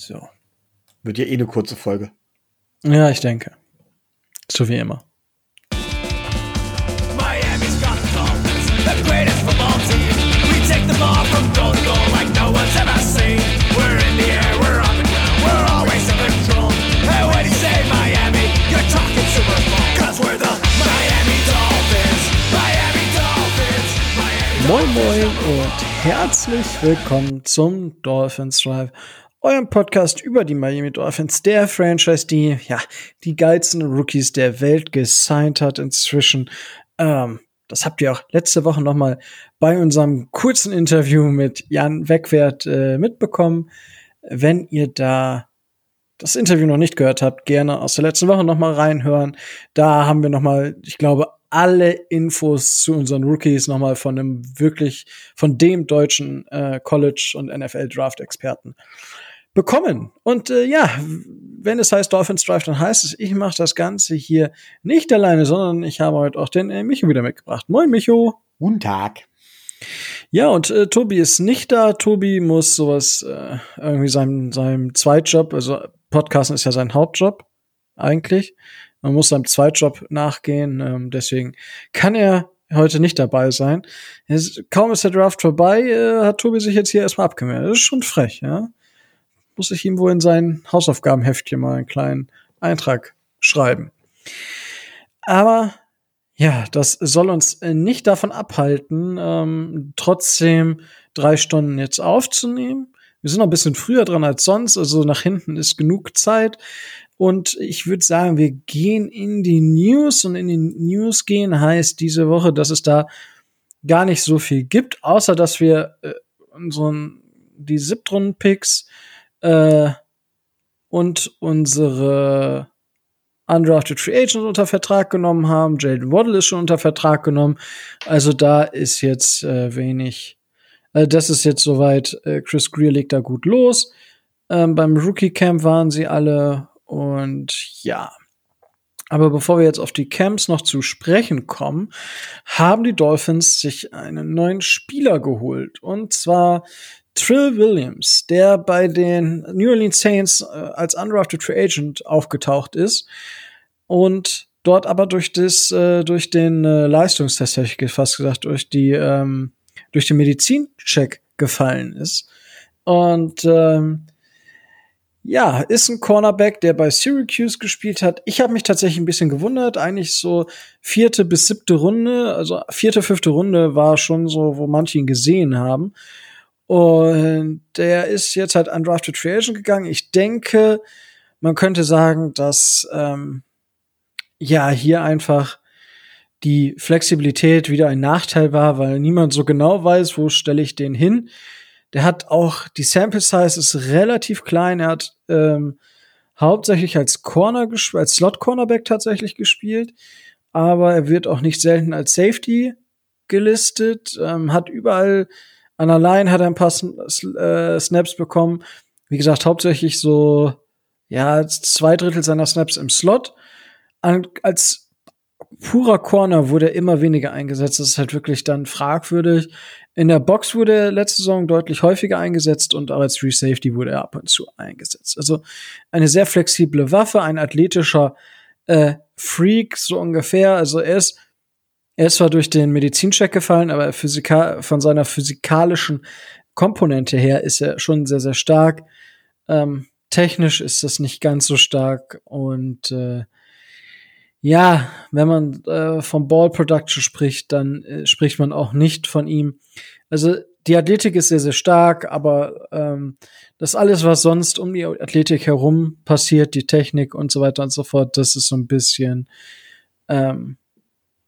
So. Wird ja eh eine kurze Folge. Ja, ich denke. So wie immer. Miami's got the Dolphins, the greatest football team. We take the ball from goal to goal like no one's ever seen. We're in the air, we're on the ground, we're always in control. And when you say Miami, you're talking Super Bowl. Cause we're the Miami Dolphins, Miami Dolphins, Miami Moin Moin und herzlich willkommen zum Dolphins Drive, eurem Podcast über die Miami Dolphins, der Franchise, die ja die geilsten Rookies der Welt gesigned hat inzwischen. Ähm, das habt ihr auch letzte Woche noch mal bei unserem kurzen Interview mit Jan Wegwert äh, mitbekommen. Wenn ihr da das Interview noch nicht gehört habt, gerne aus der letzten Woche noch mal reinhören. Da haben wir noch mal, ich glaube, alle Infos zu unseren Rookies noch mal von einem wirklich von dem deutschen äh, College und NFL Draft Experten bekommen. Und äh, ja, wenn es heißt Dolphins Drive, dann heißt es, ich mache das Ganze hier nicht alleine, sondern ich habe heute auch den äh, Micho wieder mitgebracht. Moin Micho. Guten Tag. Ja, und äh, Tobi ist nicht da. Tobi muss sowas äh, irgendwie seinem, seinem Zweitjob, also Podcasten ist ja sein Hauptjob eigentlich. Man muss seinem Zweitjob nachgehen. Ähm, deswegen kann er heute nicht dabei sein. Es, kaum ist der Draft vorbei, äh, hat Tobi sich jetzt hier erstmal abgemeldet. Das ist schon frech, ja. Muss ich ihm wohl in sein Hausaufgabenheftchen mal einen kleinen Eintrag schreiben. Aber ja, das soll uns äh, nicht davon abhalten, ähm, trotzdem drei Stunden jetzt aufzunehmen. Wir sind noch ein bisschen früher dran als sonst, also nach hinten ist genug Zeit. Und ich würde sagen, wir gehen in die News und in die News gehen heißt diese Woche, dass es da gar nicht so viel gibt, außer dass wir äh, unseren, die Siebtrunden-Picks äh, und unsere undrafted Free Agent unter Vertrag genommen haben. Jaden Waddle ist schon unter Vertrag genommen. Also da ist jetzt äh, wenig. Äh, das ist jetzt soweit. Äh, Chris Greer legt da gut los. Ähm, beim Rookie Camp waren sie alle und ja. Aber bevor wir jetzt auf die Camps noch zu sprechen kommen, haben die Dolphins sich einen neuen Spieler geholt. Und zwar Trill Williams, der bei den New Orleans Saints äh, als undrafted Free Agent aufgetaucht ist und dort aber durch das äh, durch den äh, Leistungstest hätte ich fast gesagt durch die ähm, durch den Medizincheck gefallen ist und ähm, ja, ist ein Cornerback, der bei Syracuse gespielt hat. Ich habe mich tatsächlich ein bisschen gewundert. Eigentlich so vierte bis siebte Runde, also vierte, fünfte Runde war schon so, wo manche ihn gesehen haben. Und der ist jetzt halt undrafted Free Agent gegangen. Ich denke, man könnte sagen, dass ähm, ja hier einfach die Flexibilität wieder ein Nachteil war, weil niemand so genau weiß, wo stelle ich den hin. Der hat auch die Sample Size ist relativ klein. Er hat ähm, hauptsächlich als Corner als Slot Cornerback tatsächlich gespielt, aber er wird auch nicht selten als Safety gelistet. Ähm, hat überall an Line hat er ein paar äh, Snaps bekommen. Wie gesagt, hauptsächlich so ja zwei Drittel seiner Snaps im Slot. Als purer Corner wurde er immer weniger eingesetzt. Das ist halt wirklich dann fragwürdig. In der Box wurde er letzte Saison deutlich häufiger eingesetzt und auch als Free Safety wurde er ab und zu eingesetzt. Also eine sehr flexible Waffe, ein athletischer äh, Freak, so ungefähr. Also er ist, er ist zwar durch den Medizincheck gefallen, aber Physika von seiner physikalischen Komponente her ist er schon sehr, sehr stark. Ähm, technisch ist das nicht ganz so stark und äh, ja, wenn man äh, vom Ball Production spricht, dann äh, spricht man auch nicht von ihm. Also die Athletik ist sehr, sehr stark, aber ähm, das alles, was sonst um die Athletik herum passiert, die Technik und so weiter und so fort, das ist so ein bisschen, ähm,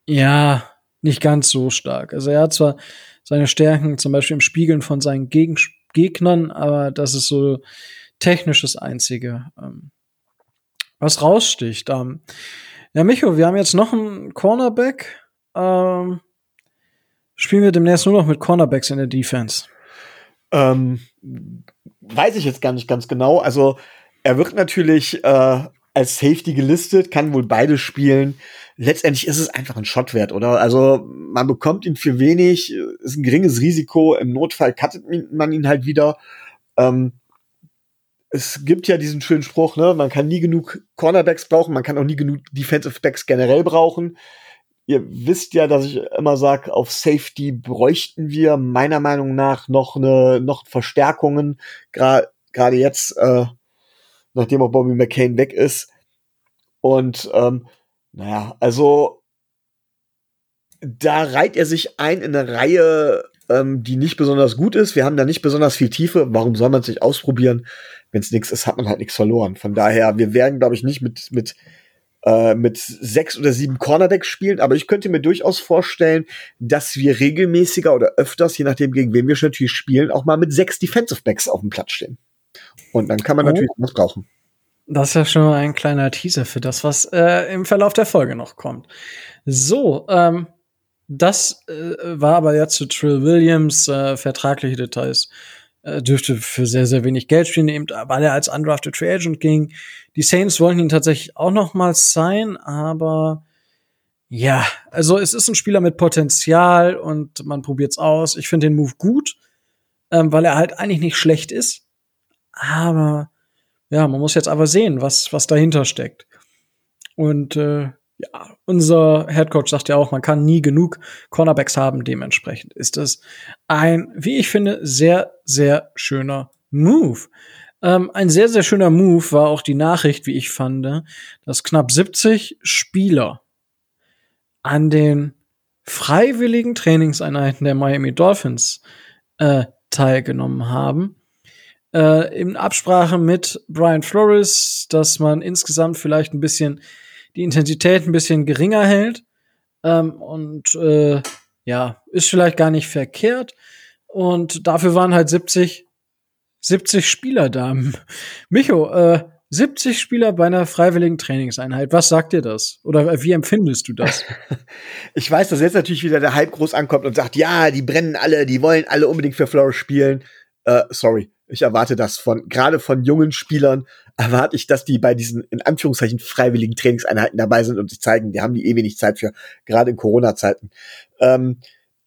ja, nicht ganz so stark. Also er hat zwar seine Stärken, zum Beispiel im Spiegeln von seinen Gegen Gegnern, aber das ist so technisch das Einzige, ähm, was raussticht. Ähm, ja, Micho, wir haben jetzt noch einen Cornerback. Ähm, spielen wir demnächst nur noch mit Cornerbacks in der Defense? Ähm, weiß ich jetzt gar nicht ganz genau. Also er wird natürlich äh, als Safety gelistet, kann wohl beide spielen. Letztendlich ist es einfach ein Shotwert, oder? Also man bekommt ihn für wenig, ist ein geringes Risiko. Im Notfall cuttet man ihn halt wieder. Ähm, es gibt ja diesen schönen Spruch, ne, man kann nie genug Cornerbacks brauchen, man kann auch nie genug Defensive Backs generell brauchen. Ihr wisst ja, dass ich immer sage, auf Safety bräuchten wir meiner Meinung nach noch eine noch Verstärkungen, gerade gerade jetzt, äh, nachdem auch Bobby McCain weg ist. Und ähm, naja, also da reiht er sich ein in eine Reihe, ähm, die nicht besonders gut ist. Wir haben da nicht besonders viel Tiefe. Warum soll man sich ausprobieren? Wenn es nichts ist, hat man halt nichts verloren. Von daher, wir werden, glaube ich, nicht mit, mit, äh, mit sechs oder sieben Cornerbacks spielen, aber ich könnte mir durchaus vorstellen, dass wir regelmäßiger oder öfters, je nachdem, gegen wen wir natürlich spielen, auch mal mit sechs Defensive Backs auf dem Platz stehen. Und dann kann man oh. natürlich was brauchen. Das ist ja schon mal ein kleiner Teaser für das, was äh, im Verlauf der Folge noch kommt. So, ähm, das äh, war aber jetzt zu Trill Williams äh, vertragliche Details. Äh, dürfte für sehr, sehr wenig Geld spielen, eben weil er als undrafted Free Agent ging. Die Saints wollten ihn tatsächlich auch noch mal sein, aber ja, also es ist ein Spieler mit Potenzial und man probiert's aus. Ich finde den Move gut, ähm, weil er halt eigentlich nicht schlecht ist. Aber ja, man muss jetzt aber sehen, was, was dahinter steckt. Und äh, ja, unser Headcoach sagt ja auch, man kann nie genug Cornerbacks haben. Dementsprechend ist es ein, wie ich finde, sehr, sehr schöner Move. Ähm, ein sehr, sehr schöner Move war auch die Nachricht, wie ich fand, dass knapp 70 Spieler an den freiwilligen Trainingseinheiten der Miami Dolphins äh, teilgenommen haben. Äh, in Absprache mit Brian Flores, dass man insgesamt vielleicht ein bisschen die Intensität ein bisschen geringer hält. Ähm, und äh, ja, ist vielleicht gar nicht verkehrt. Und dafür waren halt 70, 70 Spieler da. Micho, äh, 70 Spieler bei einer freiwilligen Trainingseinheit. Was sagt dir das? Oder wie empfindest du das? Ich weiß, dass jetzt natürlich wieder der Hype groß ankommt und sagt, ja, die brennen alle, die wollen alle unbedingt für Flores spielen. Äh, sorry, ich erwarte das von, gerade von jungen Spielern, erwarte ich, dass die bei diesen, in Anführungszeichen, freiwilligen Trainingseinheiten dabei sind und sich zeigen, die haben die eh wenig Zeit für, gerade in Corona-Zeiten. Ähm,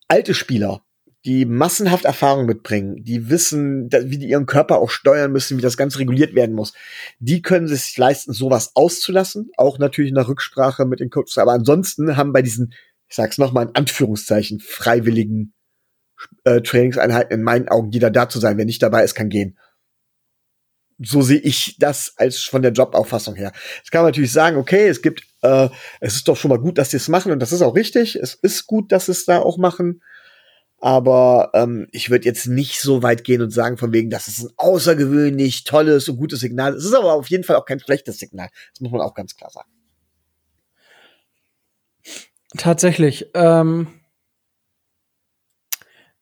alte Spieler, die massenhaft Erfahrung mitbringen, die wissen, wie die ihren Körper auch steuern müssen, wie das Ganze reguliert werden muss, die können sich leisten, sowas auszulassen, auch natürlich nach Rücksprache mit den Coaches, aber ansonsten haben bei diesen, ich sag's nochmal in Anführungszeichen, freiwilligen äh, Trainingseinheiten in meinen Augen jeder da zu sein. Wer nicht dabei ist, kann gehen. So sehe ich das als von der Jobauffassung her. Es kann man natürlich sagen, okay, es gibt, äh, es ist doch schon mal gut, dass sie es machen und das ist auch richtig. Es ist gut, dass sie es da auch machen. Aber ähm, ich würde jetzt nicht so weit gehen und sagen, von wegen, das ist ein außergewöhnlich tolles und gutes Signal. Es ist aber auf jeden Fall auch kein schlechtes Signal. Das muss man auch ganz klar sagen. Tatsächlich. Ähm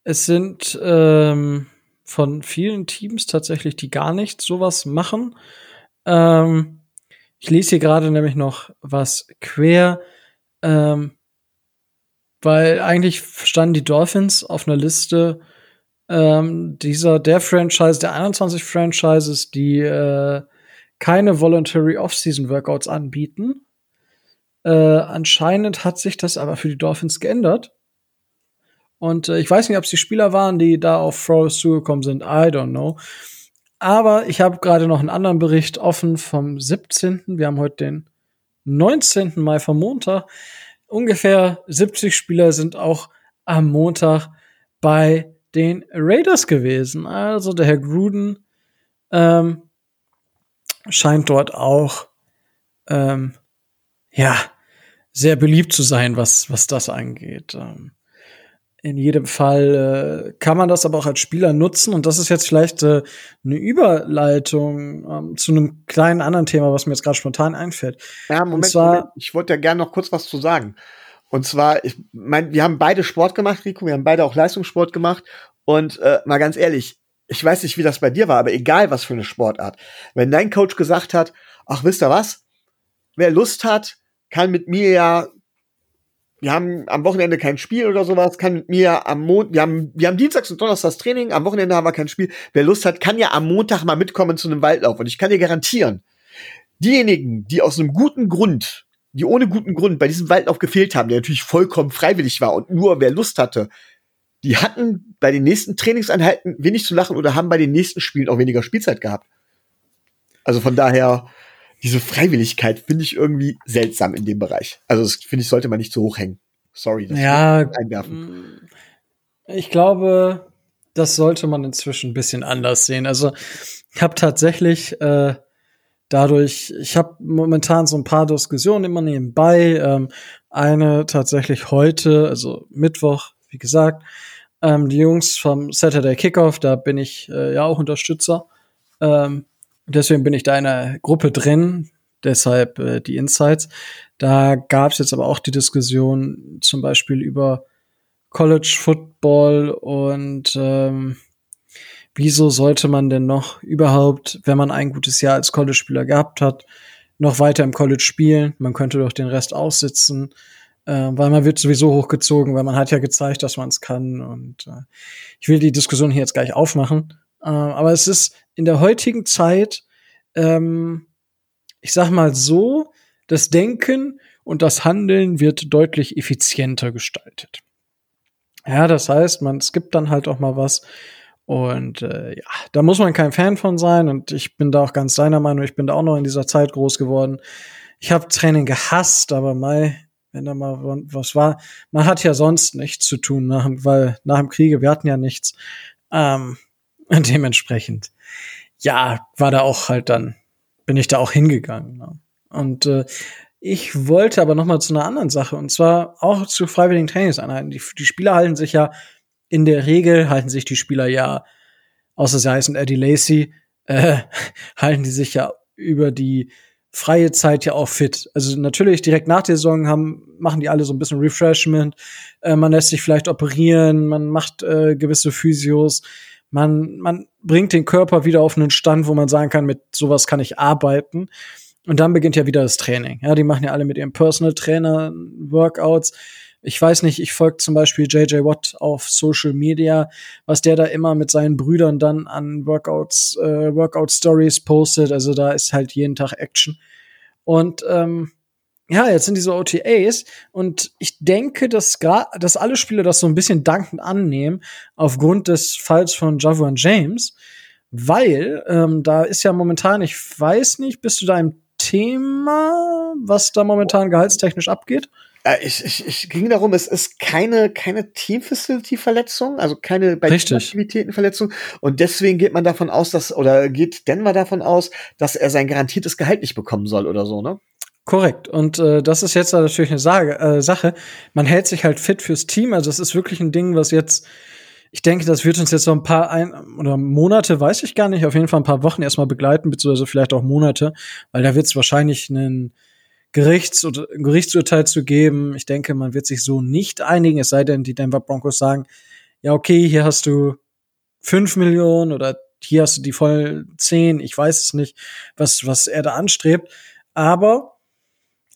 es sind ähm, von vielen Teams tatsächlich, die gar nicht sowas machen. Ähm, ich lese hier gerade nämlich noch was quer, ähm, weil eigentlich standen die Dolphins auf einer Liste ähm, dieser der Franchise, der 21 Franchises, die äh, keine Voluntary Off-Season Workouts anbieten. Äh, anscheinend hat sich das aber für die Dolphins geändert. Und äh, ich weiß nicht, ob es die Spieler waren, die da auf Flores zugekommen sind. I don't know. Aber ich habe gerade noch einen anderen Bericht offen vom 17. Wir haben heute den 19. Mai vom Montag. Ungefähr 70 Spieler sind auch am Montag bei den Raiders gewesen. Also der Herr Gruden ähm, scheint dort auch ähm, ja sehr beliebt zu sein, was was das angeht. Ähm, in jedem Fall äh, kann man das aber auch als Spieler nutzen und das ist jetzt vielleicht äh, eine Überleitung ähm, zu einem kleinen anderen Thema, was mir jetzt gerade spontan einfällt. Ja, Moment, und zwar, Moment. ich wollte ja gerne noch kurz was zu sagen. Und zwar, ich mein, wir haben beide Sport gemacht, Rico, wir haben beide auch Leistungssport gemacht und äh, mal ganz ehrlich, ich weiß nicht, wie das bei dir war, aber egal was für eine Sportart, wenn dein Coach gesagt hat, ach wisst ihr was, wer Lust hat, kann mit mir ja wir haben am Wochenende kein Spiel oder sowas, kann mit mir am Montag, wir haben, wir haben Dienstags und Donnerstags Training, am Wochenende haben wir kein Spiel. Wer Lust hat, kann ja am Montag mal mitkommen zu einem Waldlauf. Und ich kann dir garantieren, diejenigen, die aus einem guten Grund, die ohne guten Grund bei diesem Waldlauf gefehlt haben, der natürlich vollkommen freiwillig war und nur wer Lust hatte, die hatten bei den nächsten Trainingseinheiten wenig zu lachen oder haben bei den nächsten Spielen auch weniger Spielzeit gehabt. Also von daher, diese Freiwilligkeit finde ich irgendwie seltsam in dem Bereich. Also das finde ich, sollte man nicht zu hoch hängen. Sorry, das Ja, einwerfen. Ich glaube, das sollte man inzwischen ein bisschen anders sehen. Also ich habe tatsächlich äh, dadurch, ich habe momentan so ein paar Diskussionen immer nebenbei. Ähm, eine tatsächlich heute, also Mittwoch, wie gesagt, ähm, die Jungs vom Saturday Kickoff, da bin ich äh, ja auch Unterstützer. Ähm, deswegen bin ich da in einer Gruppe drin, deshalb äh, die Insights. Da gab es jetzt aber auch die Diskussion zum Beispiel über College Football und ähm, wieso sollte man denn noch überhaupt, wenn man ein gutes Jahr als College-Spieler gehabt hat, noch weiter im College spielen? Man könnte doch den Rest aussitzen, äh, weil man wird sowieso hochgezogen, weil man hat ja gezeigt, dass man es kann. Und äh, ich will die Diskussion hier jetzt gleich aufmachen. Äh, aber es ist in der heutigen Zeit, ähm, ich sag mal so, das Denken und das Handeln wird deutlich effizienter gestaltet. Ja, das heißt, man skippt dann halt auch mal was. Und äh, ja, da muss man kein Fan von sein. Und ich bin da auch ganz deiner Meinung. Ich bin da auch noch in dieser Zeit groß geworden. Ich habe Training gehasst, aber mal, wenn da mal was war, man hat ja sonst nichts zu tun, nach, weil nach dem Kriege, wir hatten ja nichts. Ähm, dementsprechend, ja, war da auch halt dann, bin ich da auch hingegangen. Ne? Und äh, ich wollte aber noch mal zu einer anderen Sache und zwar auch zu freiwilligen Trainingseinheiten. Die, die Spieler halten sich ja in der Regel halten sich die Spieler ja, außer sie heißen Eddie Lacey, äh, halten die sich ja über die freie Zeit ja auch fit. Also natürlich direkt nach der Saison haben, machen die alle so ein bisschen Refreshment. Äh, man lässt sich vielleicht operieren, man macht äh, gewisse Physios, man, man bringt den Körper wieder auf einen Stand, wo man sagen kann, mit sowas kann ich arbeiten. Und dann beginnt ja wieder das Training. Ja, die machen ja alle mit ihrem Personal Trainer Workouts. Ich weiß nicht, ich folge zum Beispiel JJ Watt auf Social Media, was der da immer mit seinen Brüdern dann an Workouts, äh, Workout Stories postet. Also da ist halt jeden Tag Action. Und ähm, ja, jetzt sind diese OTAs und ich denke, dass gerade, dass alle Spieler das so ein bisschen dankend annehmen aufgrund des Falls von Javan James, weil ähm, da ist ja momentan, ich weiß nicht, bist du da im Thema, was da momentan gehaltstechnisch abgeht? Äh, ich, ich, ich ging darum, es ist keine, keine Team-Facility-Verletzung, also keine bei. Aktivitäten-Verletzung. Und deswegen geht man davon aus, dass, oder geht Denver davon aus, dass er sein garantiertes Gehalt nicht bekommen soll oder so, ne? Korrekt. Und äh, das ist jetzt natürlich eine Sage, äh, Sache. Man hält sich halt fit fürs Team. Also das ist wirklich ein Ding, was jetzt, ich denke, das wird uns jetzt so ein paar ein oder Monate, weiß ich gar nicht, auf jeden Fall ein paar Wochen erstmal begleiten, beziehungsweise vielleicht auch Monate, weil da wird es wahrscheinlich einen Gerichts oder Gerichtsurteil zu geben. Ich denke, man wird sich so nicht einigen, es sei denn, die Denver Broncos sagen, ja, okay, hier hast du fünf Millionen oder hier hast du die voll zehn, ich weiß es nicht, was, was er da anstrebt. Aber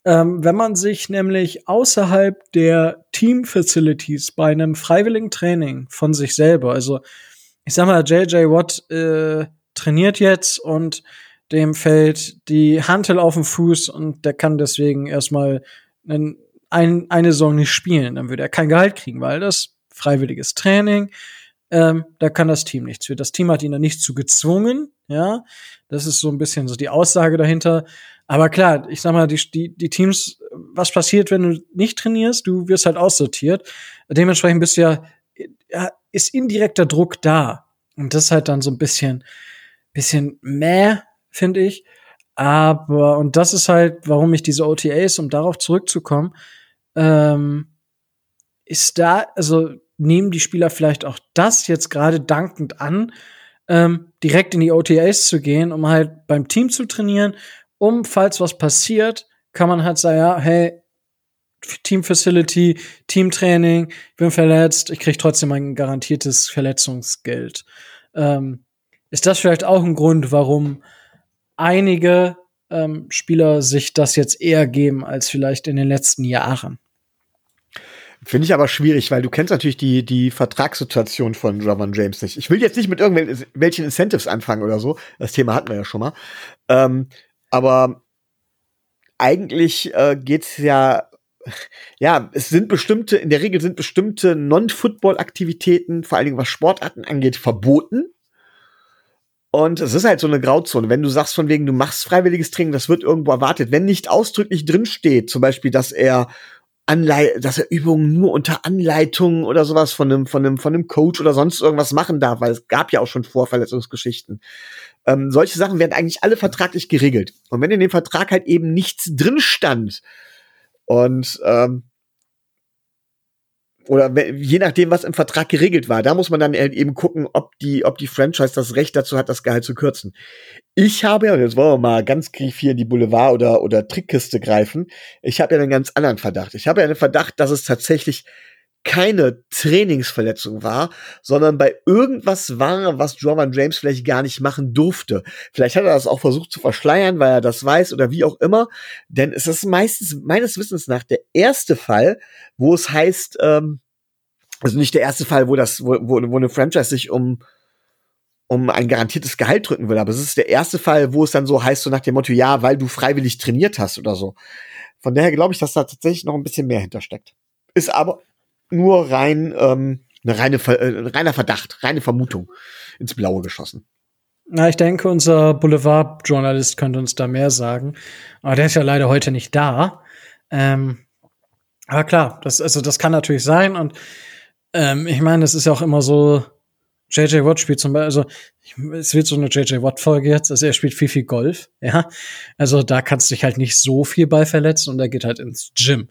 ähm, wenn man sich nämlich außerhalb der Team Facilities bei einem freiwilligen Training von sich selber, also ich sag mal, JJ Watt äh, trainiert jetzt und dem fällt die Hantel auf den Fuß und der kann deswegen erstmal einen, ein, eine Saison nicht spielen. Dann würde er kein Gehalt kriegen, weil das freiwilliges Training, ähm, da kann das Team nichts für. Das Team hat ihn da nicht zu gezwungen, ja. Das ist so ein bisschen so die Aussage dahinter. Aber klar, ich sag mal, die, die, die Teams, was passiert, wenn du nicht trainierst? Du wirst halt aussortiert. Dementsprechend bist du ja, ja ist indirekter Druck da. Und das ist halt dann so ein bisschen, bisschen mehr, finde ich. Aber, und das ist halt, warum ich diese OTAs, um darauf zurückzukommen, ähm, ist da, also nehmen die Spieler vielleicht auch das jetzt gerade dankend an, ähm, direkt in die OTAs zu gehen, um halt beim Team zu trainieren, um, falls was passiert, kann man halt sagen, ja, hey, Team Facility, Teamtraining, ich bin verletzt, ich krieg trotzdem ein garantiertes Verletzungsgeld. Ähm, ist das vielleicht auch ein Grund, warum einige ähm, Spieler sich das jetzt eher geben als vielleicht in den letzten Jahren? Finde ich aber schwierig, weil du kennst natürlich die, die Vertragssituation von Javan James nicht. Ich will jetzt nicht mit irgendwelchen Incentives anfangen oder so. Das Thema hatten wir ja schon mal. Ähm, aber eigentlich äh, geht's ja, ja, es sind bestimmte, in der Regel sind bestimmte Non-Football-Aktivitäten, vor allen Dingen was Sportarten angeht, verboten. Und es ist halt so eine Grauzone. Wenn du sagst von wegen, du machst freiwilliges Training, das wird irgendwo erwartet. Wenn nicht ausdrücklich drin steht, zum Beispiel, dass er Anlei dass er Übungen nur unter Anleitung oder sowas von einem, von einem, von einem Coach oder sonst irgendwas machen darf, weil es gab ja auch schon Vorverletzungsgeschichten. Ähm, solche Sachen werden eigentlich alle vertraglich geregelt. Und wenn in dem Vertrag halt eben nichts drin stand und ähm, oder je nachdem, was im Vertrag geregelt war, da muss man dann halt eben gucken, ob die, ob die Franchise das Recht dazu hat, das Gehalt zu kürzen. Ich habe ja, jetzt wollen wir mal ganz hier in die Boulevard oder, oder Trickkiste greifen. Ich habe ja einen ganz anderen Verdacht. Ich habe ja einen Verdacht, dass es tatsächlich keine Trainingsverletzung war, sondern bei irgendwas war, was Jordan James vielleicht gar nicht machen durfte. Vielleicht hat er das auch versucht zu verschleiern, weil er das weiß oder wie auch immer. Denn es ist meistens meines Wissens nach der erste Fall, wo es heißt, ähm, also nicht der erste Fall, wo das, wo, wo, wo eine Franchise sich um um ein garantiertes Gehalt drücken will, aber es ist der erste Fall, wo es dann so heißt, so nach dem Motto, ja, weil du freiwillig trainiert hast oder so. Von daher glaube ich, dass da tatsächlich noch ein bisschen mehr hintersteckt. Ist aber nur rein ähm, eine reine äh, reiner Verdacht, reine Vermutung ins Blaue geschossen. Na, ich denke, unser Boulevard-Journalist könnte uns da mehr sagen. Aber der ist ja leider heute nicht da. Ähm, aber klar, das, also das kann natürlich sein. Und ähm, ich meine, es ist ja auch immer so, JJ Watt spielt zum Beispiel, also es wird so eine JJ Watt-Folge jetzt, also er spielt viel, viel Golf, ja. Also da kannst du dich halt nicht so viel bei verletzen und er geht halt ins Gym.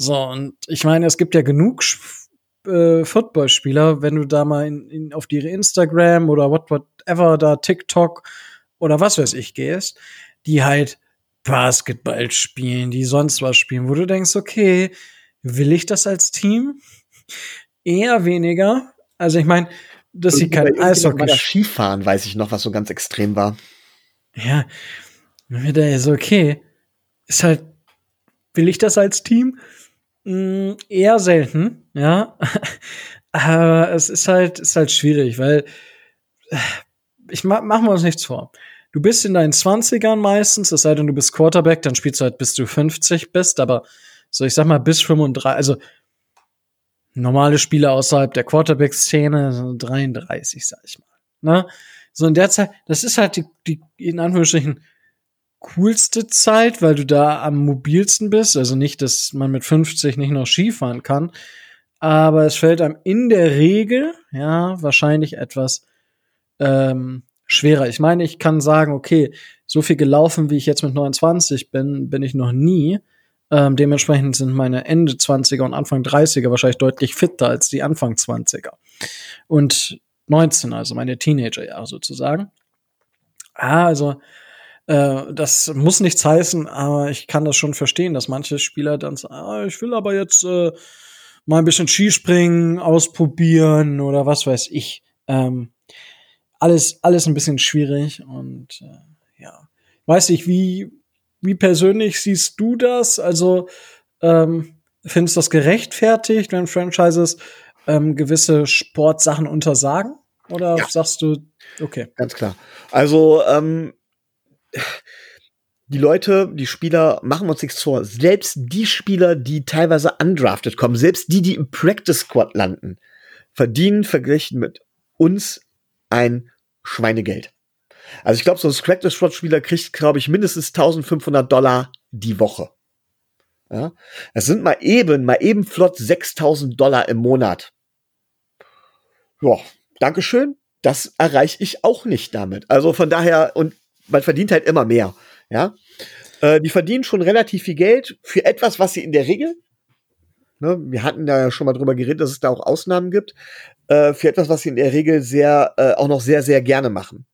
So, und ich meine, es gibt ja genug äh, Footballspieler, wenn du da mal in, in, auf ihre Instagram oder what, whatever, da TikTok oder was weiß ich gehst, die halt Basketball spielen, die sonst was spielen, wo du denkst, okay, will ich das als Team? Eher weniger. Also ich meine, dass sie kein Eishockey das Skifahren, weiß ich noch, was so ganz extrem war. Ja, mir da so okay, ist halt, will ich das als Team? Mh, eher selten, ja. Aber es ist halt, ist halt schwierig, weil ich mach, machen wir uns nichts vor. Du bist in deinen 20ern meistens, es sei denn, du bist Quarterback, dann spielst du halt bis du 50 bist, aber so, ich sag mal, bis 35, also normale Spieler außerhalb der Quarterback-Szene, so 33, sag ich mal. Ne? So in der Zeit, das ist halt die, die in Anführungsstrichen coolste Zeit, weil du da am mobilsten bist. Also nicht, dass man mit 50 nicht noch Skifahren kann. Aber es fällt einem in der Regel, ja, wahrscheinlich etwas ähm, schwerer. Ich meine, ich kann sagen, okay, so viel gelaufen, wie ich jetzt mit 29 bin, bin ich noch nie. Ähm, dementsprechend sind meine Ende 20er und Anfang 30er wahrscheinlich deutlich fitter als die Anfang 20er. Und 19, also meine Teenagerjahre sozusagen. Ah, also äh, das muss nichts heißen, aber ich kann das schon verstehen, dass manche Spieler dann sagen, ah, ich will aber jetzt äh, mal ein bisschen Skispringen ausprobieren oder was weiß ich. Ähm, alles, alles ein bisschen schwierig und äh, ja. Weiß ich, wie, wie persönlich siehst du das? Also, ähm, findest du das gerechtfertigt, wenn Franchises ähm, gewisse Sportsachen untersagen? Oder ja. sagst du, okay. Ganz klar. Also, ähm, die Leute, die Spieler machen uns nichts vor. Selbst die Spieler, die teilweise undrafted kommen, selbst die, die im Practice Squad landen, verdienen verglichen mit uns ein Schweinegeld. Also ich glaube, so ein Practice Squad Spieler kriegt, glaube ich, mindestens 1500 Dollar die Woche. Ja, das sind mal eben, mal eben flott 6000 Dollar im Monat. Ja, Dankeschön. Das erreiche ich auch nicht damit. Also von daher, und man verdient halt immer mehr. Ja, äh, die verdienen schon relativ viel Geld für etwas, was sie in der Regel, ne, wir hatten da ja schon mal drüber geredet, dass es da auch Ausnahmen gibt, äh, für etwas, was sie in der Regel sehr, äh, auch noch sehr, sehr gerne machen.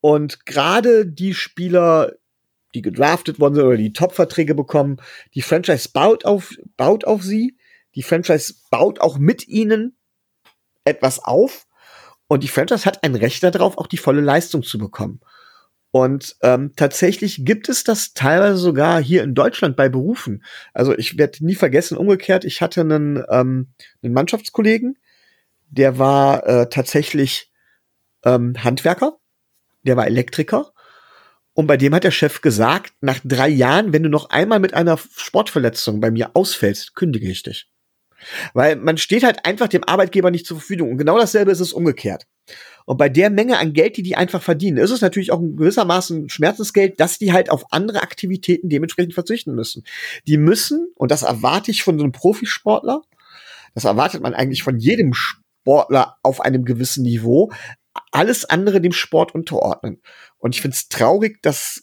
Und gerade die Spieler, die gedraftet worden sind oder die Top-Verträge bekommen, die Franchise baut auf, baut auf sie, die Franchise baut auch mit ihnen etwas auf und die Franchise hat ein Recht darauf, auch die volle Leistung zu bekommen. Und ähm, tatsächlich gibt es das teilweise sogar hier in Deutschland bei Berufen. Also ich werde nie vergessen, umgekehrt, ich hatte einen, ähm, einen Mannschaftskollegen, der war äh, tatsächlich ähm, Handwerker, der war Elektriker. Und bei dem hat der Chef gesagt, nach drei Jahren, wenn du noch einmal mit einer Sportverletzung bei mir ausfällst, kündige ich dich. Weil man steht halt einfach dem Arbeitgeber nicht zur Verfügung. Und genau dasselbe ist es umgekehrt. Und bei der Menge an Geld, die die einfach verdienen, ist es natürlich auch ein gewissermaßen Schmerzensgeld, dass die halt auf andere Aktivitäten dementsprechend verzichten müssen. Die müssen, und das erwarte ich von so einem Profisportler, das erwartet man eigentlich von jedem Sportler auf einem gewissen Niveau, alles andere dem Sport unterordnen. Und ich finde es traurig, dass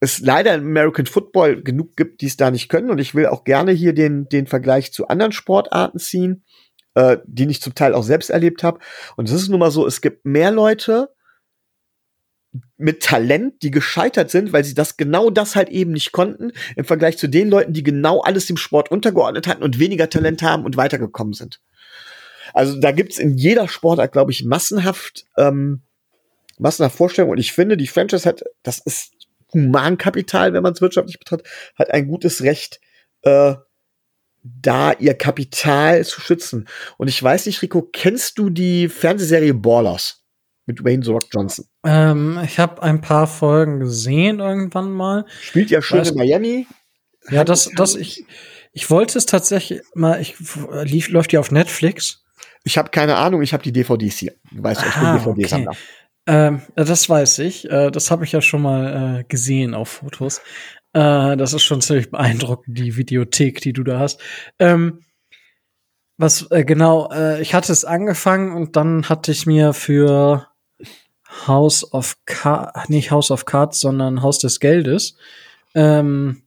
es leider im American Football genug gibt, die es da nicht können. Und ich will auch gerne hier den, den Vergleich zu anderen Sportarten ziehen, äh, die ich zum Teil auch selbst erlebt habe. Und es ist nun mal so, es gibt mehr Leute mit Talent, die gescheitert sind, weil sie das genau das halt eben nicht konnten, im Vergleich zu den Leuten, die genau alles dem Sport untergeordnet hatten und weniger Talent haben und weitergekommen sind. Also da gibt's in jeder Sportart, glaube ich, massenhaft, ähm, massenhaft Vorstellungen. Und ich finde, die Franchise hat, das ist Humankapital, wenn man es wirtschaftlich betrachtet, hat ein gutes Recht, äh, da ihr Kapital zu schützen. Und ich weiß nicht, Rico, kennst du die Fernsehserie Ballers mit Wayne The Rock Johnson? Ähm, ich habe ein paar Folgen gesehen irgendwann mal. Spielt ja schön Weiß- in Miami. Ja, das, das ich, ich wollte es tatsächlich mal. Ich lief, läuft die auf Netflix. Ich habe keine Ahnung, ich habe die DVDs hier. Du weißt, ich bin Ah, DVD-Sammler. Ähm, das weiß ich. Äh, das habe ich ja schon mal äh, gesehen auf Fotos. Äh, das ist schon ziemlich beeindruckend, die Videothek, die du da hast. Ähm, was äh, genau, äh, ich hatte es angefangen und dann hatte ich mir für House of Cards, nicht House of Cards, sondern Haus des Geldes, ähm,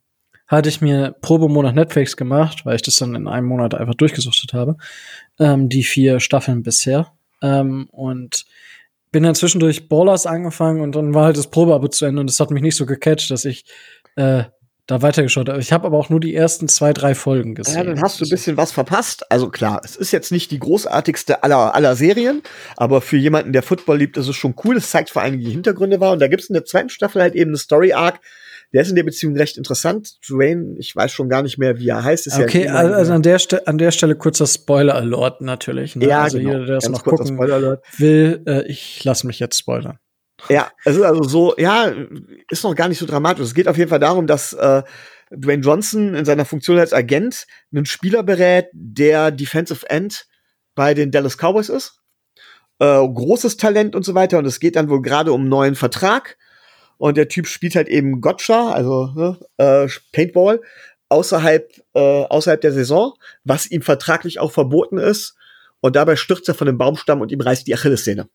hatte ich mir Probemonat Netflix gemacht, weil ich das dann in einem Monat einfach durchgesuchtet habe. Ähm, die vier Staffeln bisher. Ähm, und bin dann zwischendurch Ballers angefangen und dann war halt das Probeabo zu Ende und das hat mich nicht so gecatcht, dass ich äh, da weitergeschaut. Ich habe aber auch nur die ersten zwei, drei Folgen gesehen. Ja, dann hast du ein bisschen was verpasst. Also klar, es ist jetzt nicht die großartigste aller, aller Serien, aber für jemanden, der Football liebt, ist es schon cool. Es zeigt vor allem die Hintergründe war. Und da gibt es in der zweiten Staffel halt eben eine Story-Arc. Der ist in der Beziehung recht interessant. Dwayne, ich weiß schon gar nicht mehr, wie er heißt. Ist Okay, ja also also an der, Ste an der Stelle kurzer Spoiler-Alert natürlich. Ne? ja, also genau. jeder, der das Ganz noch gucken will, äh, ich lasse mich jetzt spoilern. Ja, es ist also so, ja, ist noch gar nicht so dramatisch. Es geht auf jeden Fall darum, dass äh, Dwayne Johnson in seiner Funktion als Agent einen Spieler berät, der Defensive End bei den Dallas Cowboys ist. Äh, großes Talent und so weiter. Und es geht dann wohl gerade um einen neuen Vertrag. Und der Typ spielt halt eben Gotcha, also ne, äh, Paintball, außerhalb, äh, außerhalb der Saison, was ihm vertraglich auch verboten ist. Und dabei stürzt er von dem Baumstamm und ihm reißt die Achillessehne.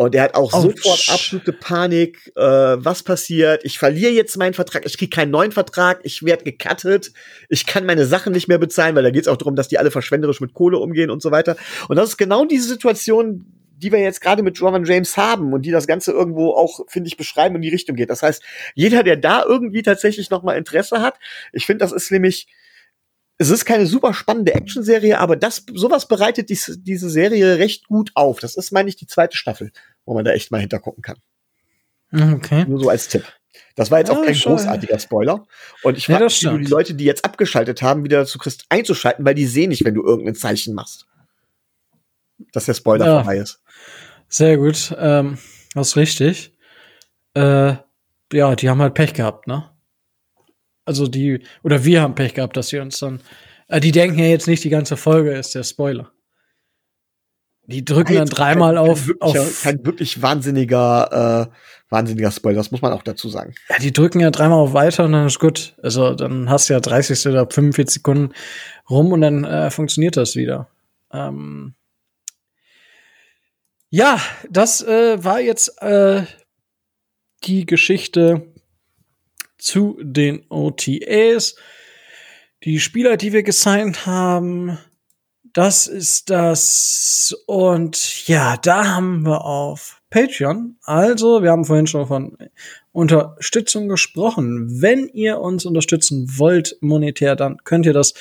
Und er hat auch Oh, sofort sch- absolute Panik. Äh, was passiert? Ich verliere jetzt meinen Vertrag. Ich kriege keinen neuen Vertrag. Ich werde gecuttet. Ich kann meine Sachen nicht mehr bezahlen, weil da geht es auch darum, dass die alle verschwenderisch mit Kohle umgehen und so weiter. Und das ist genau diese Situation, die wir jetzt gerade mit Roman James haben und die das Ganze irgendwo auch, finde ich, beschreiben in die Richtung geht. Das heißt, jeder, der da irgendwie tatsächlich noch mal Interesse hat, ich finde, das ist nämlich es ist keine super spannende Actionserie, aber das sowas bereitet dies, diese Serie recht gut auf. Das ist, meine ich, die zweite Staffel, wo man da echt mal hintergucken kann. Okay. Nur so als Tipp. Das war jetzt auch Ja, kein schon. großartiger Spoiler. Und ich Ja, frage wie du die. Leute, die jetzt abgeschaltet haben, wieder dazu kriegst, einzuschalten, weil die sehen nicht, wenn du irgendein Zeichen machst. Dass der Spoiler Ja. vorbei ist. Sehr gut. Ähm, das ist richtig. Äh, ja, die haben halt Pech gehabt, ne? Also die, oder wir haben Pech gehabt, dass sie uns dann. Äh, die denken ja jetzt nicht, die ganze Folge ist der Spoiler. Die drücken dann Jetzt dreimal kein, auf, kein wirklicher, auf kein wirklich wahnsinniger, äh, wahnsinniger Spoiler. Das muss man auch dazu sagen. ja, die drücken ja dreimal auf weiter und dann ist gut. Also dann hast du ja 30 oder 45 Sekunden rum und dann äh, funktioniert das wieder. Ähm ja, das äh, war jetzt äh, die Geschichte zu den OTAs. Die Spieler, die wir gesigned haben, das ist das. Und ja, da haben wir auf Patreon. Also, wir haben vorhin schon von Unterstützung gesprochen. Wenn ihr uns unterstützen wollt monetär, dann könnt ihr das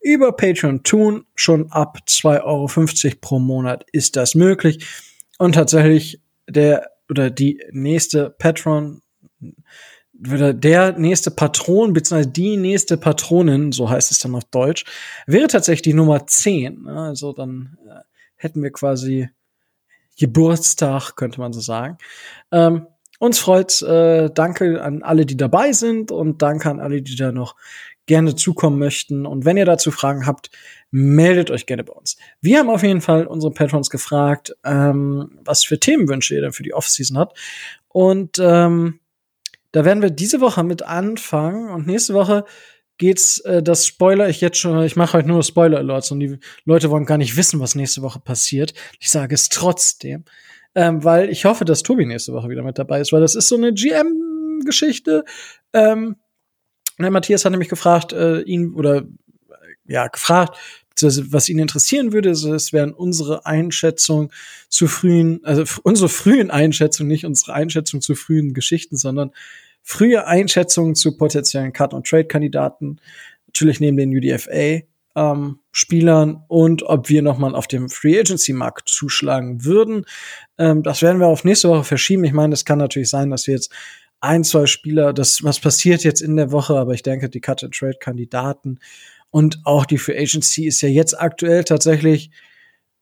über Patreon tun. Schon ab 2,50 Euro pro Monat ist das möglich. Und tatsächlich der oder die nächste Patron oder der nächste Patron, beziehungsweise die nächste Patronin, so heißt es dann auf Deutsch, wäre tatsächlich die Nummer 10. ne? Also dann äh, hätten wir quasi Geburtstag, könnte man so sagen. Ähm, uns freut's. Äh, danke an alle, die dabei sind und danke an alle, die da noch gerne zukommen möchten. Und wenn ihr dazu Fragen habt, meldet euch gerne bei uns. Wir haben auf jeden Fall unsere Patrons gefragt, ähm, was für Themenwünsche ihr denn für die Offseason habt. Und ähm, da werden wir diese Woche mit anfangen und nächste Woche geht's, äh, das Spoiler ich jetzt schon, ich mache heute nur Spoiler-Alerts und die Leute wollen gar nicht wissen, was nächste Woche passiert. Ich sage es trotzdem, ähm, weil ich hoffe, dass Tobi nächste Woche wieder mit dabei ist, weil das ist so eine GM-Geschichte. Ähm, der Matthias hat nämlich gefragt, äh, ihn oder äh, ja gefragt, was ihn interessieren würde, es wären unsere Einschätzung zu frühen, also unsere frühen Einschätzungen, nicht unsere Einschätzung zu frühen Geschichten, sondern frühe Einschätzungen zu potenziellen Cut- und Trade-Kandidaten, natürlich neben den UDFA. Ähm, Spielern und ob wir nochmal auf dem Free Agency Markt zuschlagen würden. Ähm, das werden wir auf nächste Woche verschieben. Ich meine, es kann natürlich sein, dass wir jetzt ein, zwei Spieler, das, was passiert jetzt in der Woche, aber ich denke, die Cut-and-Trade-Kandidaten und auch die Free Agency ist ja jetzt aktuell tatsächlich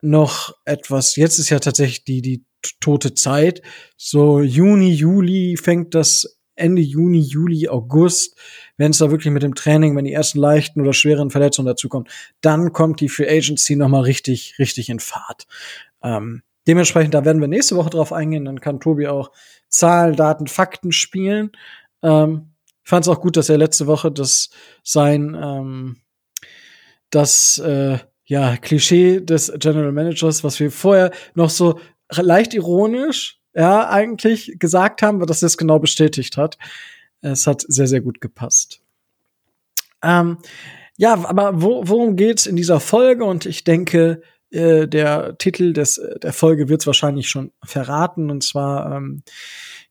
noch etwas, jetzt ist ja tatsächlich die, die tote Zeit. So Juni, Juli fängt das Ende Juni, Juli, August, wenn es da wirklich mit dem Training, wenn die ersten leichten oder schweren Verletzungen dazukommen, dann kommt die Free Agency noch mal richtig, richtig in Fahrt. Ähm, dementsprechend, da werden wir nächste Woche drauf eingehen. Dann kann Tobi auch Zahlen, Daten, Fakten spielen. Ähm, ich fand es auch gut, dass er letzte Woche das sein ähm, das äh, ja Klischee des General Managers, was wir vorher noch so leicht ironisch ja, eigentlich gesagt haben, dass es genau bestätigt hat. Es hat sehr, sehr gut gepasst. Ähm, ja, aber wo, worum geht's in dieser Folge? Und ich denke, äh, der Titel des, der Folge wird's wahrscheinlich schon verraten. Und zwar, ähm,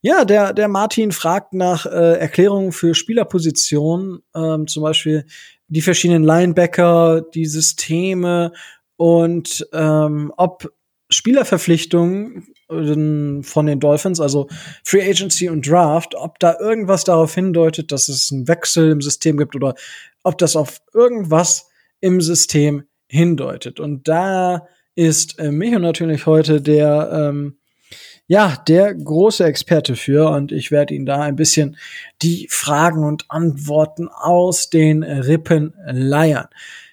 ja, der, der Martin fragt nach äh, Erklärungen für Spielerpositionen, ähm, zum Beispiel die verschiedenen Linebacker, die Systeme und ähm, ob Spielerverpflichtungen von den Dolphins, also Free Agency und Draft, ob da irgendwas darauf hindeutet, dass es einen Wechsel im System gibt oder ob das auf irgendwas im System hindeutet. Und da ist äh, Micho natürlich heute der, ähm, ja, der große Experte für und ich werde ihn da ein bisschen die Fragen und Antworten aus den Rippen leiern.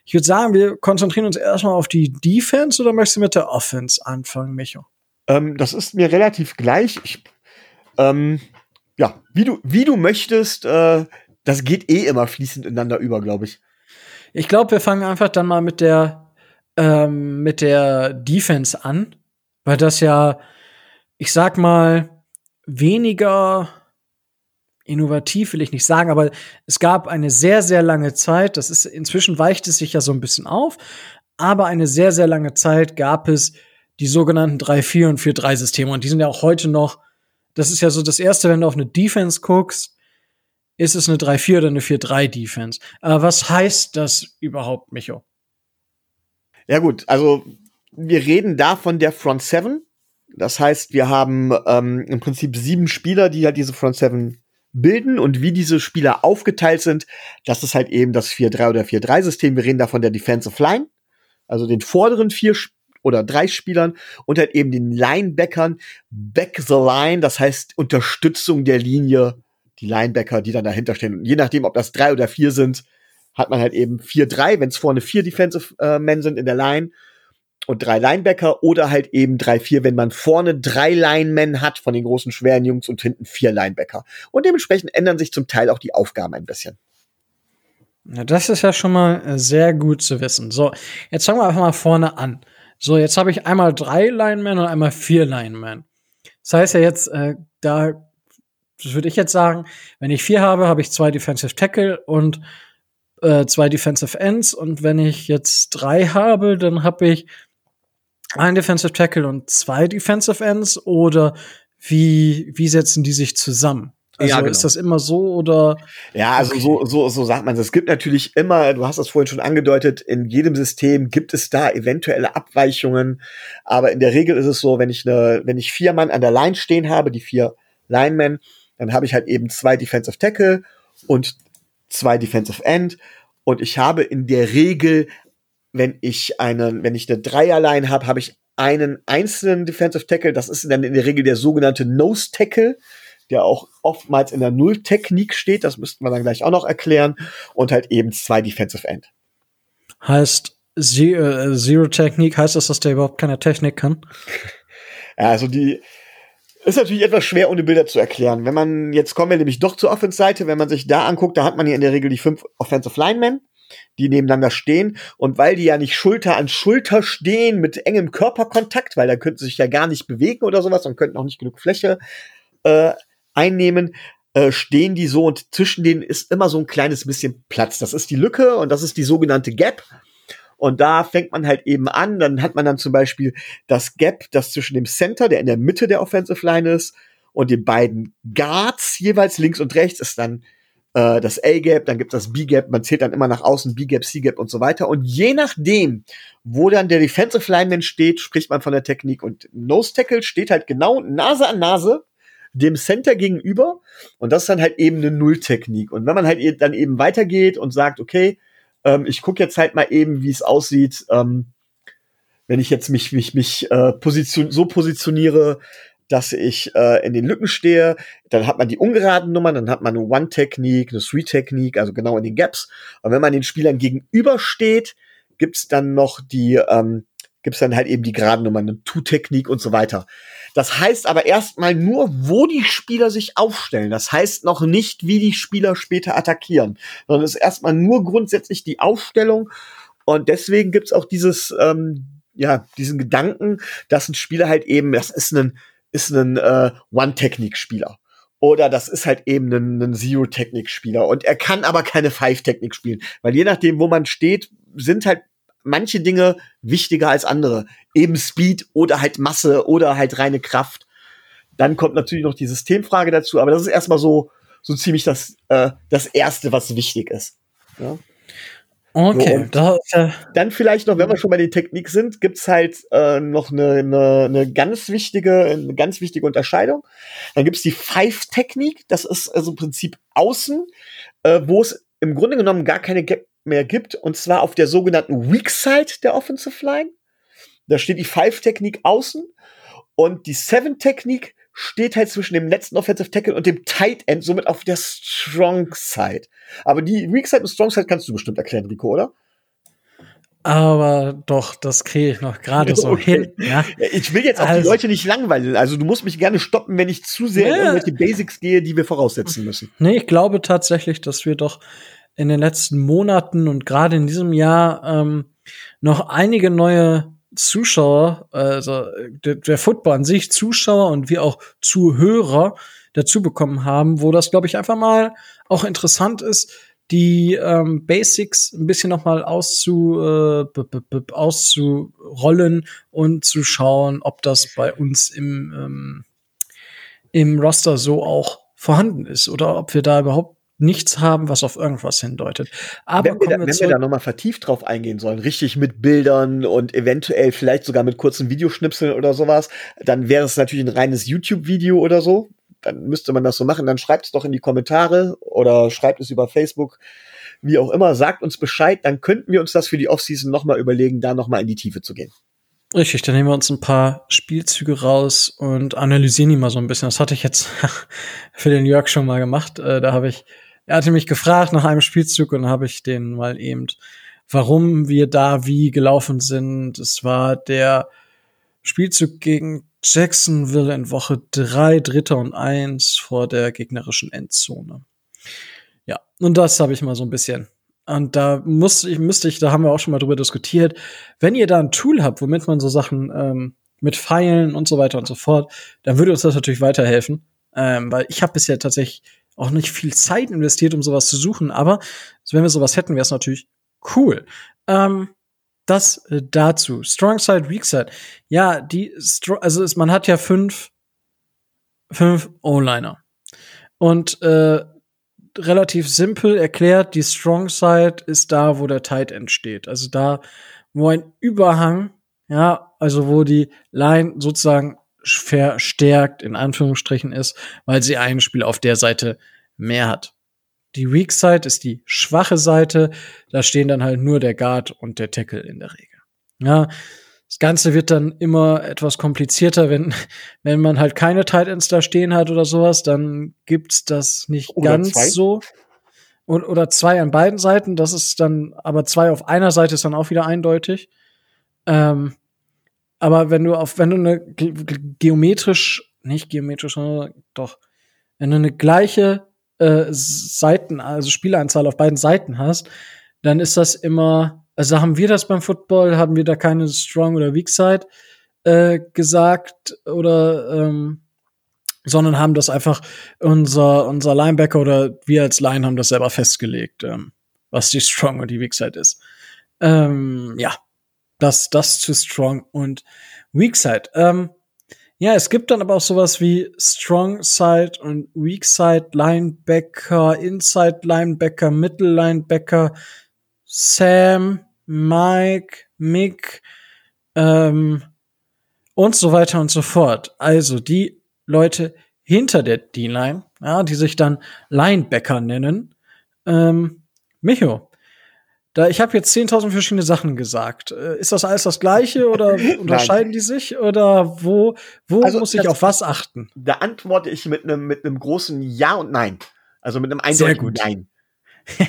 Ich würde sagen, wir konzentrieren uns erstmal auf die Defense oder möchtest du mit der Offense anfangen, Micho? Ähm, das ist mir relativ gleich. Ich, ähm, ja, wie du, wie du möchtest, äh, das geht eh immer fließend ineinander über, glaube ich. Ich glaube, wir fangen einfach dann mal mit der, ähm, mit der Defense an, weil das ja, ich sag mal, weniger innovativ will ich nicht sagen, aber es gab eine sehr, sehr lange Zeit, das ist, inzwischen weicht es sich ja so ein bisschen auf, aber eine sehr, sehr lange Zeit gab es die sogenannten 3-4 und 4-3-Systeme. Und die sind ja auch heute noch, das ist ja so das Erste, wenn du auf eine Defense guckst, ist es eine 3-4 oder eine 4-3-Defense. Aber was heißt das überhaupt, Micho? Ja gut, also wir reden da von der Front 7. Das heißt, wir haben ähm, im Prinzip sieben Spieler, die halt diese Front 7 bilden und wie diese Spieler aufgeteilt sind, das ist halt eben das 4-3 oder 4-3-System. Wir reden da von der Defensive Line, also den vorderen vier oder drei Spielern und halt eben den Linebackern back the line, das heißt Unterstützung der Linie, die Linebacker, die dann dahinter stehen. Und je nachdem, ob das drei oder vier sind, hat man halt eben vier, drei, wenn es vorne vier Defensive äh, Men sind in der Line und drei Linebacker oder halt eben drei, vier, wenn man vorne drei Linemen hat von den großen schweren Jungs und hinten vier Linebacker. Und dementsprechend ändern sich zum Teil auch die Aufgaben ein bisschen. Ja, das ist ja schon mal äh, sehr gut zu wissen. So, jetzt fangen wir einfach mal vorne an. So, jetzt habe ich einmal drei Linemen und einmal vier Linemen. Das heißt ja jetzt, äh, da würde ich jetzt sagen, wenn ich vier habe, habe ich zwei Defensive Tackle und äh, zwei Defensive Ends. Und wenn ich jetzt drei habe, dann habe ich ein Defensive Tackle und zwei Defensive Ends. Oder wie, wie setzen die sich zusammen? Also ja, genau. ist das immer so oder? Ja, also okay. so, so, so sagt man es. Es gibt natürlich immer, du hast das vorhin schon angedeutet, in jedem System gibt es da eventuelle Abweichungen. Aber in der Regel ist es so, wenn ich eine, wenn ich vier Mann an der Line stehen habe, die vier Linemen, dann habe ich halt eben zwei Defensive Tackle und zwei Defensive End. Und ich habe in der Regel, wenn ich einen, wenn ich eine Dreierline habe, habe ich einen einzelnen Defensive Tackle. Das ist dann in der Regel der sogenannte Nose Tackle der auch oftmals in der Null-Technik steht, das müssten wir dann gleich auch noch erklären, und halt eben zwei Defensive End. Heißt Zero, äh, Zero Technik, heißt das, dass der überhaupt keine Technik kann? Ja, also die ist natürlich etwas schwer ohne Bilder zu erklären. Wenn man, jetzt kommen wir nämlich doch zur Offense-Seite, wenn man sich da anguckt, da hat man hier in der Regel die fünf Offensive Linemen, die nebeneinander stehen. Und weil die ja nicht Schulter an Schulter stehen mit engem Körperkontakt, weil da könnten sie sich ja gar nicht bewegen oder sowas und könnten auch nicht genug Fläche äh, einnehmen, äh, stehen die so und zwischen denen ist immer so ein kleines bisschen Platz. Das ist die Lücke und das ist die sogenannte Gap. Und da fängt man halt eben an. Dann hat man dann zum Beispiel das Gap, das zwischen dem Center, der in der Mitte der Offensive Line ist, und den beiden Guards jeweils links und rechts ist dann äh, das A-Gap, dann gibt es das B-Gap, man zählt dann immer nach außen B-Gap, C-Gap und so weiter. Und je nachdem, wo dann der Defensive Lineman steht, spricht man von der Technik. Und Nose Tackle steht halt genau Nase an Nase dem Center gegenüber. Und das ist dann halt eben eine Null-Technik. Und wenn man halt dann eben weitergeht und sagt, okay, ähm, ich gucke jetzt halt mal eben, wie es aussieht, ähm, wenn ich jetzt mich, mich, mich äh, position so positioniere, dass ich äh, in den Lücken stehe, dann hat man die ungeraden Nummern, dann hat man eine One-Technik, eine Three-Technik, also genau in den Gaps. Und wenn man den Spielern gegenübersteht, gibt's dann noch die, ähm, gibt's dann halt eben die geraden Nummern, eine Two-Technik und so weiter. Das heißt aber erstmal nur, wo die Spieler sich aufstellen. Das heißt noch nicht, wie die Spieler später attackieren, sondern es ist erstmal nur grundsätzlich die Aufstellung. Und deswegen gibt's auch dieses, ähm, ja, diesen Gedanken, dass ein Spieler halt eben, das ist ein, ist ein äh, One-Technik-Spieler. Oder das ist halt eben ein, ein Zero-Technik-Spieler. Und er kann aber keine Five-Technik spielen. Weil je nachdem, wo man steht, sind halt manche Dinge wichtiger als andere. Eben Speed oder halt Masse oder halt reine Kraft. Dann kommt natürlich noch die Systemfrage dazu, aber das ist erstmal so, so ziemlich das, äh, das Erste, was wichtig ist. Ja? Okay, so, da, dann vielleicht noch, wenn wir schon bei den Technik sind, gibt's halt äh, noch eine, eine, eine ganz wichtige, eine ganz wichtige Unterscheidung. Dann gibt's die Five-Technik, das ist also im Prinzip außen, äh, wo es im Grunde genommen gar keine Gap mehr gibt, und zwar auf der sogenannten Weak Side der Offensive Line. Da steht die Five-Technik außen und die Seven-Technik steht halt zwischen dem letzten Offensive Tackle und dem Tight End, somit auf der Strong Side. Aber die Weak Side und Strong Side kannst du bestimmt erklären, Rico, oder? Aber doch, das kriege ich noch gerade so hin. Ja. Ich will jetzt auch also, die Leute nicht langweilen. Also du musst mich gerne stoppen, wenn ich zu sehr ja. in irgendwelche Basics gehe, die wir voraussetzen müssen. Nee, ich glaube tatsächlich, dass wir doch in den letzten Monaten und gerade in diesem Jahr ähm, noch einige neue Zuschauer, also der, der Football an sich, Zuschauer und wir auch Zuhörer dazu bekommen haben, wo das, glaube ich, einfach mal auch interessant ist, die ähm, Basics ein bisschen noch mal auszu, äh, auszurollen und zu schauen, ob das bei uns im, ähm, im Roster so auch vorhanden ist oder ob wir da überhaupt nichts haben, was auf irgendwas hindeutet. Aber wenn wir, da, wenn wir da nochmal vertieft drauf eingehen sollen, richtig mit Bildern und eventuell vielleicht sogar mit kurzen Videoschnipseln oder sowas, dann wäre es natürlich ein reines YouTube-Video oder so. Dann müsste man das so machen. Dann schreibt es doch in die Kommentare oder schreibt es über Facebook, wie auch immer. Sagt uns Bescheid, dann könnten wir uns das für die Offseason nochmal überlegen, da nochmal in die Tiefe zu gehen. Richtig, dann nehmen wir uns ein paar Spielzüge raus und analysieren die mal so ein bisschen. Das hatte ich jetzt für den Jörg schon mal gemacht. Äh, da habe ich er hatte mich gefragt nach einem Spielzug und habe ich den mal eben, warum wir da wie gelaufen sind. Es war der Spielzug gegen Jacksonville in Woche drei, Dritter und eins vor der gegnerischen Endzone. Ja, und das habe ich mal so ein bisschen. Und da muss ich, müsste ich, da haben wir auch schon mal drüber diskutiert, wenn ihr da ein Tool habt, womit man so Sachen ähm, mit Pfeilen und so weiter und so fort, dann würde uns das natürlich weiterhelfen. Ähm, weil ich habe bisher tatsächlich auch nicht viel Zeit investiert, um sowas zu suchen, aber wenn wir sowas hätten, wäre es natürlich cool. Ähm, das äh, dazu. Strong Side, Weak Side. Ja, die, Stro also es, man hat ja fünf, fünf O-Liner. Und äh, relativ simpel erklärt, die Strong Side ist da, wo der Tight End steht. Also da, wo ein Überhang, ja, also wo die Line sozusagen verstärkt in Anführungsstrichen ist, weil sie ein Spiel auf der Seite mehr hat. Die Weak Side ist die schwache Seite. Da stehen dann halt nur der Guard und der Tackle in der Regel. Ja, das Ganze wird dann immer etwas komplizierter, wenn, wenn man halt keine Tight Ends da stehen hat oder sowas, dann gibt's das nicht Oder ganz zwei. so. Und, oder zwei an beiden Seiten, das ist dann, aber zwei auf einer Seite ist dann auch wieder eindeutig. Ähm, aber wenn du auf, wenn du eine ge ge geometrisch, nicht geometrisch, sondern doch, wenn du eine gleiche äh, Seiten, also Spielanzahl auf beiden Seiten hast, dann ist das immer, also haben wir das beim Football, haben wir da keine Strong oder Weak Side äh, gesagt oder ähm, sondern haben das einfach unser unser Linebacker oder wir als Line haben das selber festgelegt, ähm, was die Strong und die Weak Side ist. Ähm, ja, das das zu Strong und Weak Side. Ähm, ja, es gibt dann aber auch sowas wie Strong Side und Weak Side Linebacker, Inside Linebacker, Middle Linebacker, Sam, Mike, Mick ähm, und so weiter und so fort. Also die Leute hinter der D-Line, ja, die sich dann Linebacker nennen. Ähm, Micho, da ich habe jetzt 10.000 verschiedene Sachen gesagt. Äh, Ist das alles das Gleiche oder unterscheiden die sich oder wo wo Also, muss ich auf was achten? Da antworte ich mit einem mit einem großen Ja und Nein. Also mit einem eindeutigen. Nein.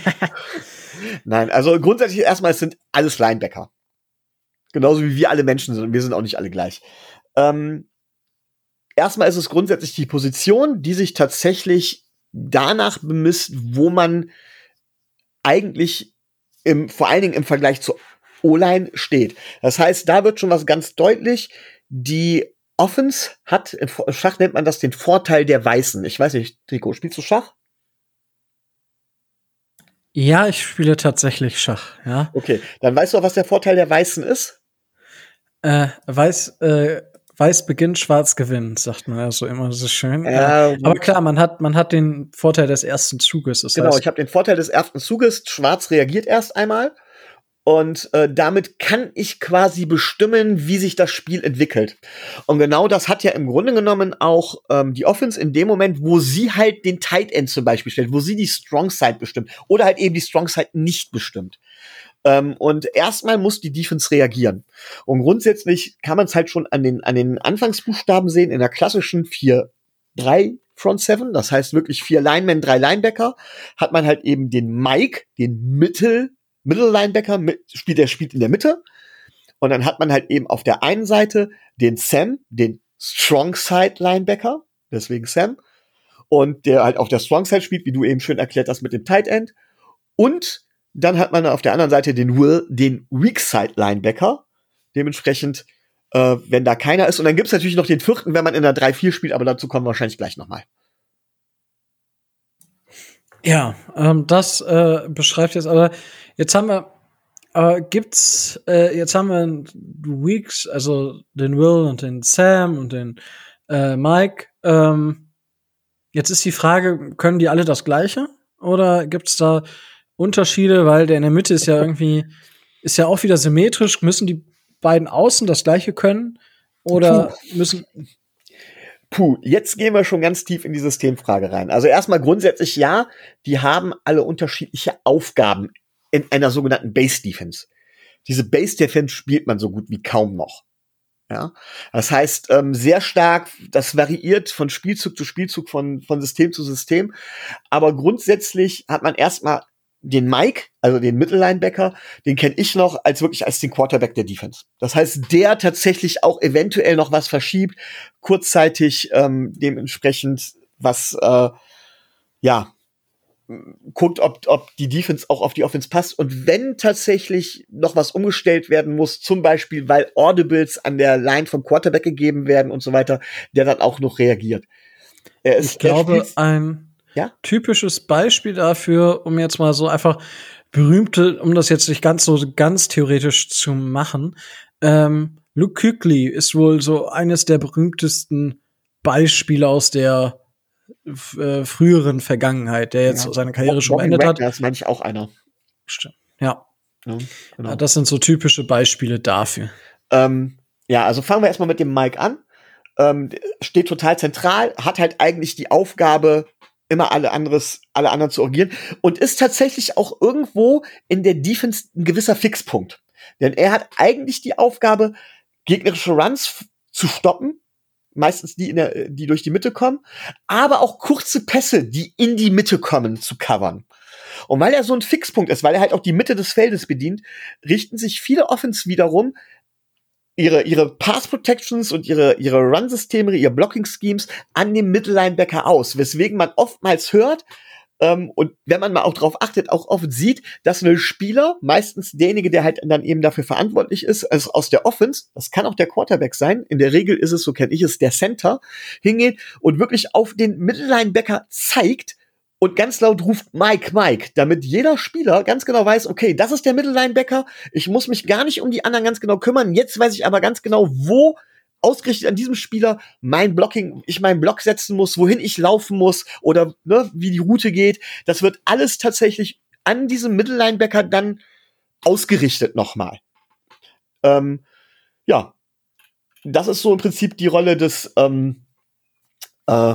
Nein, also grundsätzlich erstmal, es sind alles Linebacker. Genauso wie wir alle Menschen sind. Wir sind auch nicht alle gleich. Ähm, erstmal ist es grundsätzlich die Position, die sich tatsächlich danach bemisst, wo man eigentlich im, vor allen Dingen im Vergleich zur O-Line steht. Das heißt, da wird schon was ganz deutlich. Die Offense hat, im Schach nennt man das den Vorteil der Weißen. Ich weiß nicht, Trikot, spielst du Schach? Ja, ich spiele tatsächlich Schach, ja. Okay, dann weißt du auch, was der Vorteil der Weißen ist? Äh, weiß, äh, weiß beginnt, schwarz gewinnt, sagt man ja so immer so schön. Äh, aber klar, man hat, man hat den Vorteil des ersten Zuges. Das Genau, heißt, ich habe den Vorteil des ersten Zuges. Schwarz reagiert erst einmal. Und äh, damit kann ich quasi bestimmen, wie sich das Spiel entwickelt. Und genau das hat ja im Grunde genommen auch ähm, die Offense in dem Moment, wo sie halt den Tight End zum Beispiel stellt, wo sie die Strong Side bestimmt oder halt eben die Strong Side nicht bestimmt. Ähm, und erstmal muss die Defense reagieren. Und grundsätzlich kann man es halt schon an den, an den Anfangsbuchstaben sehen, in der klassischen 4-3 Front Seven, das heißt wirklich vier Linemen, drei Linebacker, hat man halt eben den Mike, den Mittel, Middle Linebacker, mit, spielt, der spielt in der Mitte. Und dann hat man halt eben auf der einen Seite den Sam, den Strong Side Linebacker, deswegen Sam. Und der halt auf der Strong Side spielt, wie du eben schön erklärt hast mit dem Tight End. Und dann hat man auf der anderen Seite den Will, den Weak Side Linebacker. Dementsprechend, äh, wenn da keiner ist. Und dann gibt's natürlich noch den vierten, wenn man in der 3-4 spielt, aber dazu kommen wir wahrscheinlich gleich nochmal. Ja, ähm, das äh, beschreibt jetzt aber, jetzt haben wir, äh, gibt's, äh, jetzt haben wir Weeks, also den Will und den Sam und den äh, Mike. Ähm, jetzt ist die Frage, können die alle das Gleiche? Oder gibt's da Unterschiede, weil der in der Mitte ist ja irgendwie, ist ja auch wieder symmetrisch, müssen die beiden Außen das Gleiche können? Oder müssen, Puh, jetzt gehen wir schon ganz tief in die Systemfrage rein. Also erstmal grundsätzlich ja, die haben alle unterschiedliche Aufgaben in einer sogenannten Base Defense. Diese Base Defense spielt man so gut wie kaum noch. Ja, das heißt ähm, sehr stark. Das variiert von Spielzug zu Spielzug, von von System zu System. Aber grundsätzlich hat man erstmal den Mike, also den Mittellinebacker, den kenne ich noch als wirklich als den Quarterback der Defense. Das heißt, der tatsächlich auch eventuell noch was verschiebt, kurzzeitig ähm, dementsprechend was äh, ja guckt, ob, ob die Defense auch auf die Offense passt. Und wenn tatsächlich noch was umgestellt werden muss, zum Beispiel, weil Audibles an der Line vom Quarterback gegeben werden und so weiter, der dann auch noch reagiert. Er ist, Ich glaube, ein Ja? typisches Beispiel dafür, um jetzt mal so einfach berühmte, um das jetzt nicht ganz so ganz theoretisch zu machen. Ähm, Luke Kuechly ist wohl so eines der berühmtesten Beispiele aus der äh, früheren Vergangenheit, der jetzt Ja. seine Karriere schon beendet hat. Wagner ist, meine ich, auch einer. Stimmt. Ja, Ja, genau. das sind so typische Beispiele dafür. Ähm, ja, also fangen wir erstmal mit dem Mike an. Ähm, steht total zentral, hat halt eigentlich die Aufgabe, immer alle anderes, alle anderen zu agieren und ist tatsächlich auch irgendwo in der Defense ein gewisser Fixpunkt. Denn er hat eigentlich die Aufgabe, gegnerische Runs zu stoppen, meistens die, in der, die durch die Mitte kommen, aber auch kurze Pässe, die in die Mitte kommen, zu covern. Und weil er so ein Fixpunkt ist, weil er halt auch die Mitte des Feldes bedient, richten sich viele Offens wiederum ihre, ihre Pass Protections und ihre, ihre Run-Systeme, ihre Blocking-Schemes an dem Mittellinebacker aus, weswegen man oftmals hört, ähm, und wenn man mal auch drauf achtet, auch oft sieht, dass ein Spieler, meistens derjenige, der halt dann eben dafür verantwortlich ist, also aus der Offense, das kann auch der Quarterback sein, in der Regel ist es, so kenne ich es, der Center, hingeht und wirklich auf den Mittellinebacker zeigt, und ganz laut ruft Mike, Mike, damit jeder Spieler ganz genau weiß, okay, das ist der Mittellinebacker, ich muss mich gar nicht um die anderen ganz genau kümmern, jetzt weiß ich aber ganz genau, wo ausgerichtet an diesem Spieler mein Blocking, ich meinen Block setzen muss, wohin ich laufen muss oder ne, wie die Route geht. Das wird alles tatsächlich an diesem Mittellinebacker dann ausgerichtet nochmal. Ähm, ja, das ist so im Prinzip die Rolle des ähm, äh,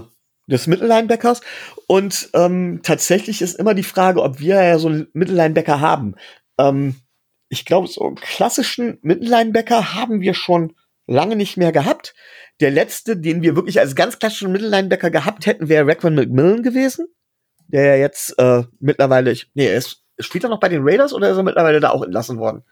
des Mittellinebackers. Und ähm, tatsächlich ist immer die Frage, ob wir ja so einen Mittellinebacker haben. Ähm, ich glaube, so einen klassischen Mittellinebacker haben wir schon lange nicht mehr gehabt. Der letzte, den wir wirklich als ganz klassischen Mittellinebacker gehabt hätten, wäre Raquan McMillan gewesen. Der ja jetzt äh, mittlerweile, ich, nee, er ist, spielt er noch bei den Raiders oder ist er mittlerweile da auch entlassen worden?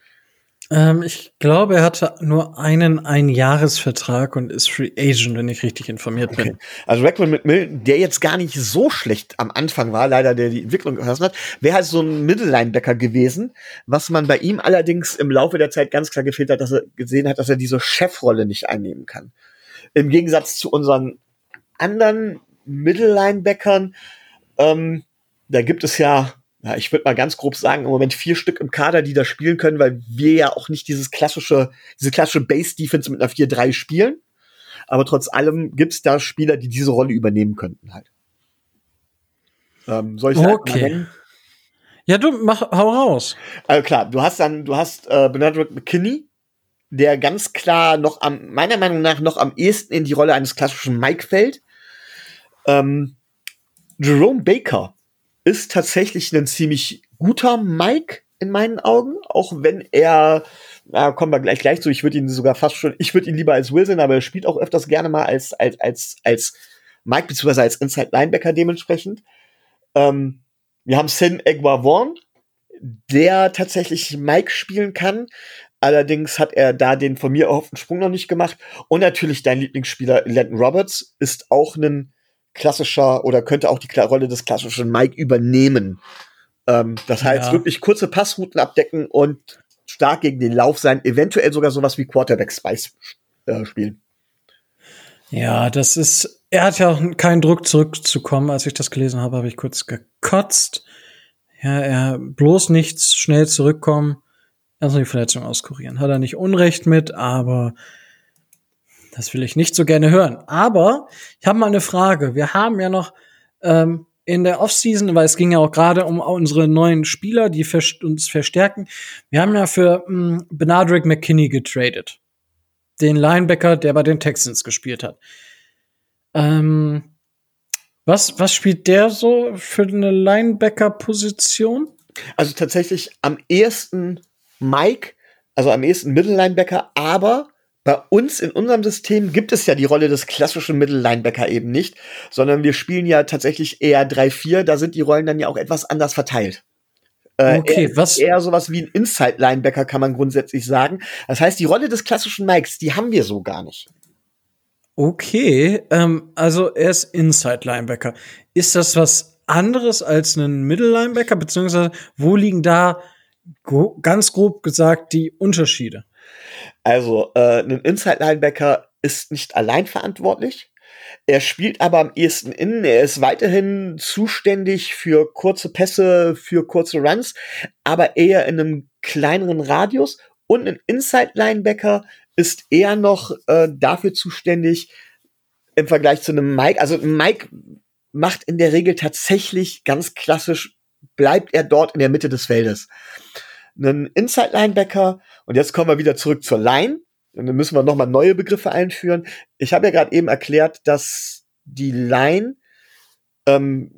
Ähm, ich glaube, er hatte nur einen Einjahresvertrag und ist Free Agent, wenn ich richtig informiert bin. Okay. Also Rackman McMillan, der jetzt gar nicht so schlecht am Anfang war, leider der die Entwicklung gehört hat, wäre halt so ein Mittellinebacker gewesen, was man bei ihm allerdings im Laufe der Zeit ganz klar gefehlt hat, dass er gesehen hat, dass er diese Chefrolle nicht einnehmen kann. Im Gegensatz zu unseren anderen Mittellinebackern, ähm, da gibt es ja ja, ich würde mal ganz grob sagen, im Moment vier Stück im Kader, die da spielen können, weil wir ja auch nicht dieses klassische, diese klassische Base-Defense mit einer 4-3 spielen. Aber trotz allem gibt's da Spieler, die diese Rolle übernehmen könnten halt. Ähm, soll ich okay. Ja, du mach, hau raus. Also klar, du hast dann, du hast äh, Benedict McKinney, der ganz klar noch am, meiner Meinung nach noch am ehesten in die Rolle eines klassischen Mike fällt. Ähm, Jerome Baker, ist tatsächlich ein ziemlich guter Mike in meinen Augen, auch wenn er, na, kommen wir gleich gleich zu, ich würde ihn sogar fast schon, ich würde ihn lieber als Wilson, aber er spielt auch öfters gerne mal als, als, als, als Mike, beziehungsweise als Inside Linebacker dementsprechend. Ähm, wir haben Sin Egwa Vaughn, der tatsächlich Mike spielen kann. Allerdings hat er da den von mir erhofften Sprung noch nicht gemacht. Und natürlich dein Lieblingsspieler Landon Roberts ist auch ein klassischer oder könnte auch die Rolle des klassischen Mike übernehmen. Ähm, das heißt, ja. wirklich kurze Passrouten abdecken und stark gegen den Lauf sein, eventuell sogar sowas wie Quarterback Spice äh, spielen. Ja, das ist, er hat ja auch keinen Druck zurückzukommen. Als ich das gelesen habe, habe ich kurz gekotzt. Ja, er bloß nichts schnell zurückkommen, erstmal die Verletzung auskurieren. Hat er nicht Unrecht mit, aber das will ich nicht so gerne hören. Aber ich habe mal eine Frage. Wir haben ja noch ähm, in der Offseason, weil es ging ja auch gerade um unsere neuen Spieler, die uns verstärken. Wir haben ja für ähm, Benadryl McKinney getradet. Den Linebacker, der bei den Texans gespielt hat. Ähm, was, was spielt der so für eine Linebacker-Position? Also tatsächlich am ehesten Mike, also am ehesten Mittellinebacker, aber bei uns in unserem System gibt es ja die Rolle des klassischen Mittellinebacker eben nicht, sondern wir spielen ja tatsächlich eher 3-4, da sind die Rollen dann ja auch etwas anders verteilt. Äh, okay, eher, was? Eher sowas wie ein Inside-Linebacker kann man grundsätzlich sagen. Das heißt, die Rolle des klassischen Mikes, die haben wir so gar nicht. Okay, ähm, also er ist Inside-Linebacker. Ist das was anderes als ein Middle-Linebacker, beziehungsweise wo liegen da ganz grob gesagt die Unterschiede? Also, äh, ein Inside-Linebacker ist nicht allein verantwortlich. Er spielt aber am ehesten innen. Er ist weiterhin zuständig für kurze Pässe, für kurze Runs, aber eher in einem kleineren Radius. Und ein Inside-Linebacker ist eher noch äh, dafür zuständig im Vergleich zu einem Mike. Also Mike macht in der Regel tatsächlich ganz klassisch, bleibt er dort in der Mitte des Feldes einen Inside Linebacker und jetzt kommen wir wieder zurück zur Line. Und dann müssen wir nochmal neue Begriffe einführen. Ich habe ja gerade eben erklärt, dass die Line ähm,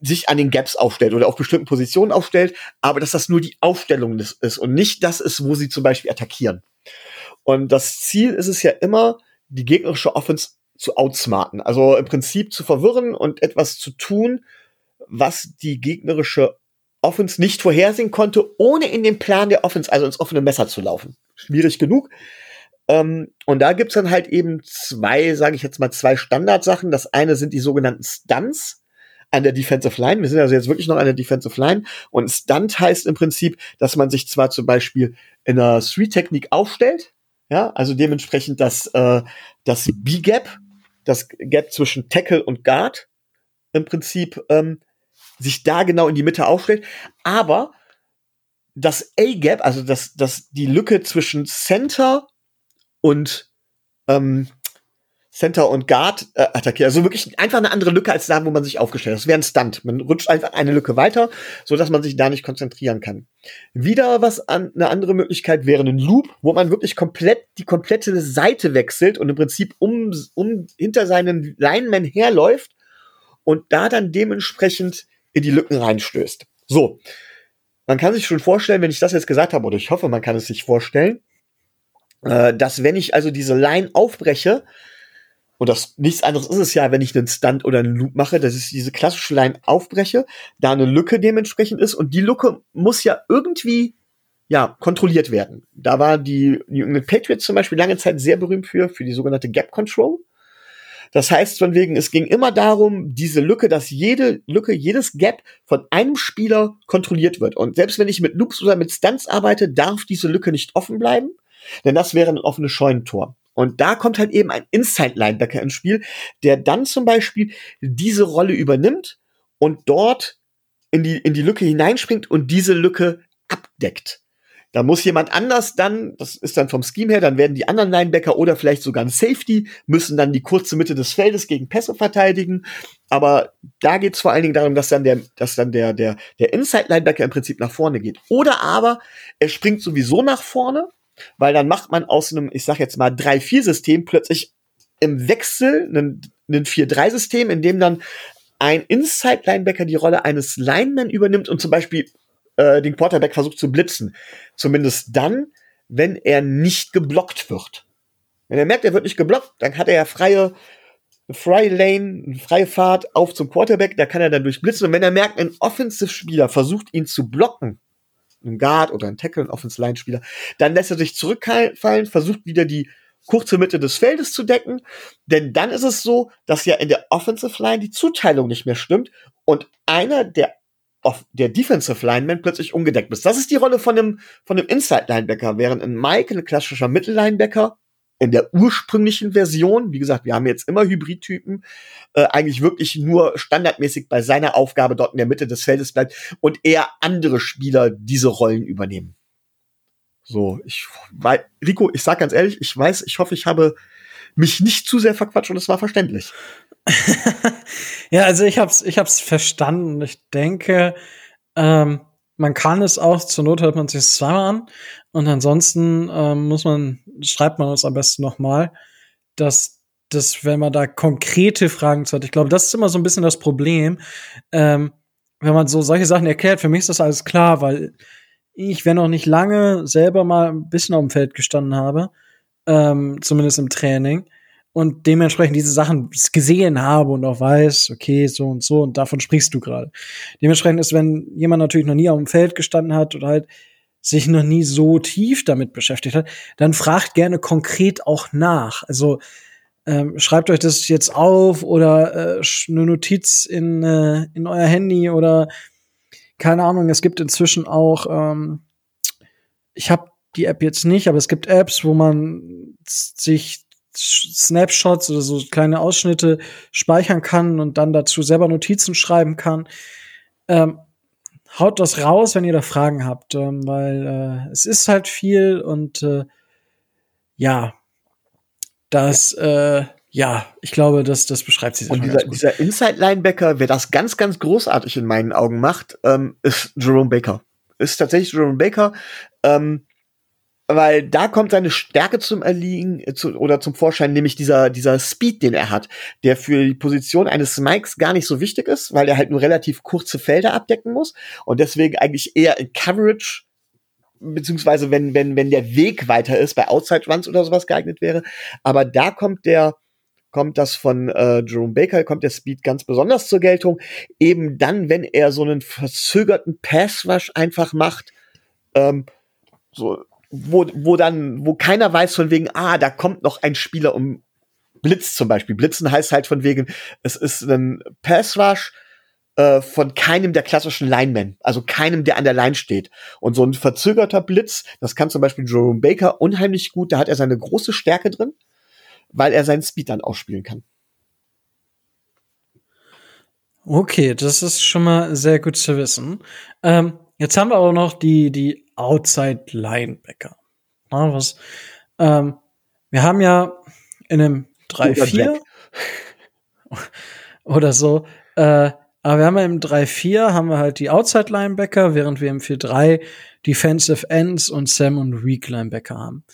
sich an den Gaps aufstellt oder auf bestimmten Positionen aufstellt, aber dass das nur die Aufstellung ist und nicht das ist, wo sie zum Beispiel attackieren. Und das Ziel ist es ja immer, die gegnerische Offense zu outsmarten. Also im Prinzip zu verwirren und etwas zu tun, was die gegnerische Offense nicht vorhersehen konnte, ohne in den Plan der Offense, also ins offene Messer zu laufen. Schwierig genug. Ähm, und da gibt's dann halt eben zwei, sage ich jetzt mal, zwei Standardsachen. Das eine sind die sogenannten Stunts an der Defensive Line. Wir sind also jetzt wirklich noch an der Defensive Line. Und Stunt heißt im Prinzip, dass man sich zwar zum Beispiel in einer Three-Technik aufstellt, ja, also dementsprechend das, äh, das B-Gap, das Gap zwischen Tackle und Guard im Prinzip ähm, sich da genau in die Mitte aufstellt, aber das A-Gap, also das, das, die Lücke zwischen Center und ähm, Center und Guard äh, attackiert. Also wirklich einfach eine andere Lücke als da, wo man sich aufgestellt hat. Das wäre ein Stunt. Man rutscht einfach eine Lücke weiter, so dass man sich da nicht konzentrieren kann. Wieder was an eine andere Möglichkeit wäre ein Loop, wo man wirklich komplett die komplette Seite wechselt und im Prinzip um, um hinter seinen Linemen herläuft und da dann dementsprechend in die Lücken reinstößt. So. Man kann sich schon vorstellen, wenn ich das jetzt gesagt habe, oder ich hoffe, man kann es sich vorstellen, äh, dass wenn ich also diese Line aufbreche, und das nichts anderes ist es ja, wenn ich einen Stunt oder einen Loop mache, dass ich diese klassische Line aufbreche, da eine Lücke dementsprechend ist und die Lücke muss ja irgendwie ja kontrolliert werden. Da war die New England Patriots zum Beispiel lange Zeit sehr berühmt für für die sogenannte Gap Control. Das heißt von wegen, es ging immer darum, diese Lücke, dass jede Lücke, jedes Gap von einem Spieler kontrolliert wird. Und selbst wenn ich mit Loops oder mit Stunts arbeite, darf diese Lücke nicht offen bleiben, denn das wäre ein offenes Scheunentor. Und da kommt halt eben ein Inside-Linebacker ins Spiel, der dann zum Beispiel diese Rolle übernimmt und dort in die, in die Lücke hineinspringt und diese Lücke abdeckt. Da muss jemand anders dann, das ist dann vom Scheme her, dann werden die anderen Linebacker oder vielleicht sogar ein Safety, müssen dann die kurze Mitte des Feldes gegen Pässe verteidigen. Aber da geht es vor allen Dingen darum, dass dann der, dass dann der, der, der Inside-Linebacker im Prinzip nach vorne geht. Oder aber er springt sowieso nach vorne, weil dann macht man aus einem, ich sag jetzt mal, 3-4-System plötzlich im Wechsel ein, ein 4-3-System, in dem dann ein Inside-Linebacker die Rolle eines Linemen übernimmt und zum Beispiel äh, den Quarterback versucht zu blitzen. Zumindest dann, wenn er nicht geblockt wird. Wenn er merkt, er wird nicht geblockt, dann hat er ja freie, freie Lane, freie Fahrt auf zum Quarterback, da kann er dann durchblitzen. Und wenn er merkt, ein Offensive-Spieler versucht ihn zu blocken, ein Guard oder ein Tackle, ein Offensive-Line-Spieler, dann lässt er sich zurückfallen, versucht wieder die kurze Mitte des Feldes zu decken, denn dann ist es so, dass ja in der Offensive Line die Zuteilung nicht mehr stimmt und einer der der Defensive Lineman plötzlich ungedeckt bist. Das ist die Rolle von einem, von einem Inside Linebacker, während ein Mike ein klassischer Mittellinebacker in der ursprünglichen Version, wie gesagt, wir haben jetzt immer Hybridtypen, äh, eigentlich wirklich nur standardmäßig bei seiner Aufgabe dort in der Mitte des Feldes bleibt und eher andere Spieler diese Rollen übernehmen. So, ich weil Rico, ich sag ganz ehrlich, ich weiß, ich hoffe, ich habe mich nicht zu sehr verquatscht und es war verständlich. ja, also ich hab's, ich hab's verstanden. Ich denke, ähm, man kann es auch, zur Not hört man sich zweimal an. Und ansonsten ähm, muss man, schreibt man uns am besten nochmal, dass, dass, wenn man da konkrete Fragen zu hat, ich glaube, das ist immer so ein bisschen das Problem, ähm, wenn man so solche Sachen erklärt, für mich ist das alles klar, weil ich, wenn auch nicht lange, selber mal ein bisschen auf dem Feld gestanden habe, ähm, zumindest im Training, und dementsprechend diese Sachen gesehen habe und auch weiß, okay, so und so und davon sprichst du gerade. Dementsprechend ist, wenn jemand natürlich noch nie auf dem Feld gestanden hat oder halt sich noch nie so tief damit beschäftigt hat, dann fragt gerne konkret auch nach. Also ähm, schreibt euch das jetzt auf oder äh, eine Notiz in, äh, in euer Handy oder keine Ahnung, es gibt inzwischen auch, ähm, ich habe die App jetzt nicht, aber es gibt Apps, wo man sich Snapshots oder so kleine Ausschnitte speichern kann und dann dazu selber Notizen schreiben kann. Ähm, haut das raus, wenn ihr da Fragen habt, ähm, weil äh, es ist halt viel und äh, ja, das, äh, ja, ich glaube, das, das beschreibt sich Und dieser, dieser Inside-Linebacker, wer das ganz, ganz großartig in meinen Augen macht, ähm, ist Jerome Baker. Ist tatsächlich Jerome Baker. Ähm, weil da kommt seine Stärke zum Erliegen äh, zu, oder zum Vorschein, nämlich dieser, dieser Speed, den er hat, der für die Position eines Mikes gar nicht so wichtig ist, weil er halt nur relativ kurze Felder abdecken muss und deswegen eigentlich eher in Coverage beziehungsweise wenn, wenn, wenn der Weg weiter ist, bei Outside Runs oder sowas geeignet wäre. Aber da kommt der, kommt das von äh, Jerome Baker, kommt der Speed ganz besonders zur Geltung. Eben dann, wenn er so einen verzögerten Pass-Rush einfach macht, ähm, so, wo, wo dann, wo keiner weiß von wegen, ah, da kommt noch ein Spieler um Blitz zum Beispiel. Blitzen heißt halt von wegen, es ist ein Pass-Rush, äh, von keinem der klassischen Linemen, also keinem, der an der Line steht. Und so ein verzögerter Blitz, das kann zum Beispiel Jerome Baker unheimlich gut, da hat er seine große Stärke drin, weil er seinen Speed dann ausspielen kann. Okay, das ist schon mal sehr gut zu wissen. Ähm, jetzt haben wir auch noch die, die Outside Linebacker. Na, was, ähm, wir haben ja in einem 3-4 oder so, äh, aber wir haben ja im 3-4 haben wir halt die Outside Linebacker, während wir im 4-3 Defensive Ends und Sam und Weak Linebacker haben.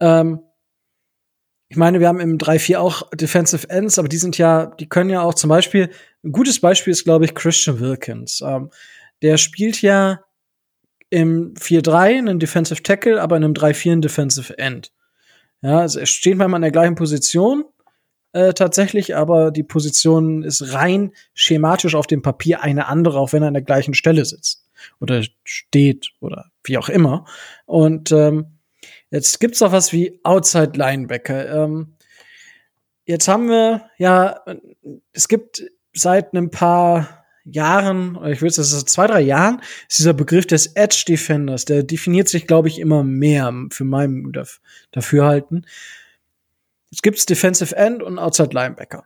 Ähm, ich meine, wir haben im 3-4 auch Defensive Ends, aber die sind ja, die können ja auch zum Beispiel, ein gutes Beispiel ist, glaube ich, Christian Wilkins. Ähm, der spielt ja im 4-3 einen Defensive Tackle, aber in einem 3-4 ein Defensive End. Ja, also er steht manchmal in der gleichen Position, äh, tatsächlich, aber die Position ist rein schematisch auf dem Papier eine andere, auch wenn er an der gleichen Stelle sitzt oder steht oder wie auch immer. Und ähm, jetzt gibt's noch was wie Outside Linebacker. Ähm, jetzt haben wir ja, es gibt seit ein paar Jahren, ich würde sagen, zwei, drei Jahren, ist dieser Begriff des Edge Defenders, der definiert sich, glaube ich, immer mehr für mein Dafürhalten. Es gibt Defensive End und Outside Linebacker.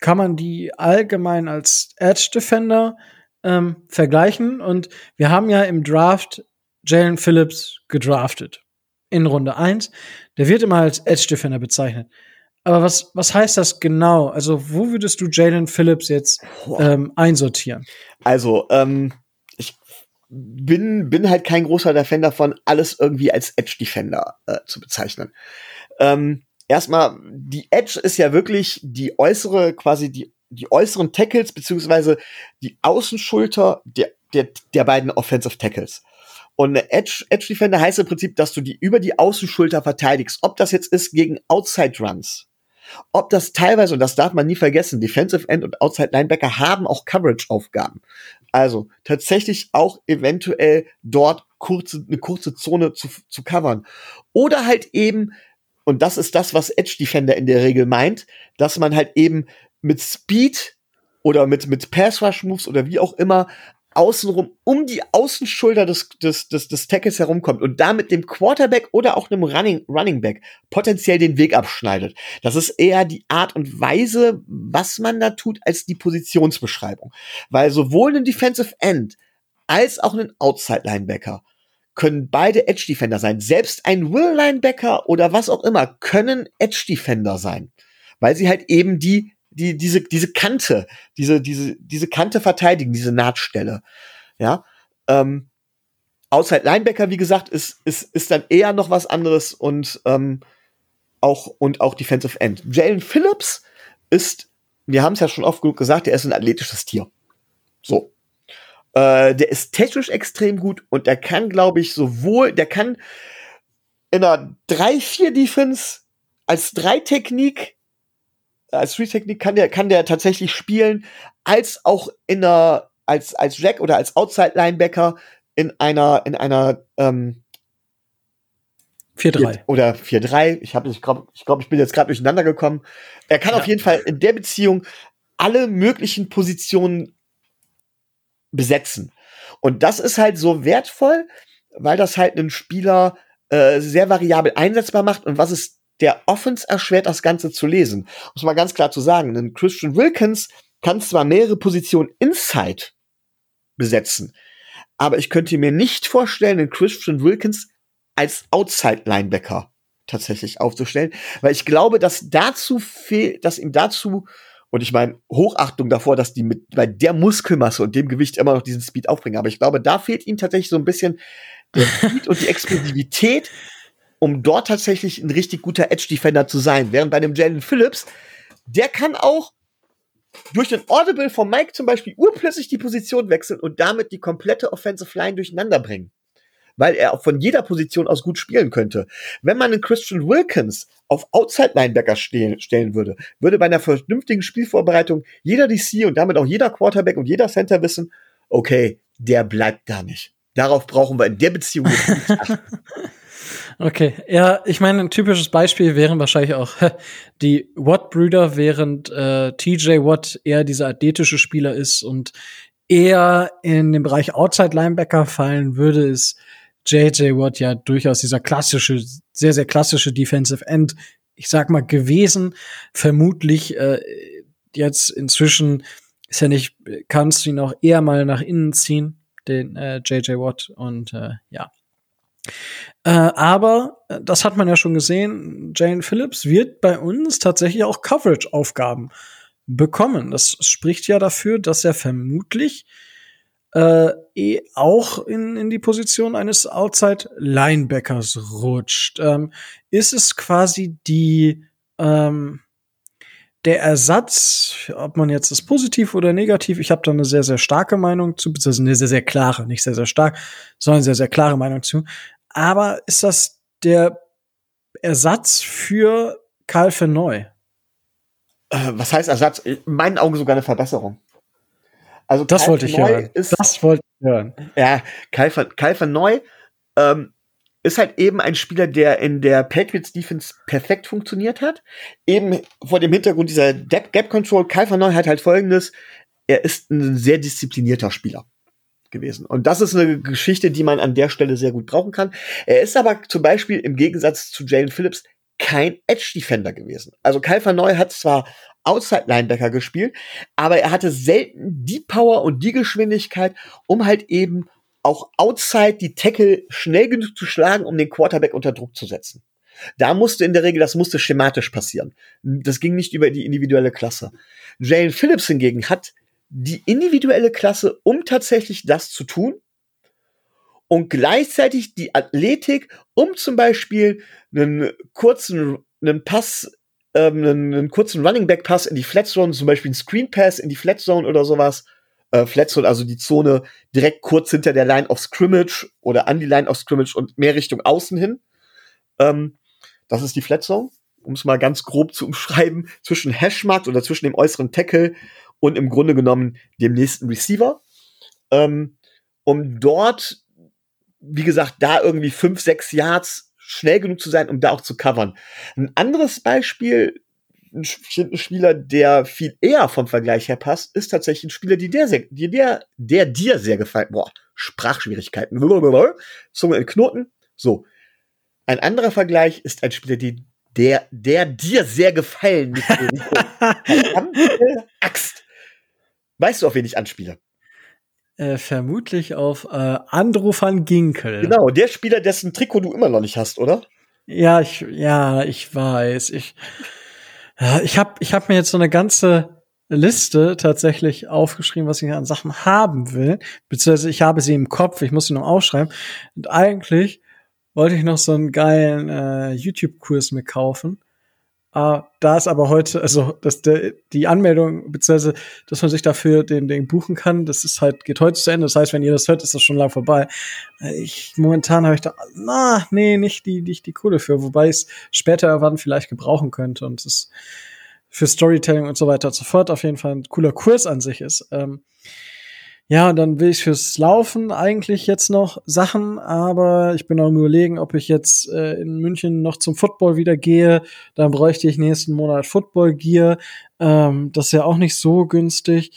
Kann man die allgemein als Edge Defender ähm, vergleichen? Und wir haben ja im Draft Jalen Phillips gedraftet in Runde 1. Der wird immer als Edge Defender bezeichnet. Aber was, was heißt das genau? Also, wo würdest du Jalen Phillips jetzt ähm, einsortieren? Also, ähm, ich bin, bin halt kein großer Defender davon, alles irgendwie als Edge Defender äh, zu bezeichnen. Ähm, erstmal, die Edge ist ja wirklich die äußere, quasi die, die äußeren Tackles, beziehungsweise die Außenschulter der, der, der beiden Offensive Tackles. Und eine Edge, Edge Defender heißt im Prinzip, dass du die über die Außenschulter verteidigst. Ob das jetzt ist gegen Outside Runs. Ob das teilweise, und das darf man nie vergessen, Defensive End und Outside Linebacker haben auch Coverage-Aufgaben. Also tatsächlich auch eventuell dort kurze, eine kurze Zone zu, zu covern. Oder halt eben und das ist das, was Edge Defender in der Regel meint, dass man halt eben mit Speed oder mit, mit Pass Rush Moves oder wie auch immer außenrum um die Außenschulter des, des, des, des Tackles herumkommt und damit dem Quarterback oder auch einem Running, Running Back potenziell den Weg abschneidet. Das ist eher die Art und Weise, was man da tut, als die Positionsbeschreibung. Weil sowohl ein Defensive End als auch ein Outside Linebacker können beide Edge Defender sein. Selbst ein Will Linebacker oder was auch immer können Edge Defender sein, weil sie halt eben die die diese diese Kante, diese diese diese Kante verteidigen, diese Nahtstelle. Ja, ähm, Outside Linebacker, wie gesagt, ist ist ist dann eher noch was anderes und ähm, auch und auch Defensive End. Jalen Phillips ist, wir haben es ja schon oft genug gesagt, er ist ein athletisches Tier. So, äh, der ist technisch extrem gut und der kann, glaube ich, sowohl, der kann in einer 3-4-Defense als 3-Technik, als 3-Technik kann der, kann der tatsächlich spielen, als auch in einer, als, als Jack oder als Outside-Linebacker in einer, in einer, ähm, 4-3. Oder 4-3. Ich habe, ich glaube, ich, glaub, ich bin jetzt gerade durcheinander gekommen. Er kann ja. auf jeden Fall in der Beziehung alle möglichen Positionen besetzen. Und das ist halt so wertvoll, weil das halt einen Spieler äh, sehr variabel einsetzbar macht und was es der Offense erschwert, das Ganze zu lesen. Um es mal ganz klar zu sagen, ein Christian Wilkins kann zwar mehrere Positionen inside besetzen, aber ich könnte mir nicht vorstellen, den Christian Wilkins als Outside Linebacker tatsächlich aufzustellen, weil ich glaube, dass dazu fehlt, dass ihm dazu und ich meine, Hochachtung davor, dass die mit bei der Muskelmasse und dem Gewicht immer noch diesen Speed aufbringen. Aber ich glaube, da fehlt ihm tatsächlich so ein bisschen der Speed und die Explosivität, um dort tatsächlich ein richtig guter Edge-Defender zu sein. Während bei dem Jalen Phillips, der kann auch durch den Audible von Mike zum Beispiel urplötzlich die Position wechseln und damit die komplette Offensive Line durcheinander bringen. weil er von jeder Position aus gut spielen könnte. Wenn man einen Christian Wilkins auf Outside Linebacker stellen würde, würde bei einer vernünftigen Spielvorbereitung jeder DC und damit auch jeder Quarterback und jeder Center wissen, okay, der bleibt da nicht. Darauf brauchen wir in der Beziehung nicht achten. Okay, ja, ich meine, ein typisches Beispiel wären wahrscheinlich auch die Watt-Brüder, während äh, TJ Watt eher dieser athletische Spieler ist und eher in den Bereich Outside Linebacker fallen würde, ist JJ Watt ja durchaus dieser klassische, sehr, sehr klassische Defensive End, ich sag mal, gewesen. Vermutlich äh, jetzt inzwischen ist ja nicht, kannst du ihn auch eher mal nach innen ziehen, den äh, JJ Watt. Und äh, ja, äh, aber äh, das hat man ja schon gesehen. Jane Phillips wird bei uns tatsächlich auch Coverage-Aufgaben bekommen. Das spricht ja dafür, dass er vermutlich äh, eh auch in, in die Position eines Outside-Linebackers rutscht. Ähm, ist es quasi die ähm, der Ersatz, ob man jetzt das positiv oder negativ, ich habe da eine sehr, sehr starke Meinung zu, beziehungsweise eine sehr, sehr klare, nicht sehr, sehr stark, sondern eine sehr, sehr klare Meinung zu. Aber ist das der Ersatz für Karl Verneu? Äh, was heißt Ersatz? In meinen Augen sogar eine Verbesserung. Also das Karl wollte ich hören. Ist, das wollte ich hören. Ja, Karl, Karl Verneu ähm, ist halt eben ein Spieler, der in der Patriots Defense perfekt funktioniert hat. Eben vor dem Hintergrund dieser Gap Control. Kai van Neu hat halt folgendes. Er ist ein sehr disziplinierter Spieler gewesen. Und das ist eine Geschichte, die man an der Stelle sehr gut brauchen kann. Er ist aber zum Beispiel im Gegensatz zu Jalen Phillips kein Edge Defender gewesen. Also Kai van Neu hat zwar Outside Linebacker gespielt, aber er hatte selten die Power und die Geschwindigkeit, um halt eben auch outside die Tackle schnell genug zu schlagen, um den Quarterback unter Druck zu setzen. Da musste in der Regel, das musste schematisch passieren. Das ging nicht über die individuelle Klasse. Jalen Phillips hingegen hat die individuelle Klasse, um tatsächlich das zu tun und gleichzeitig die Athletik, um zum Beispiel einen kurzen, einen Pass, ähm, einen, einen kurzen Running Back Pass in die Flat Zone, zum Beispiel einen Screen Pass in die Flat Zone oder sowas, äh, Flatzone, also die Zone direkt kurz hinter der Line of Scrimmage oder an die Line of Scrimmage und mehr Richtung außen hin. Ähm, das ist die Flatzone, um es mal ganz grob zu umschreiben, zwischen Hashmark oder zwischen dem äußeren Tackle und im Grunde genommen dem nächsten Receiver. Ähm, um dort, wie gesagt, da irgendwie fünf, sechs Yards schnell genug zu sein, um da auch zu covern. Ein anderes Beispiel, ein, Spieler, der viel eher vom Vergleich her passt, ist tatsächlich ein Spieler, die der, sehr, die der, der dir sehr gefällt. Boah, Sprachschwierigkeiten. Zunge in Knoten. So. Ein anderer Vergleich ist ein Spieler, die, der, der dir sehr gefallen Axt. Weißt du, auf wen ich anspiele? Äh, vermutlich auf äh, Andro van Ginkel. Genau, der Spieler, dessen Trikot du immer noch nicht hast, oder? Ja, ich, ja, ich weiß. Ich, ich habe ich hab mir jetzt so eine ganze Liste tatsächlich aufgeschrieben, was ich an Sachen haben will. Beziehungsweise ich habe sie im Kopf, ich muss sie noch aufschreiben. Und eigentlich wollte ich noch so einen geilen äh, YouTube-Kurs mir kaufen. Uh, da ist aber heute, also dass der, die Anmeldung, beziehungsweise, dass man sich dafür den, den buchen kann, das ist halt, geht heute zu Ende. Das heißt, wenn ihr das hört, ist das schon lang vorbei. Ich, momentan habe ich da, na, nee, nicht die, nicht die Kohle für, wobei ich es später irgendwann vielleicht gebrauchen könnte und es für Storytelling und so weiter und so fort auf jeden Fall ein cooler Kurs an sich ist. Ähm, ja, dann will ich fürs Laufen eigentlich jetzt noch Sachen, aber ich bin auch überlegen, ob ich jetzt äh, in München noch zum Football wieder gehe. Dann bräuchte ich nächsten Monat Football Gear. Ähm, das ist ja auch nicht so günstig.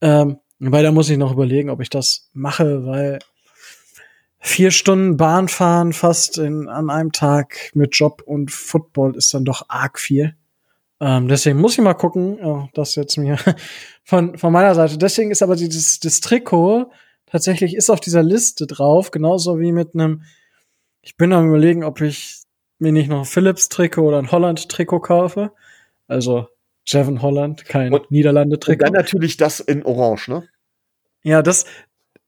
Ähm, weil da muss ich noch überlegen, ob ich das mache, weil vier Stunden Bahn fahren fast in, an einem Tag mit Job und Football ist dann doch arg viel. Ähm, deswegen muss ich mal gucken, oh, das jetzt mir von, von meiner Seite. Deswegen ist aber dieses das Trikot tatsächlich ist auf dieser Liste drauf, genauso wie mit einem, ich bin am überlegen, ob ich mir nicht noch ein Philips-Trikot oder ein Holland-Trikot kaufe. Also Jevon Holland, kein Niederlande-Trikot. Und dann natürlich das in Orange, ne? Ja, das,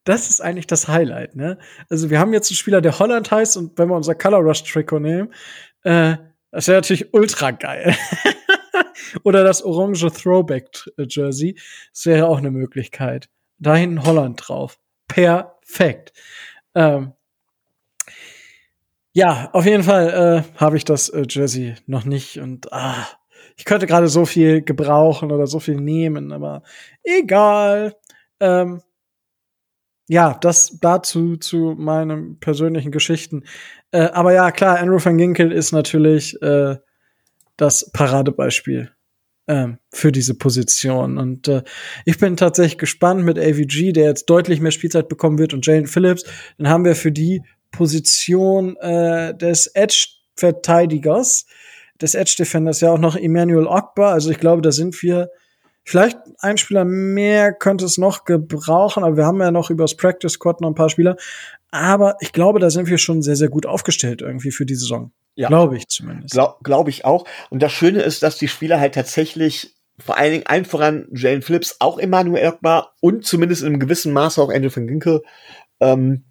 das ist eigentlich das Highlight, ne? Also wir haben jetzt einen Spieler, der Holland heißt und wenn wir unser Color Rush Trikot nehmen, äh, das wäre natürlich ultra geil. Oder das orange Throwback-Jersey. Das wäre auch eine Möglichkeit. Da hinten Holland drauf. Perfekt. Ähm, Ja, auf jeden Fall äh, habe ich das äh, Jersey noch nicht und ah, ich könnte gerade so viel gebrauchen oder so viel nehmen, aber egal. Ähm, ja, das dazu zu meinen persönlichen Geschichten. Äh, aber ja, klar, Andrew van Ginkel ist natürlich äh, das Paradebeispiel ähm, für diese Position. Und äh, ich bin tatsächlich gespannt mit AVG, der jetzt deutlich mehr Spielzeit bekommen wird, und Jalen Phillips. Dann haben wir für die Position äh, des Edge-Verteidigers, des Edge-Defenders ja auch noch Emmanuel Ogba. Also ich glaube, da sind wir Vielleicht ein Spieler mehr könnte es noch gebrauchen, aber wir haben ja noch übers Practice Squad noch ein paar Spieler. Aber ich glaube, da sind wir schon sehr, sehr gut aufgestellt irgendwie für die Saison. Ja. Glaube ich zumindest. Glaube glaub ich auch. Und das Schöne ist, dass die Spieler halt tatsächlich vor allen Dingen allen voran Jalen Phillips, auch Emmanuel Erkbar und zumindest in einem gewissen Maße auch Andrew van Ginkel, ähm,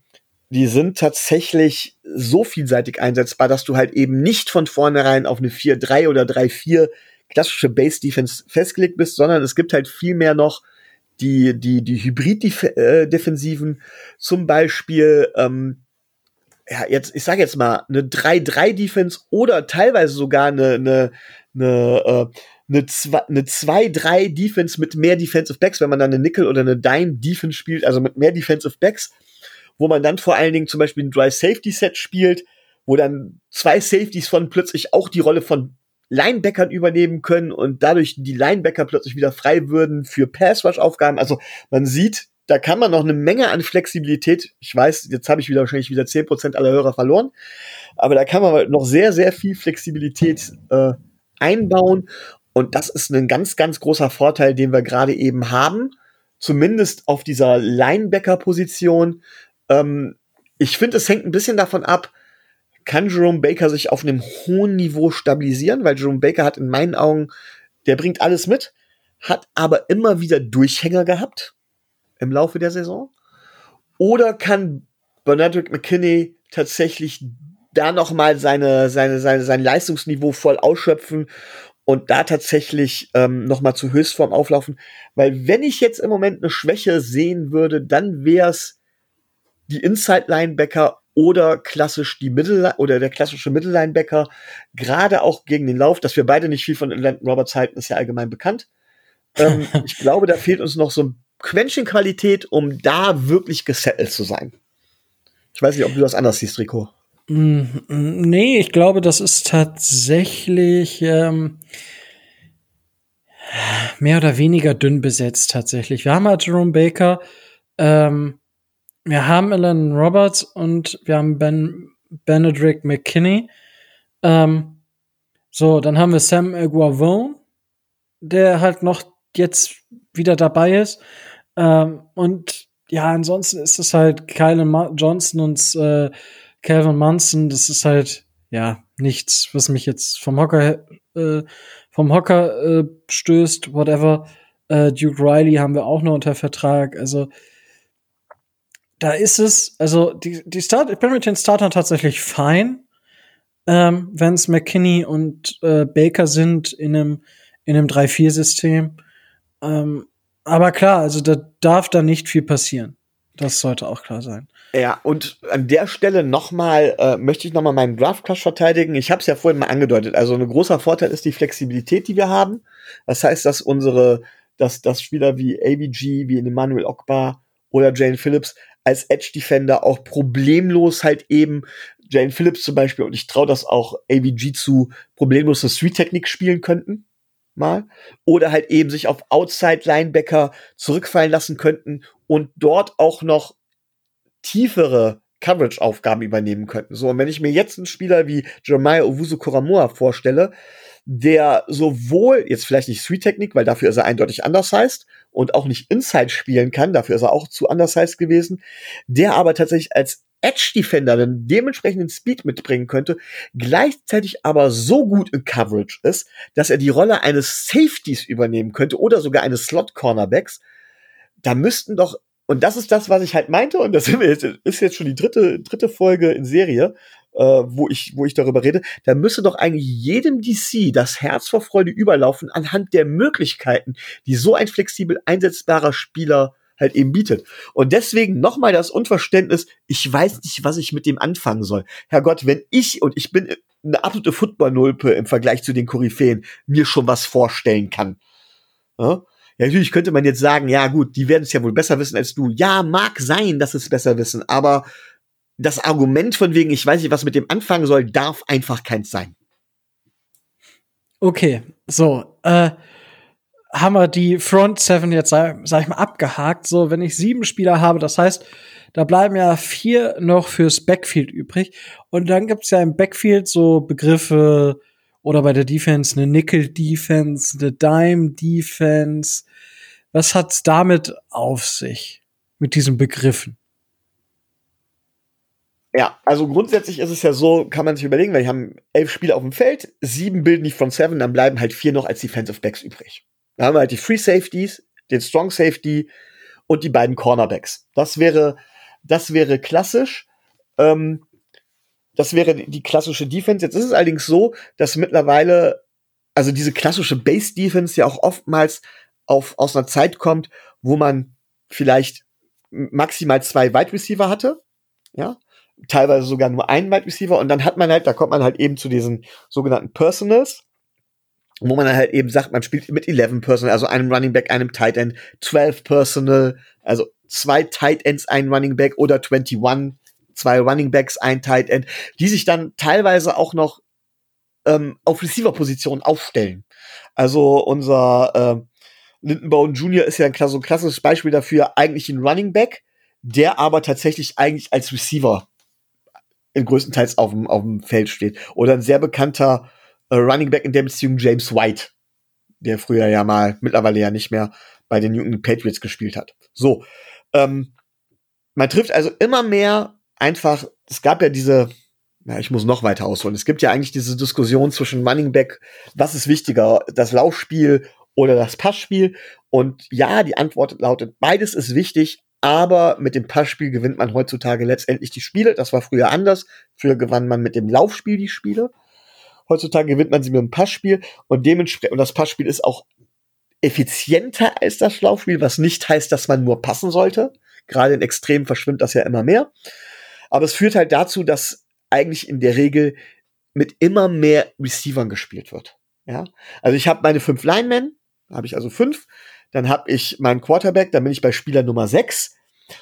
die sind tatsächlich so vielseitig einsetzbar, dass du halt eben nicht von vornherein auf eine 4-3 oder 3-4 klassische Base Defense festgelegt bist, sondern es gibt halt viel mehr noch die, die, die Hybrid-Defensiven, zum Beispiel, ähm, ja, jetzt, ich sage jetzt mal, eine 3-3-Defense oder teilweise sogar eine, eine, eine, äh, eine 2-3-Defense mit mehr Defensive Backs, wenn man dann eine Nickel oder eine Dime-Defense spielt, also mit mehr Defensive Backs, wo man dann vor allen Dingen zum Beispiel ein Dry Safety Set spielt, wo dann zwei Safeties von plötzlich auch die Rolle von Linebackern übernehmen können und dadurch die Linebacker plötzlich wieder frei würden für Pass-Rush-Aufgaben. Also man sieht, da kann man noch eine Menge an Flexibilität, ich weiß, jetzt habe ich wieder wahrscheinlich wieder zehn Prozent aller Hörer verloren, aber da kann man noch sehr, sehr viel Flexibilität äh, einbauen und das ist ein ganz, ganz großer Vorteil, den wir gerade eben haben, zumindest auf dieser Linebacker-Position. Ähm, ich finde, es hängt ein bisschen davon ab, kann Jerome Baker sich auf einem hohen Niveau stabilisieren, weil Jerome Baker hat in meinen Augen, der bringt alles mit, hat aber immer wieder Durchhänger gehabt im Laufe der Saison. Oder kann Bernardrick McKinney tatsächlich da noch mal seine, seine, seine, sein Leistungsniveau voll ausschöpfen und da tatsächlich ähm, noch mal zu Höchstform auflaufen. Weil wenn ich jetzt im Moment eine Schwäche sehen würde, dann wäre es die Inside-Linebacker oder klassisch die Mittel oder der klassische Mittellinebacker, gerade auch gegen den Lauf, dass wir beide nicht viel von Landon Roberts halten, ist ja allgemein bekannt. ähm, ich glaube, da fehlt uns noch so ein Quäntchen Qualität, um da wirklich gesettelt zu sein. Ich weiß nicht, ob du das anders siehst, Rico. Mm, mm, nee, ich glaube, das ist tatsächlich ähm, mehr oder weniger dünn besetzt tatsächlich. Wir haben halt Jerome Baker, ähm, wir haben Alan Roberts und wir haben Ben Benedict McKinney. Ähm, so, dann haben wir Sam Aguavone, der halt noch jetzt wieder dabei ist. Ähm, und ja, ansonsten ist es halt Kyle Johnson und äh, Calvin Munson. Das ist halt ja nichts, was mich jetzt vom Hocker äh, vom Hocker äh, stößt. Whatever. Äh, Duke Riley haben wir auch noch unter Vertrag. Also da ist es, also die, die Start, ich bin mit den Startern tatsächlich fein, ähm, wenn es McKinney und äh, Baker sind in einem, in einem 3-4-System. Ähm, aber klar, also da darf da nicht viel passieren. Das sollte auch klar sein. Ja, und an der Stelle nochmal, äh, möchte ich nochmal meinen Draft Clash verteidigen. Ich habe es ja vorhin mal angedeutet. Also ein großer Vorteil ist die Flexibilität, die wir haben. Das heißt, dass unsere, dass, dass Spieler wie ABG, wie Emmanuel Ogbar oder Jane Phillips als Edge Defender auch problemlos halt eben Jane Phillips zum Beispiel und ich traue das auch AVG zu, problemlos eine Street Technik spielen könnten. Mal. Oder halt eben sich auf Outside Linebacker zurückfallen lassen könnten und dort auch noch tiefere Coverage-Aufgaben übernehmen könnten. So, und wenn ich mir jetzt einen Spieler wie Jeremiah Owusu Koramoa vorstelle, der sowohl, jetzt vielleicht nicht Sweet Technik, weil dafür ist er eindeutig undersized und auch nicht Inside spielen kann, dafür ist er auch zu undersized gewesen, der aber tatsächlich als Edge Defender den dementsprechenden Speed mitbringen könnte, gleichzeitig aber so gut in Coverage ist, dass er die Rolle eines Safeties übernehmen könnte oder sogar eines Slot Cornerbacks. Da müssten doch und das ist das, was ich halt meinte, und das ist jetzt schon die dritte, dritte Folge in Serie, äh, wo, ich, wo ich darüber rede, da müsste doch eigentlich jedem DC das Herz vor Freude überlaufen anhand der Möglichkeiten, die so ein flexibel einsetzbarer Spieler halt eben bietet. Und deswegen nochmal das Unverständnis, ich weiß nicht, was ich mit dem anfangen soll. Herrgott, wenn ich, und ich bin eine absolute Football-Nulpe im Vergleich zu den Koryphäen, mir schon was vorstellen kann. Ja? Ja, natürlich könnte man jetzt sagen, ja gut, die werden es ja wohl besser wissen als du. Ja, mag sein, dass es besser wissen, aber das Argument von wegen, ich weiß nicht, was mit dem anfangen soll, darf einfach keins sein. Okay, so, äh, haben wir die Front Seven jetzt, sag, sag ich mal, abgehakt. So, wenn ich sieben Spieler habe, das heißt, da bleiben ja vier noch fürs Backfield übrig. Und dann gibt's ja im Backfield so Begriffe oder bei der Defense eine Nickel Defense, eine Dime Defense. Was hat's damit auf sich mit diesen Begriffen? Ja, also grundsätzlich ist es ja so, kann man sich überlegen, weil wir haben elf Spieler auf dem Feld, sieben bilden die Front Seven, dann bleiben halt vier noch als Defensive Backs übrig. Da haben wir halt die Free Safeties, den Strong Safety und die beiden Cornerbacks. Das wäre, das wäre klassisch. Ähm, das wäre die klassische Defense. Jetzt ist es allerdings so, dass mittlerweile, also diese klassische Base Defense ja auch oftmals auf, aus einer Zeit kommt, wo man vielleicht maximal zwei Wide Receiver hatte. Ja, teilweise sogar nur einen Wide Receiver und dann hat man halt, da kommt man halt eben zu diesen sogenannten Personals wo man halt eben sagt, man spielt mit 11 Personal, also einem Running Back, einem Tight End, 12 Personal, also zwei Tight Ends, ein Running Back oder 21, zwei Running Backs, ein Tight End, die sich dann teilweise auch noch ähm, auf Receiver-Positionen aufstellen. Also unser äh, Lindenbaum Jr. ist ja ein so ein klassisches Beispiel dafür, eigentlich ein Running Back, der aber tatsächlich eigentlich als Receiver größtenteils auf dem, auf dem Feld steht. Oder ein sehr bekannter äh, Running Back in der Beziehung James White, der früher ja mal, mittlerweile ja nicht mehr bei den New England Patriots gespielt hat. So, ähm, man trifft also immer mehr einfach, es gab ja diese, ja, ich muss noch weiter ausholen. Es gibt ja eigentlich diese Diskussion zwischen Running Back, was ist wichtiger, das Laufspiel oder das Passspiel? Und ja, die Antwort lautet, beides ist wichtig, aber mit dem Passspiel gewinnt man heutzutage letztendlich die Spiele. Das war früher anders. Früher gewann man mit dem Laufspiel die Spiele. Heutzutage gewinnt man sie mit dem Passspiel und dementsprechend, und das Passspiel ist auch effizienter als das Laufspiel, was nicht heißt, dass man nur passen sollte. Gerade in Extremen verschwimmt das ja immer mehr. Aber es führt halt dazu, dass eigentlich in der Regel mit immer mehr Receivern gespielt wird. Ja, also ich habe meine fünf Linemen, habe ich also fünf. Dann habe ich meinen Quarterback, dann bin ich bei Spieler Nummer sechs.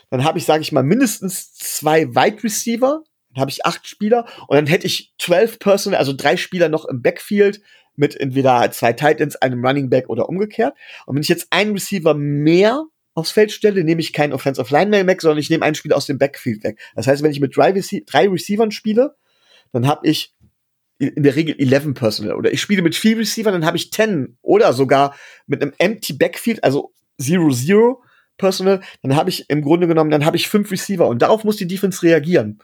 Dann habe ich, sage ich mal, mindestens zwei Wide Receiver, dann habe ich acht Spieler und dann hätte ich zwölf Personal, also drei Spieler noch im Backfield mit entweder zwei Titans, einem Running Back oder umgekehrt. Und wenn ich jetzt einen Receiver mehr aufs Feld stelle, nehme ich keinen Offensive Lineman weg, sondern ich nehme einen Spieler aus dem Backfield weg. Das heißt, wenn ich mit drei, Rece drei Receivern spiele, dann habe ich in der Regel 11 Personal. Oder ich spiele mit vier Receivern, dann habe ich 10. Oder sogar mit einem Empty Backfield, also 0-0 Personal, dann habe ich im Grunde genommen, dann habe ich fünf Receiver. Und darauf muss die Defense reagieren.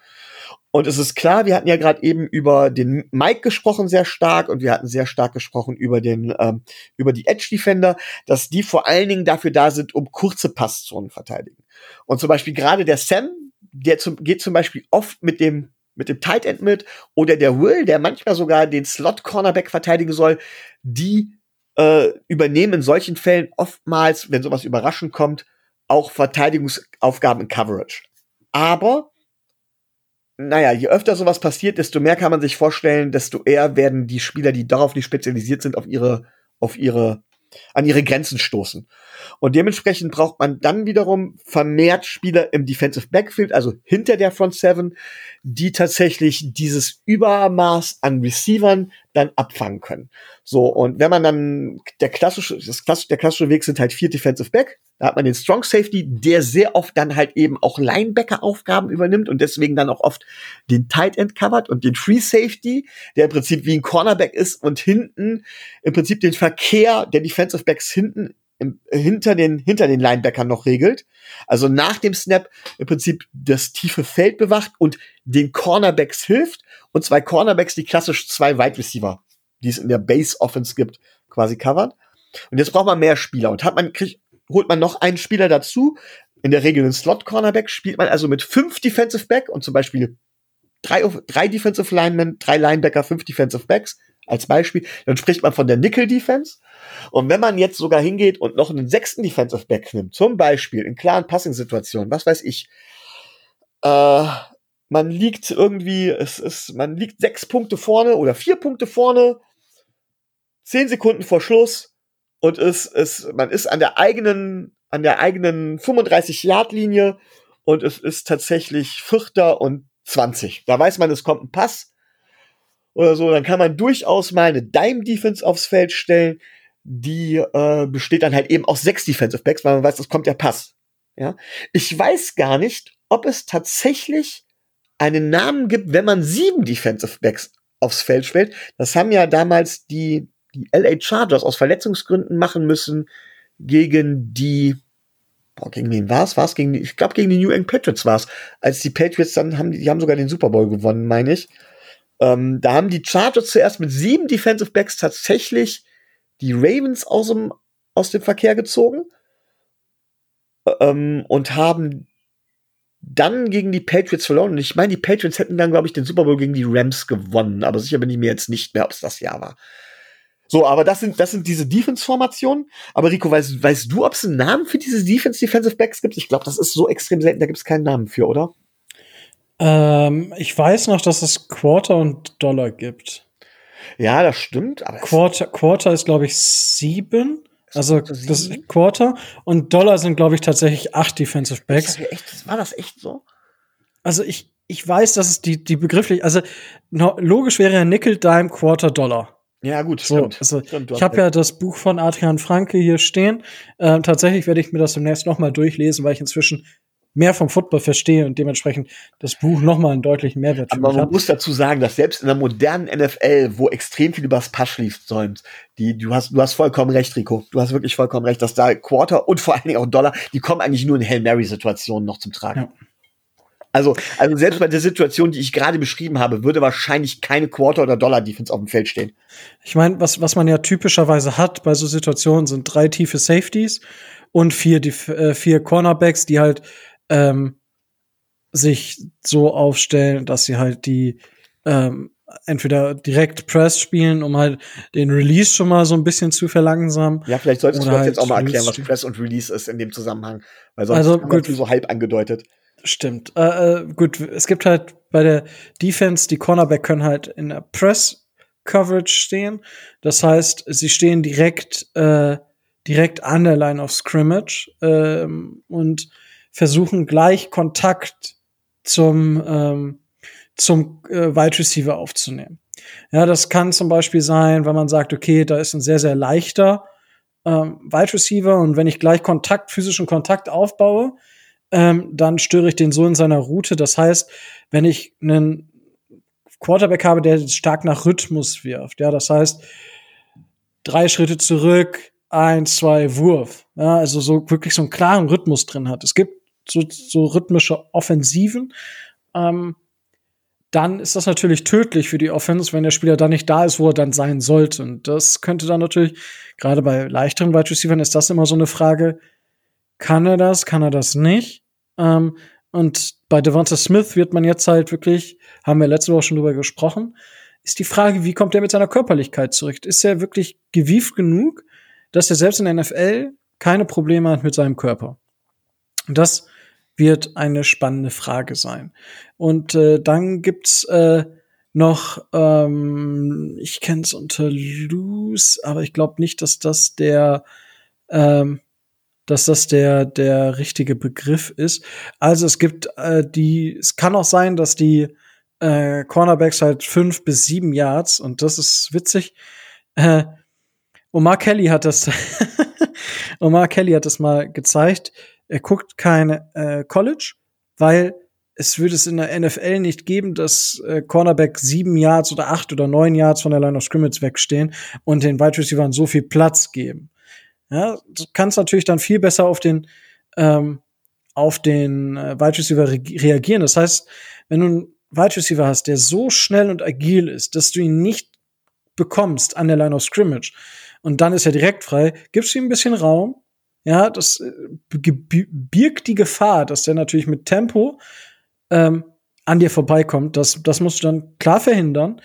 Und es ist klar, wir hatten ja gerade eben über den Mike gesprochen sehr stark und wir hatten sehr stark gesprochen über den ähm, über die Edge Defender, dass die vor allen Dingen dafür da sind, um kurze Passzonen verteidigen. Und zum Beispiel gerade der Sam, der zum, geht zum Beispiel oft mit dem mit dem Tight End mit oder der Will, der manchmal sogar den Slot Cornerback verteidigen soll, die äh, übernehmen in solchen Fällen oftmals, wenn sowas überraschend kommt, auch Verteidigungsaufgaben in Coverage. Aber naja, je öfter sowas passiert, desto mehr kann man sich vorstellen, desto eher werden die Spieler, die darauf nicht spezialisiert sind, auf ihre, auf ihre, an ihre Grenzen stoßen. Und dementsprechend braucht man dann wiederum vermehrt Spieler im Defensive Backfield, also hinter der Front Seven, die tatsächlich dieses Übermaß an Receivern dann abfangen können. So, und wenn man dann der klassische, das klassische, der klassische Weg sind halt vier Defensive Back, da hat man den Strong Safety, der sehr oft dann halt eben auch Linebacker-Aufgaben übernimmt und deswegen dann auch oft den Tight End covert und den Free Safety, der im Prinzip wie ein Cornerback ist und hinten im Prinzip den Verkehr der Defensive Backs hinten im, hinter den, hinter den Linebackern noch regelt. Also nach dem Snap im Prinzip das tiefe Feld bewacht und den Cornerbacks hilft und zwei Cornerbacks, die klassisch zwei Wide Receiver, die es in der Base Offense gibt, quasi covern. Und jetzt braucht man mehr Spieler und hat man, kriegt, holt man noch einen Spieler dazu. In der Regel einen Slot Cornerback spielt man also mit fünf Defensive Back und zum Beispiel drei, drei Defensive Linemen, drei Linebacker, fünf Defensive Backs als Beispiel, dann spricht man von der Nickel Defense. Und wenn man jetzt sogar hingeht und noch einen sechsten Defensive Back nimmt, zum Beispiel in klaren Passing-Situationen, was weiß ich, äh, man liegt irgendwie, es ist, man liegt sechs Punkte vorne oder vier Punkte vorne, zehn Sekunden vor Schluss und es, es, man ist an der eigenen, an der eigenen 35-Yard-Linie und es ist tatsächlich Vierter und 20. Da weiß man, es kommt ein Pass oder so, dann kann man durchaus mal eine Dime-Defense aufs Feld stellen, die äh, besteht dann halt eben aus sechs Defensive Backs, weil man weiß, es kommt der Pass. Ja, ich weiß gar nicht, ob es tatsächlich einen Namen gibt, wenn man sieben Defensive Backs aufs Feld stellt. Das haben ja damals die, die LA Chargers aus Verletzungsgründen machen müssen gegen die, boah, gegen wen war's? War's gegen die, ich glaube gegen die New England Patriots war's. Als die Patriots dann haben, die haben sogar den Super Bowl gewonnen, meine ich. Ähm, da haben die Chargers zuerst mit sieben Defensive Backs tatsächlich die Ravens aus dem, aus dem Verkehr gezogen ähm, und haben dann gegen die Patriots verloren. Und ich meine, die Patriots hätten dann, glaube ich, den Super Bowl gegen die Rams gewonnen. Aber sicher bin ich mir jetzt nicht mehr, ob es das Jahr war. So, aber das sind, das sind diese Defense-Formationen. Aber Rico, weißt, weißt du, ob es einen Namen für diese Defense-Defensive Backs gibt? Ich glaube, das ist so extrem selten, da gibt es keinen Namen für, oder? Ähm, ich weiß noch, dass es Quarter und Dollar gibt. Ja, das stimmt. Aber Quarter, Quarter ist, glaube ich, sieben. Also Quarter das sieben? Quarter und Dollar sind, glaube ich, tatsächlich acht Defensive Backs. echt, war das echt so? Also ich, ich weiß, dass es die, die begrifflich, also logisch wäre ja Nickel, Dime, Quarter, Dollar. Ja, gut, So, stimmt. also Stimmt, ich habe ja das Buch von Adrian Franke hier stehen. Ähm, tatsächlich werde ich mir das demnächst noch mal durchlesen, weil ich inzwischen mehr vom Football verstehe und dementsprechend das Buch noch mal einen deutlichen Mehrwert Aber man hat. muss dazu sagen, dass selbst in der modernen NFL, wo extrem viel übers Pass säumt, die, du hast, du hast vollkommen recht, Rico. Du hast wirklich vollkommen recht, dass da Quarter und vor allen Dingen auch Dollar, die kommen eigentlich nur in Hail Mary-Situationen noch zum Tragen. Ja. Also, also selbst bei der Situation, die ich gerade beschrieben habe, würde wahrscheinlich keine Quarter- oder Dollar-Defense auf dem Feld stehen. Ich meine, was, was man ja typischerweise hat bei so Situationen, sind drei tiefe Safeties und vier, die, äh, vier Cornerbacks, die halt ähm, sich so aufstellen, dass sie halt die ähm, entweder direkt Press spielen, um halt den Release schon mal so ein bisschen zu verlangsamen. Ja, vielleicht solltest du Oder das jetzt halt auch mal erklären, was Press und Release ist in dem Zusammenhang. Weil sonst Also, gut. so halb angedeutet. Stimmt. Äh, äh, gut, es gibt halt bei der Defense, die Cornerback können halt in der Press Coverage stehen. Das heißt, sie stehen direkt, äh, direkt an der Line of Scrimmage ähm, und versuchen gleich Kontakt zum, ähm, zum äh, Wide Receiver aufzunehmen. Ja, das kann zum Beispiel sein, wenn man sagt, okay, da ist ein sehr, sehr leichter ähm, Wide Receiver und wenn ich gleich Kontakt, physischen Kontakt aufbaue, ähm, dann störe ich den so in seiner Route. Das heißt, wenn ich einen Quarterback habe, der stark nach Rhythmus wirft, ja, das heißt, drei Schritte zurück, eins, zwei, Wurf, ja, also so wirklich so einen klaren Rhythmus drin hat. Es gibt so, so rhythmische Offensiven, ähm, dann ist das natürlich tödlich für die Offense, wenn der Spieler dann nicht da ist, wo er dann sein sollte. Und das könnte dann natürlich, gerade bei leichteren Wide Receivers, ist das immer so eine Frage, kann er das, kann er das nicht? Ähm, und bei Devonta Smith wird man jetzt halt wirklich, haben wir letzte Woche schon drüber gesprochen, ist die Frage, wie kommt er mit seiner Körperlichkeit zurück? Ist er wirklich gewieft genug, dass er selbst in der NFL keine Probleme hat mit seinem Körper? Und das wird eine spannende Frage sein. Und äh, dann gibt's äh, noch, ähm, ich kenne es unter Loose, aber ich glaube nicht, dass das der, ähm, dass das der der richtige Begriff ist. Also es gibt äh, die, es kann auch sein, dass die äh, Cornerbacks halt fünf bis sieben Yards und das ist witzig. Äh, Omar Kelly hat das, Omar Kelly hat das mal gezeigt. Er guckt keine äh, College, weil es würde es in der NFL nicht geben, dass äh, Cornerback sieben Yards oder acht oder neun Yards von der Line of Scrimmage wegstehen und den Wide Receivers so viel Platz geben. Ja, du kannst natürlich dann viel besser auf den ähm, auf den äh, Wide Receiver re reagieren. Das heißt, wenn du einen Wide Receiver hast, der so schnell und agil ist, dass du ihn nicht bekommst an der Line of Scrimmage und dann ist er direkt frei, gibst du ihm ein bisschen Raum. Ja, das äh, birgt die Gefahr, dass der natürlich mit Tempo ähm, an dir vorbeikommt. Das, das musst du dann klar verhindern.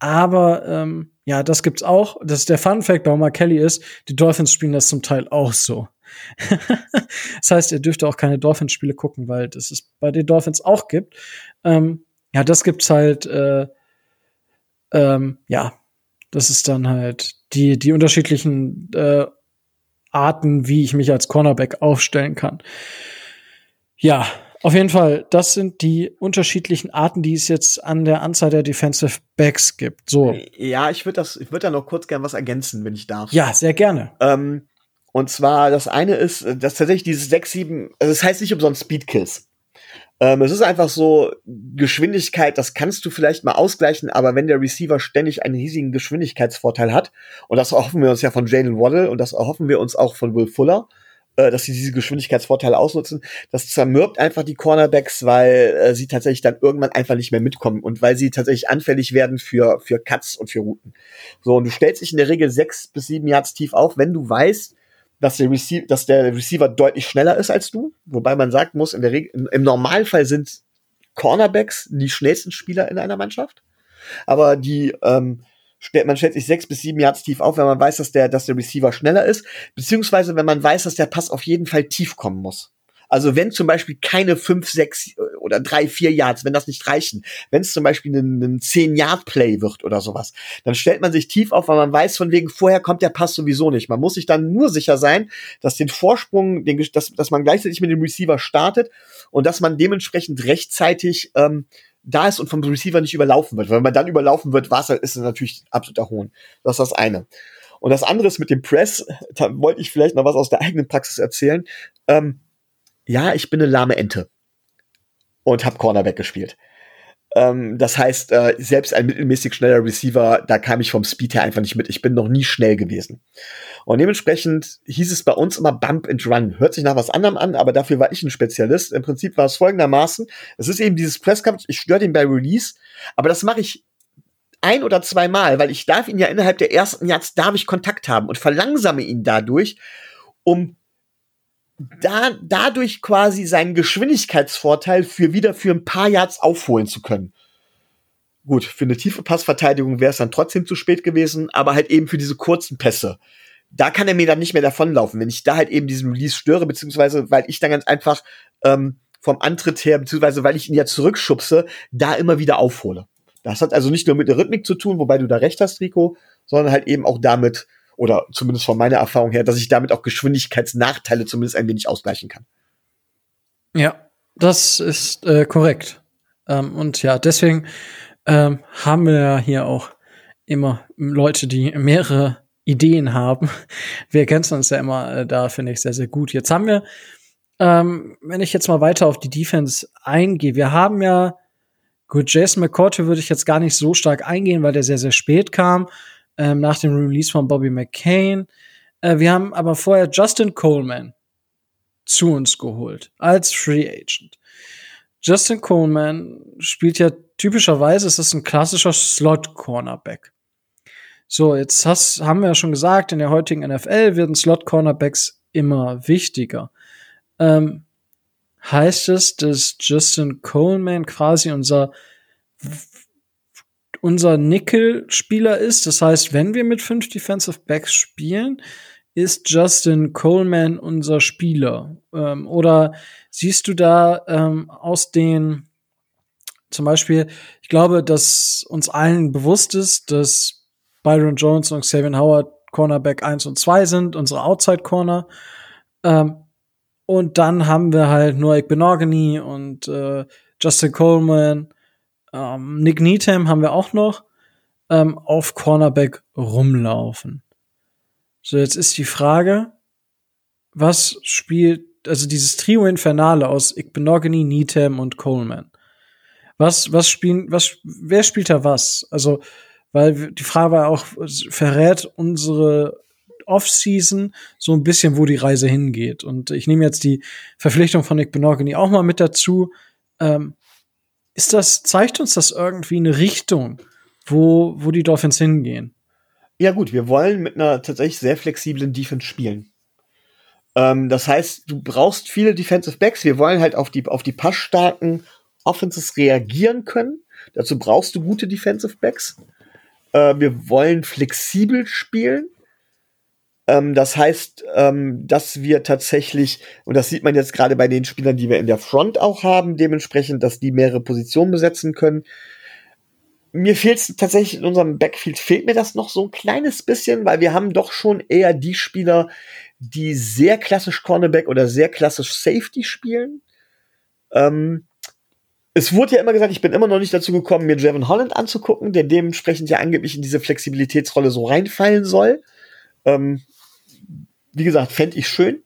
Aber ähm, ja, das gibt's auch. Das ist der Fun Fact bei Omar Kelly ist, die Dolphins spielen das zum Teil auch so. das heißt, ihr dürft auch keine Dolphins-Spiele gucken, weil das es bei den Dolphins auch gibt. Ähm, ja, das gibt's halt, äh, ähm, ja, das ist dann halt die, die unterschiedlichen äh, Arten, wie ich mich als Cornerback aufstellen kann. Ja, auf jeden Fall, das sind die unterschiedlichen Arten, die es jetzt an der Anzahl der Defensive Backs gibt. So. Ja, ich würde das, ich würde da noch kurz gern was ergänzen, wenn ich darf. Ja, sehr gerne. Ähm, und zwar, das eine ist, dass tatsächlich dieses 6, 7, also das heißt nicht umsonst Speedkills. Ähm, es ist einfach so, Geschwindigkeit, das kannst du vielleicht mal ausgleichen, aber wenn der Receiver ständig einen riesigen Geschwindigkeitsvorteil hat, und das erhoffen wir uns ja von Jalen Waddle und das erhoffen wir uns auch von Will Fuller, äh, dass sie diese Geschwindigkeitsvorteile ausnutzen, das zermürbt einfach die Cornerbacks, weil äh, sie tatsächlich dann irgendwann einfach nicht mehr mitkommen und weil sie tatsächlich anfällig werden für, für Cuts und für Routen. So, und du stellst dich in der Regel sechs bis sieben Yards tief auf, wenn du weißt, dass der, Receiver, dass der Receiver deutlich schneller ist als du. Wobei man sagen muss, in der Regel, im Normalfall sind Cornerbacks die schnellsten Spieler in einer Mannschaft. Aber die, ähm, man stellt sich sechs bis sieben Yards tief auf, wenn man weiß, dass der, dass der Receiver schneller ist, beziehungsweise wenn man weiß, dass der Pass auf jeden Fall tief kommen muss. Also wenn zum Beispiel keine fünf, sechs oder drei, vier Yards, wenn das nicht reichen, wenn es zum Beispiel ein, ein zehn Yard Play wird oder sowas, dann stellt man sich tief auf, weil man weiß von wegen vorher kommt der Pass sowieso nicht. Man muss sich dann nur sicher sein, dass den Vorsprung, den, dass, dass man gleichzeitig mit dem Receiver startet und dass man dementsprechend rechtzeitig ähm, da ist und vom Receiver nicht überlaufen wird. Weil wenn man dann überlaufen wird, was ist es natürlich absoluter Hohn. Das ist das eine. Und das andere ist mit dem Press, da wollte ich vielleicht noch was aus der eigenen Praxis erzählen. Ähm, ja, ich bin eine lahme Ente und habe Cornerback gespielt. Ähm, das heißt, äh, selbst ein mittelmäßig schneller Receiver, da kam ich vom Speed her einfach nicht mit. Ich bin noch nie schnell gewesen. Und dementsprechend hieß es bei uns immer Bump and Run. Hört sich nach was anderem an, aber dafür war ich ein Spezialist. Im Prinzip war es folgendermaßen. Es ist eben dieses Presskampf, ich störe den bei Release, aber das mache ich ein oder zweimal, weil ich darf ihn ja innerhalb der ersten Yards darf ich Kontakt haben und verlangsame ihn dadurch, um da, dadurch quasi seinen Geschwindigkeitsvorteil für wieder für ein paar Yards aufholen zu können. Gut, für eine tiefe Passverteidigung wäre es dann trotzdem zu spät gewesen, aber halt eben für diese kurzen Pässe. Da kann er mir dann nicht mehr davonlaufen, wenn ich da halt eben diesen Release störe, beziehungsweise weil ich dann ganz einfach ähm, vom Antritt her, beziehungsweise weil ich ihn ja zurückschubse, da immer wieder aufhole. Das hat also nicht nur mit der Rhythmik zu tun, wobei du da recht hast, Rico, sondern halt eben auch damit, oder zumindest von meiner Erfahrung her, dass ich damit auch Geschwindigkeitsnachteile zumindest ein wenig ausgleichen kann. Ja, das ist äh, korrekt. Ähm, und ja, deswegen ähm, haben wir hier auch immer Leute, die mehrere Ideen haben. Wir ergänzen uns ja immer äh, da, finde ich, sehr, sehr gut. Jetzt haben wir, ähm, wenn ich jetzt mal weiter auf die Defense eingehe, wir haben ja, gut, Jason McCourty würde ich jetzt gar nicht so stark eingehen, weil der sehr, sehr spät kam ähm, nach dem Release von Bobby McCain. Äh, wir haben aber vorher Justin Coleman zu uns geholt als Free Agent. Justin Coleman spielt ja typischerweise, es ist ein klassischer Slot-Cornerback. So, jetzt hast, haben wir ja schon gesagt, in der heutigen NFL werden Slot-Cornerbacks immer wichtiger. Ähm, heißt es, dass Justin Coleman quasi unser unser Nickel-Spieler ist. Das heißt, wenn wir mit fünf Defensive Backs spielen, ist Justin Coleman unser Spieler? Ähm, oder siehst du da ähm, aus den, zum Beispiel, ich glaube, dass uns allen bewusst ist, dass Byron Jones und Xavier Howard Cornerback 1 und 2 sind, unsere Outside Corner. Ähm, und dann haben wir halt Noah Benogany und äh, Justin Coleman ähm, Nick Needham haben wir auch noch ähm, auf Cornerback rumlaufen. So, jetzt ist die Frage, was spielt, also dieses Trio Infernale aus Igbenogany, Needham und Coleman. Was, was spielen, was, wer spielt da was? Also, weil die Frage war auch, verrät unsere Offseason so ein bisschen, wo die Reise hingeht. Und ich nehme jetzt die Verpflichtung von Nick Benogany auch mal mit dazu. Ähm, ist das, zeigt uns das irgendwie eine Richtung, wo, wo die Dolphins hingehen? Ja, gut, wir wollen mit einer tatsächlich sehr flexiblen Defense spielen. Ähm, das heißt, du brauchst viele Defensive Backs. Wir wollen halt auf die, auf die passstarken Offenses reagieren können. Dazu brauchst du gute Defensive Backs. Äh, wir wollen flexibel spielen. Ähm, das heißt, ähm, dass wir tatsächlich, und das sieht man jetzt gerade bei den Spielern, die wir in der Front auch haben, dementsprechend, dass die mehrere Positionen besetzen können. Mir fehlt es tatsächlich in unserem Backfield, fehlt mir das noch so ein kleines bisschen, weil wir haben doch schon eher die Spieler, die sehr klassisch Cornerback oder sehr klassisch Safety spielen. Ähm, es wurde ja immer gesagt, ich bin immer noch nicht dazu gekommen, mir Jevon Holland anzugucken, der dementsprechend ja angeblich in diese Flexibilitätsrolle so reinfallen soll. Ähm, wie gesagt, fände ich schön.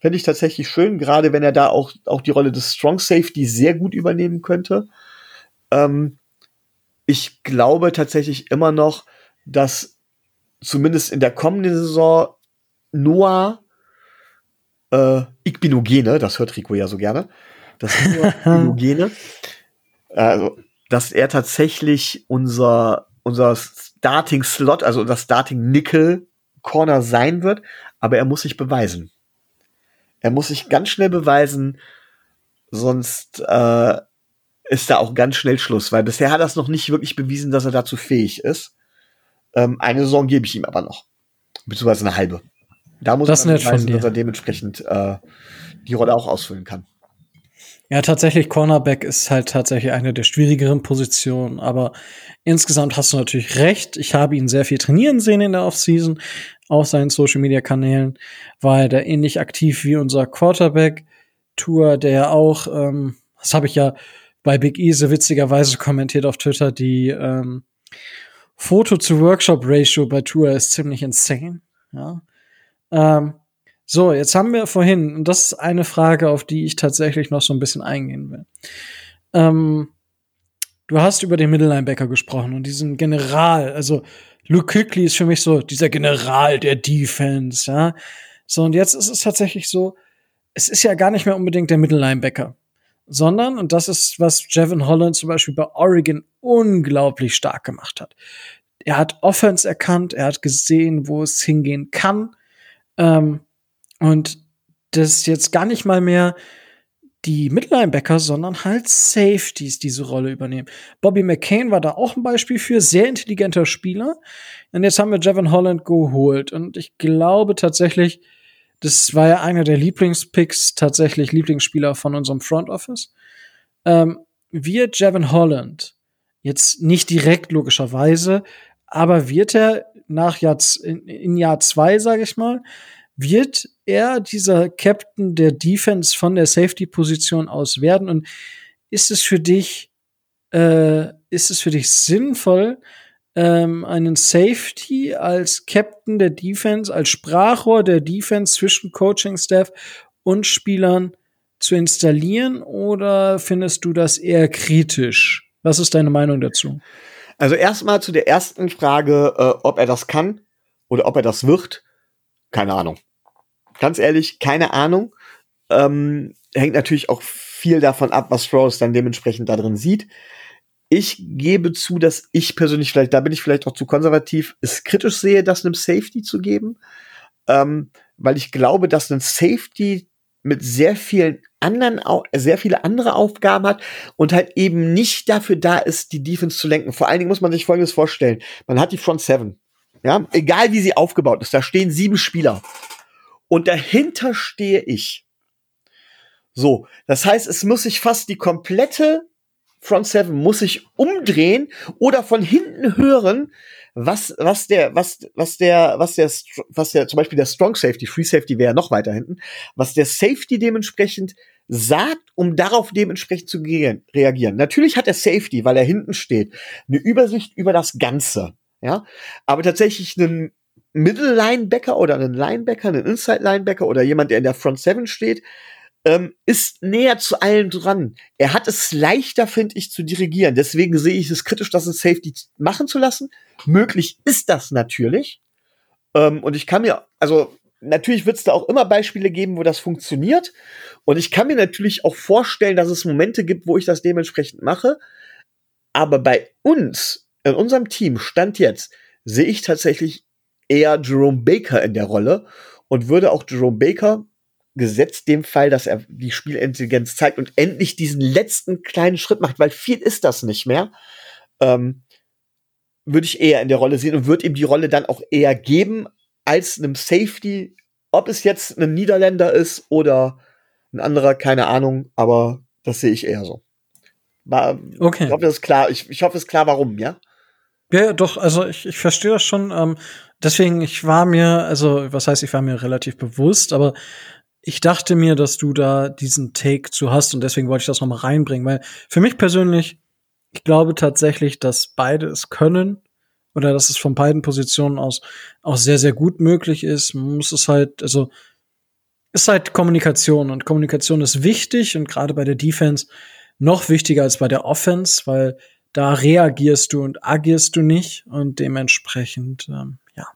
Fände ich tatsächlich schön, gerade wenn er da auch, auch die Rolle des Strong Safety sehr gut übernehmen könnte. Ähm, ich glaube tatsächlich immer noch, dass zumindest in der kommenden Saison Noah äh, Igbinogene, das hört Rico ja so gerne, das Noah Igbinogene, also, dass er tatsächlich unser, unser Starting Slot, also unser Starting Nickel Corner sein wird, aber er muss sich beweisen. Er muss sich ganz schnell beweisen, sonst äh, ist da auch ganz schnell Schluss, weil bisher hat er es noch nicht wirklich bewiesen, dass er dazu fähig ist. Ähm, eine Saison gebe ich ihm aber noch. Beziehungsweise eine halbe. Da muss das er beweisen, dass er dementsprechend äh, die Rolle auch ausfüllen kann. Ja, tatsächlich, Cornerback ist halt tatsächlich eine der schwierigeren Positionen, aber insgesamt hast du natürlich recht. Ich habe ihn sehr viel trainieren sehen in der Offseason auf seinen Social Media Kanälen, war er ähnlich aktiv wie unser Quarterback Tour, der auch, ähm, das habe ich ja bei Big Easy witzigerweise kommentiert auf Twitter, die ähm, Foto zu Workshop Ratio bei Tour ist ziemlich insane. Ja. Ähm, so, jetzt haben wir vorhin, und das ist eine Frage, auf die ich tatsächlich noch so ein bisschen eingehen will. Ähm, du hast über den Mittellinebacker gesprochen und diesen General, also Luke Kuechly ist für mich so dieser General der Defense, ja. So, und jetzt ist es tatsächlich so, es ist ja gar nicht mehr unbedingt der Mittellinebacker, sondern, und das ist, was Jevin Holland zum Beispiel bei Oregon unglaublich stark gemacht hat. Er hat Offense erkannt, er hat gesehen, wo es hingehen kann. Ähm, und das ist jetzt gar nicht mal mehr die Midlinebacker, sondern halt Safeties diese Rolle übernehmen. Bobby McCain war da auch ein Beispiel für, sehr intelligenter Spieler. Und jetzt haben wir Jevon Holland geholt. Und ich glaube tatsächlich, das war ja einer der Lieblingspicks, tatsächlich Lieblingsspieler von unserem Front Office. Ähm, wird Jevon Holland jetzt nicht direkt logischerweise, aber wird er nach Jahr, in, in Jahr zwei, sage ich mal, wird er dieser Captain der Defense von der Safety-Position aus werden? Und ist es für dich, äh, ist es für dich sinnvoll, ähm, einen Safety als Captain der Defense, als Sprachrohr der Defense zwischen Coaching-Staff und Spielern zu installieren? Oder findest du das eher kritisch? Was ist deine Meinung dazu? Also erstmal zu der ersten Frage, äh, ob er das kann oder ob er das wird. Keine Ahnung. Ganz ehrlich, keine Ahnung. Ähm, hängt natürlich auch viel davon ab, was Rose dann dementsprechend da drin sieht. Ich gebe zu, dass ich persönlich vielleicht, da bin ich vielleicht auch zu konservativ, es kritisch sehe, das einem Safety zu geben, ähm, weil ich glaube, dass ein Safety mit sehr vielen anderen, sehr viele andere Aufgaben hat und halt eben nicht dafür da ist, die Defense zu lenken. Vor allen Dingen muss man sich Folgendes vorstellen. Man hat die Front Seven. Ja, egal wie sie aufgebaut ist, da stehen sieben Spieler. Und dahinter stehe ich. So. Das heißt, es muss sich fast die komplette Front Seven muss sich umdrehen oder von hinten hören, was, was der, was, was der, was der, was der, zum Beispiel der Strong Safety, Free Safety wäre noch weiter hinten, was der Safety dementsprechend sagt, um darauf dementsprechend zu reagieren. Natürlich hat der Safety, weil er hinten steht, eine Übersicht über das Ganze. Ja, aber tatsächlich einen Middle Linebacker oder einen Linebacker, einen Inside Linebacker oder jemand, der in der Front Seven steht, ähm, ist näher zu allen dran. Er hat es leichter, finde ich, zu dirigieren. Deswegen sehe ich es kritisch, das ein Safety machen zu lassen. Möglich ist das natürlich. Ähm, und ich kann mir, also natürlich wird es da auch immer Beispiele geben, wo das funktioniert. Und ich kann mir natürlich auch vorstellen, dass es Momente gibt, wo ich das dementsprechend mache. Aber bei uns, in unserem Team, Stand jetzt, sehe ich tatsächlich eher Jerome Baker in der Rolle und würde auch Jerome Baker, gesetzt dem Fall, dass er die Spielintelligenz zeigt und endlich diesen letzten kleinen Schritt macht, weil viel ist das nicht mehr, ähm, würde ich eher in der Rolle sehen und würde ihm die Rolle dann auch eher geben als einem Safety. Ob es jetzt ein Niederländer ist oder ein anderer, keine Ahnung, aber das sehe ich eher so. War, Okay. Ich hoffe, das ist klar. Ich, ich hoffe, es ist klar, warum, ja? Ja, doch, also ich, ich verstehe das schon. Ähm, deswegen, ich war mir, also was heißt, ich war mir relativ bewusst, aber ich dachte mir, dass du da diesen Take zu hast und deswegen wollte ich das noch mal reinbringen, weil für mich persönlich, ich glaube tatsächlich, dass beide es können oder dass es von beiden Positionen aus auch sehr, sehr gut möglich ist. Man muss es halt, also ist halt Kommunikation und Kommunikation ist wichtig und gerade bei der Defense noch wichtiger als bei der Offense, weil da reagierst du und agierst du nicht und dementsprechend, ähm, ja.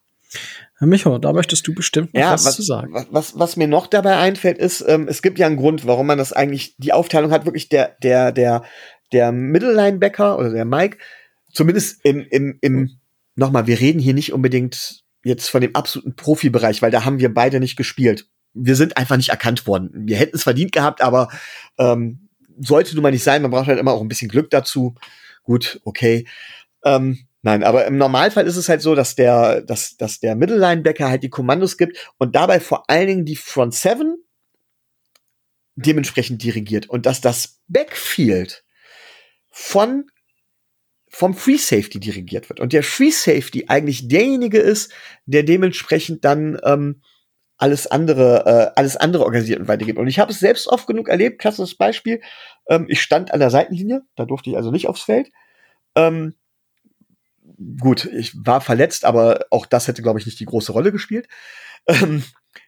Herr Micho, da möchtest du bestimmt noch Ja, was, was, zu sagen. was, was, was mir noch dabei einfällt, ist, ähm, es gibt ja einen Grund, warum man das eigentlich, die Aufteilung hat, wirklich der, der, der, der Middle Linebacker oder der Mike, zumindest im, im, im, nochmal, wir reden hier nicht unbedingt jetzt von dem absoluten Profibereich, weil da haben wir beide nicht gespielt. Wir sind einfach nicht erkannt worden. Wir hätten es verdient gehabt, aber ähm, sollte nun mal nicht sein. Man braucht halt immer auch ein bisschen Glück dazu. Gut, okay. Ähm, nein, aber im Normalfall ist es halt so, dass der, dass, dass der Middle Linebacker halt die Kommandos gibt und dabei vor allen Dingen die Front Seven dementsprechend dirigiert und dass das Backfield von vom Free Safety dirigiert wird und der Free Safety eigentlich derjenige ist, der dementsprechend dann ähm, alles andere äh, alles andere organisiert und weitergibt. Und ich habe es selbst oft genug erlebt. Klassisches Beispiel: ähm, Ich stand an der Seitenlinie, da durfte ich also nicht aufs Feld. Ähm, gut, ich war verletzt, aber auch das hätte, glaube ich, nicht die große Rolle gespielt. Ähm,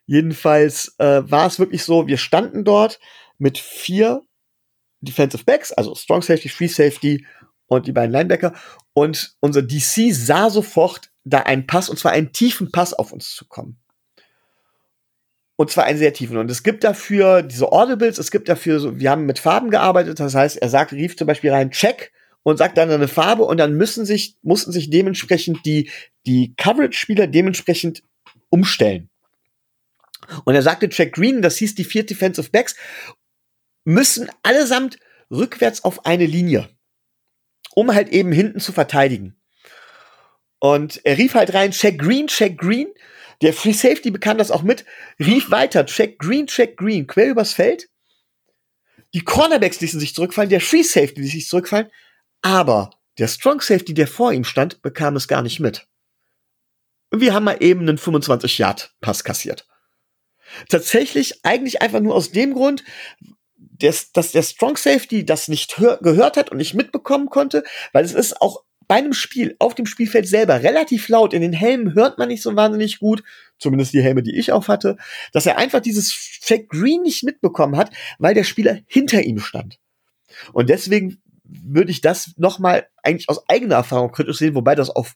jedenfalls äh, war es wirklich so: Wir standen dort mit vier Defensive Backs, also Strong Safety, Free Safety und die beiden Linebacker. Und unser DC sah sofort da einen Pass, und zwar einen tiefen Pass auf uns zu kommen. Und zwar einen sehr tiefen. Und es gibt dafür diese Audibles, es gibt dafür so, wir haben mit Farben gearbeitet, das heißt, er sagt, rief zum Beispiel rein Check und sagt dann eine Farbe und dann müssen sich, mussten sich dementsprechend die, die Coverage-Spieler dementsprechend umstellen. Und er sagte Check Green, das hieß die vier Defensive Backs, müssen allesamt rückwärts auf eine Linie, um halt eben hinten zu verteidigen. Und er rief halt rein, check green, check green. Der Free Safety bekam das auch mit, rief weiter, check green, check green, quer übers Feld. Die Cornerbacks ließen sich zurückfallen, der Free Safety ließ sich zurückfallen, aber der Strong Safety, der vor ihm stand, bekam es gar nicht mit. Und wir haben mal eben einen 25-Yard-Pass kassiert. Tatsächlich eigentlich einfach nur aus dem Grund, dass, dass der Strong Safety das nicht hör, gehört hat und nicht mitbekommen konnte, weil es ist auch bei einem Spiel auf dem Spielfeld selber relativ laut. In den Helmen hört man nicht so wahnsinnig gut, zumindest die Helme, die ich auf hatte, dass er einfach dieses Check Green nicht mitbekommen hat, weil der Spieler hinter ihm stand. Und deswegen würde ich das nochmal eigentlich aus eigener Erfahrung kritisch sehen, wobei das auf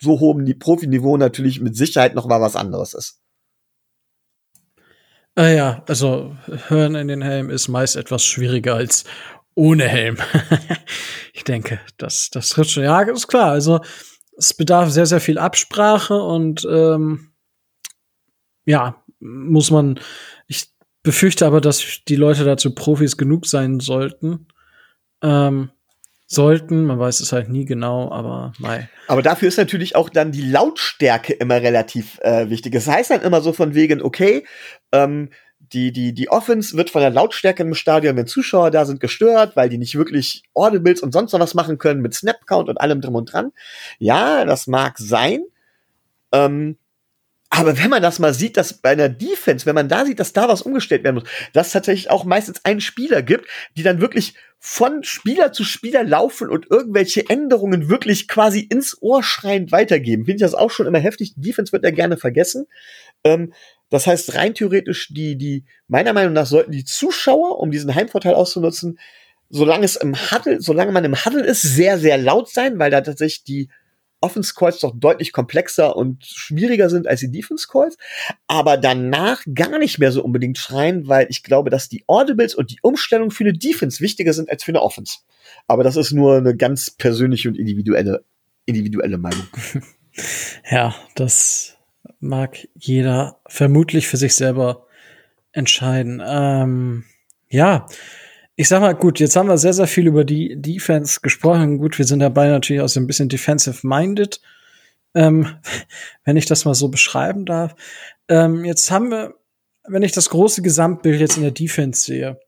so hohem Profiniveau natürlich mit Sicherheit noch mal was anderes ist. Äh, ja, also hören in den Helm ist meist etwas schwieriger als ohne Helm. ich denke, das, das tritt schon. Ja, ist klar. Also es bedarf sehr, sehr viel Absprache und ähm, ja, muss man. Ich befürchte aber, dass die Leute dazu Profis genug sein sollten. Ähm, sollten, man weiß es halt nie genau, aber mei. Aber dafür ist natürlich auch dann die Lautstärke immer relativ äh, wichtig. Das heißt dann immer so von wegen, okay, ähm, die, die, die Offense wird von der Lautstärke im Stadion, wenn Zuschauer da sind, gestört, weil die nicht wirklich Audibles und sonst noch was machen können mit Snapcount und allem drum und dran. Ja, das mag sein. Ähm, aber wenn man das mal sieht, dass bei einer Defense, wenn man da sieht, dass da was umgestellt werden muss, dass es tatsächlich auch meistens einen Spieler gibt, die dann wirklich von Spieler zu Spieler laufen und irgendwelche Änderungen wirklich quasi ins Ohr schreiend weitergeben, finde ich das auch schon immer heftig. Defense wird ja gerne vergessen. Ähm, das heißt, rein theoretisch, die, die, meiner Meinung nach sollten die Zuschauer, um diesen Heimvorteil auszunutzen, solange es im Huddle, solange man im Huddle ist, sehr, sehr laut sein, weil da tatsächlich die Offense Calls doch deutlich komplexer und schwieriger sind als die Defense Calls, aber danach gar nicht mehr so unbedingt schreien, weil ich glaube, dass die Audibles und die Umstellung für eine Defense wichtiger sind als für eine Offense. Aber das ist nur eine ganz persönliche und individuelle, individuelle Meinung. Ja, das mag jeder vermutlich für sich selber entscheiden. Ähm, ja, Ich sag mal, gut, jetzt haben wir sehr, sehr viel über die Defense gesprochen. Gut, wir sind dabei natürlich auch so ein bisschen defensive-minded, ähm, wenn ich das mal so beschreiben darf. Ähm, jetzt haben wir, wenn ich das große Gesamtbild jetzt in der Defense sehe,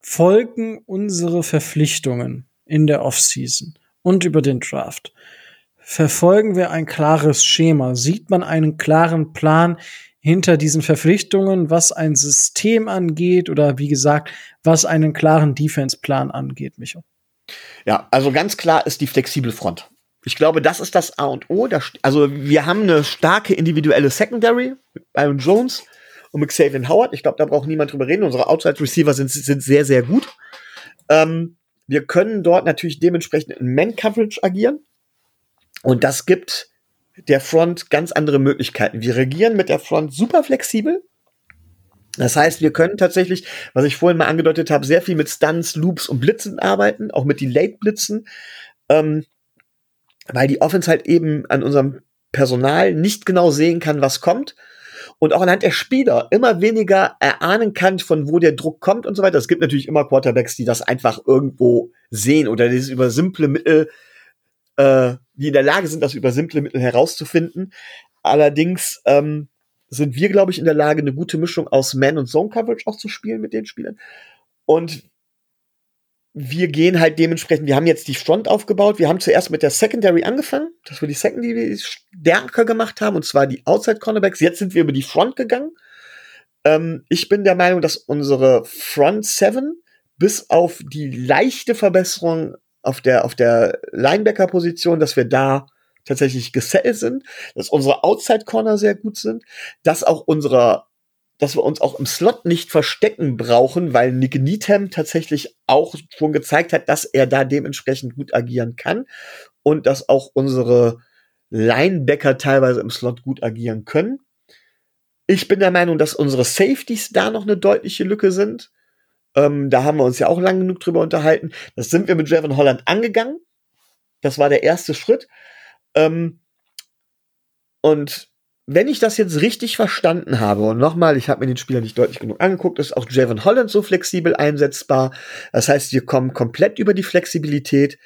folgen unsere Verpflichtungen in der Offseason und über den Draft. Verfolgen wir ein klares Schema? Sieht man einen klaren Plan hinter diesen Verpflichtungen, was ein System angeht oder wie gesagt, was einen klaren Defense-Plan angeht, Micho? Ja, also ganz klar ist die flexible Front. Ich glaube, das ist das A und O. also wir haben eine starke individuelle Secondary Byron Jones und mit Xavier Howard. Ich glaube, da braucht niemand drüber reden. Unsere Outside Receiver sind, sind sehr, sehr gut. Ähm, wir können dort natürlich dementsprechend in Man-Coverage agieren. Und das gibt der Front ganz andere Möglichkeiten. Wir regieren mit der Front super flexibel. Das heißt, wir können tatsächlich, was ich vorhin mal angedeutet habe, sehr viel mit Stunts, Loops und Blitzen arbeiten, auch mit Delayed-Blitzen, ähm, weil die Offense halt eben an unserem Personal nicht genau sehen kann, was kommt und auch anhand der Spieler immer weniger erahnen kann, von wo der Druck kommt und so weiter. Es gibt natürlich immer Quarterbacks, die das einfach irgendwo sehen oder dieses über simple Mittel äh, die in der Lage sind, das über simple Mittel herauszufinden. Allerdings ähm, sind wir, glaube ich, in der Lage, eine gute Mischung aus Man- und Zone-Coverage auch zu spielen mit den Spielern. Und wir gehen halt dementsprechend, wir haben jetzt die Front aufgebaut. Wir haben zuerst mit der Secondary angefangen, dass wir die Secondary stärker gemacht haben, und zwar die Outside Cornerbacks. Jetzt sind wir über die Front gegangen. Ähm, ich bin der Meinung, dass unsere Front Seven bis auf die leichte Verbesserung auf der, auf der Linebacker-Position, dass wir da tatsächlich gesettelt sind, dass unsere Outside-Corner sehr gut sind, dass auch unsere, dass wir uns auch im Slot nicht verstecken brauchen, weil Nick Needham tatsächlich auch schon gezeigt hat, dass er da dementsprechend gut agieren kann und dass auch unsere Linebacker teilweise im Slot gut agieren können. Ich bin der Meinung, dass unsere Safeties da noch eine deutliche Lücke sind. Ähm, da haben wir uns ja auch lang genug drüber unterhalten. Das sind wir mit Javon Holland angegangen. Das war der erste Schritt. Ähm, und wenn ich das jetzt richtig verstanden habe, und nochmal, ich habe mir den Spieler nicht deutlich genug angeguckt, ist auch Javon Holland so flexibel einsetzbar. Das heißt, wir kommen komplett über die Flexibilität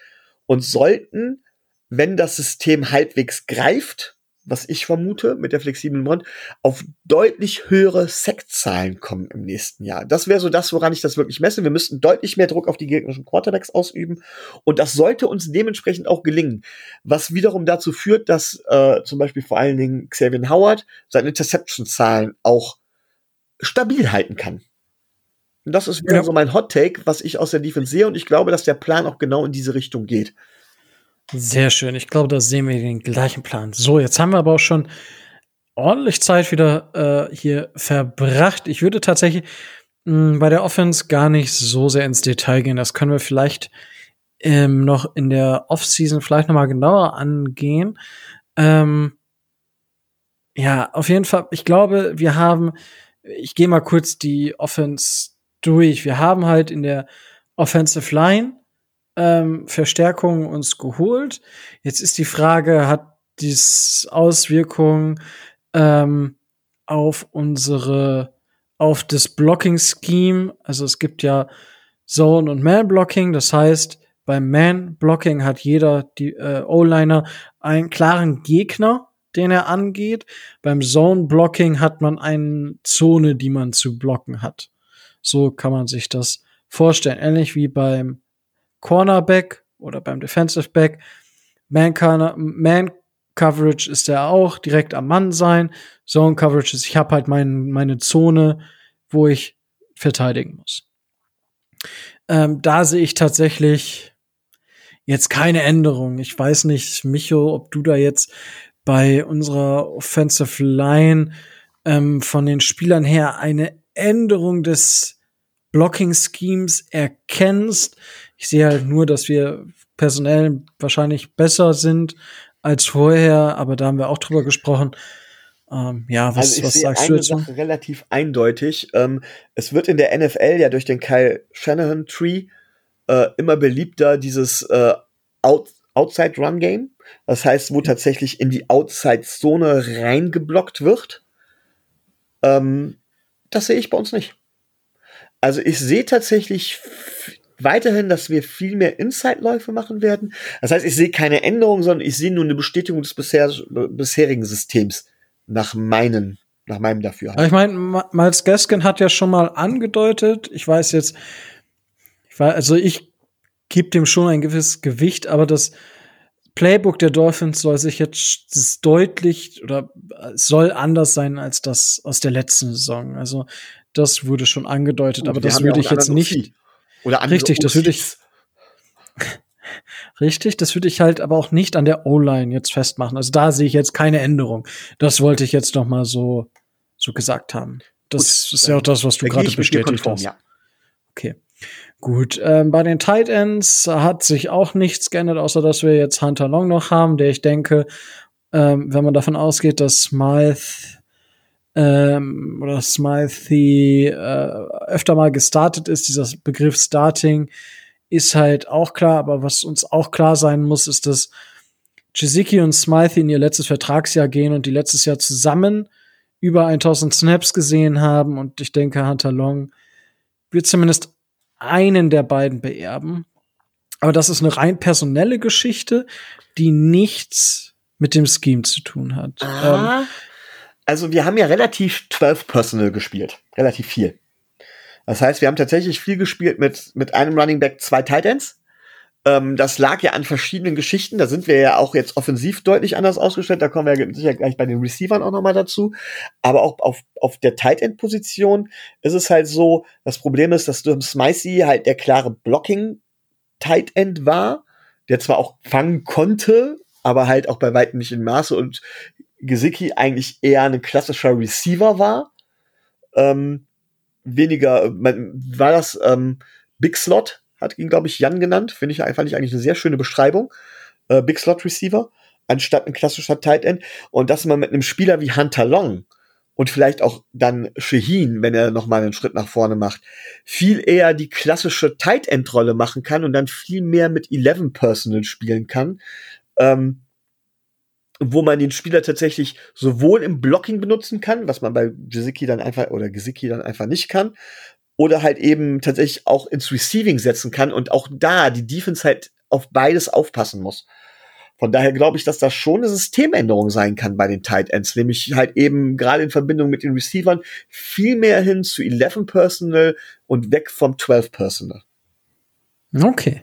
und sollten, wenn das System halbwegs greift, was ich vermute, mit der flexiblen Front, auf deutlich höhere Sektzahlen kommen im nächsten Jahr. Das wäre so das, woran ich das wirklich messe. Wir müssten deutlich mehr Druck auf die gegnerischen Quarterbacks ausüben. Und das sollte uns dementsprechend auch gelingen. Was wiederum dazu führt, dass äh, zum Beispiel vor allen Dingen Xavier Howard seine Interception-Zahlen auch stabil halten kann. Und das ist wieder ja. so mein Hot Take, was ich aus der Defense sehe. Und ich glaube, dass der Plan auch genau in diese Richtung geht. Sehr schön. Ich glaube, da sehen wir den gleichen Plan. So, jetzt haben wir aber auch schon ordentlich Zeit wieder äh, hier verbracht. Ich würde tatsächlich mh, hm, bei der Offense gar nicht so sehr ins Detail gehen. Das können wir vielleicht ähm, noch in der Offseason vielleicht noch mal genauer angehen. Ähm, ja, auf jeden Fall. Ich glaube, wir haben, ich gehe mal kurz die Offense durch. Wir haben halt in der Offensive Line ähm, Verstärkungen uns geholt. Jetzt ist die Frage, hat dies Auswirkungen ähm, auf unsere, auf das Blocking-Scheme? Also es gibt ja Zone- und Man-Blocking, das heißt, beim Man-Blocking hat jeder die äh, O-Liner einen klaren Gegner, den er angeht. Beim Zone-Blocking hat man eine Zone, die man zu blocken hat. So kann man sich das vorstellen. Ähnlich wie beim Cornerback oder beim Defensive Back. Man, Man Coverage ist er auch direkt am Mann sein. Zone Coverage ist, ich habe halt mein, meine Zone, wo ich verteidigen muss. Ähm, da sehe ich tatsächlich jetzt keine Änderung. Ich weiß nicht, Micho, ob du da jetzt bei unserer Offensive Line ähm, von den Spielern her eine Änderung des Blocking Schemes erkennst. Ich sehe halt nur, dass wir personell wahrscheinlich besser sind als vorher, aber da haben wir auch drüber gesprochen. Ähm, ja, was, also was sagst du jetzt? Sache relativ eindeutig. Ähm, es wird in der NFL ja durch den Kyle Shanahan Tree äh, immer beliebter dieses äh, Out Outside Run Game. Das heißt, wo tatsächlich in die Outside Zone reingeblockt wird. Ähm, das sehe ich bei uns nicht. Also ich sehe tatsächlich weiterhin, dass wir viel mehr Inside-Läufe machen werden. Das heißt, ich sehe keine Änderung, sondern ich sehe nur eine Bestätigung des bisher, bisherigen Systems nach meinen, nach meinem Dafürhalten. ich meine, Miles Gaskin hat ja schon mal angedeutet, ich weiß jetzt, ich weiß, also ich gebe dem schon ein gewisses Gewicht, aber das Playbook der Dolphins soll sich jetzt deutlich oder äh, soll anders sein als das aus der letzten Saison. Also das wurde schon angedeutet, Gut, aber das ja würde auch ich jetzt nicht. Oder andere Richtig, das würde ich- richtig, das würde ich halt aber auch nicht an der O-Line jetzt festmachen. Also da sehe ich jetzt keine Änderung. Das wollte ich jetzt noch mal so so gesagt haben. Das Gut, ist ja auch das, was du gerade bestätigt konform, hast. ja. Okay. Gut, ähm, bei den Tight Ends hat sich auch nichts geändert, außer dass wir jetzt Hunter Long noch haben, der ich denke, ähm, wenn man davon ausgeht, dass Smythe ähm, oder Smythe äh, öfter mal gestartet ist, dieser Begriff Starting ist halt auch klar, aber was uns auch klar sein muss, ist, dass Jiziki und Smythe in ihr letztes Vertragsjahr gehen und die letztes Jahr zusammen über 1000 Snaps gesehen haben und ich denke, Hunter Long wird zumindest einen der beiden beerben. Aber das ist eine rein personelle Geschichte, die nichts mit dem Scheme zu tun hat. Ähm, also wir haben ja relativ 12 Personal gespielt. Relativ viel. Das heißt, wir haben tatsächlich viel gespielt mit, mit einem Running Back, zwei Tight Ends. Ähm, das lag ja an verschiedenen Geschichten. Da sind wir ja auch jetzt offensiv deutlich anders ausgestellt. Da kommen wir ja sicher gleich bei den Receivern auch nochmal dazu. Aber auch auf, auf der Tight End Position ist es halt so, das Problem ist, dass Durham Smicey halt der klare Blocking Tight End war, der zwar auch fangen konnte, aber halt auch bei weitem nicht in Maße und Gesicki eigentlich eher ein klassischer Receiver war. Ähm, weniger, man, war das ähm, Big Slot, hat ihn, glaube ich, Jan genannt. Finde ich einfach nicht eigentlich eine sehr schöne Beschreibung. Äh, Big Slot Receiver, anstatt ein klassischer Tight End. Und dass man mit einem Spieler wie Hunter Long und vielleicht auch dann Shaheen, wenn er noch mal einen Schritt nach vorne macht, viel eher die klassische Tight End Rolle machen kann und dann viel mehr mit 11 Personal spielen kann. Ähm, wo man den Spieler tatsächlich sowohl im Blocking benutzen kann, was man bei Gesicki dann einfach oder Gesicki dann einfach nicht kann, oder halt eben tatsächlich auch ins Receiving setzen kann und auch da die Defense halt auf beides aufpassen muss. Von daher glaube ich, dass das schon eine Systemänderung sein kann bei den Tight Ends, nämlich halt eben gerade in Verbindung mit den Receivern viel mehr hin zu 11 Personal und weg vom 12 Personal. Okay.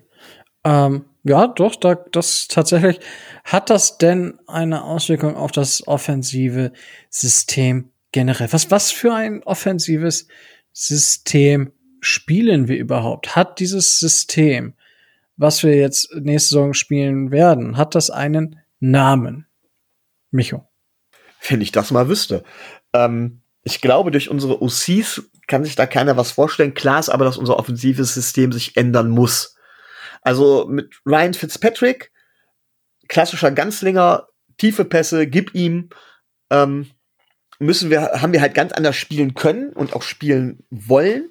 Ähm, ja, doch, da, das tatsächlich. Hat das denn eine Auswirkung auf das offensive System generell? Was, was für ein offensives System spielen wir überhaupt? Hat dieses System, was wir jetzt nächste Saison spielen werden, hat das einen Namen? Micho. wenn ich das mal wüsste. Ähm, ich glaube, durch unsere OCs kann sich da keiner was vorstellen. Klar ist aber, dass unser offensives System sich ändern muss. Also mit Ryan Fitzpatrick, klassischer Ganzlinger, tiefe Pässe, gib ihm, ähm, müssen wir, haben wir halt ganz anders spielen können und auch spielen wollen,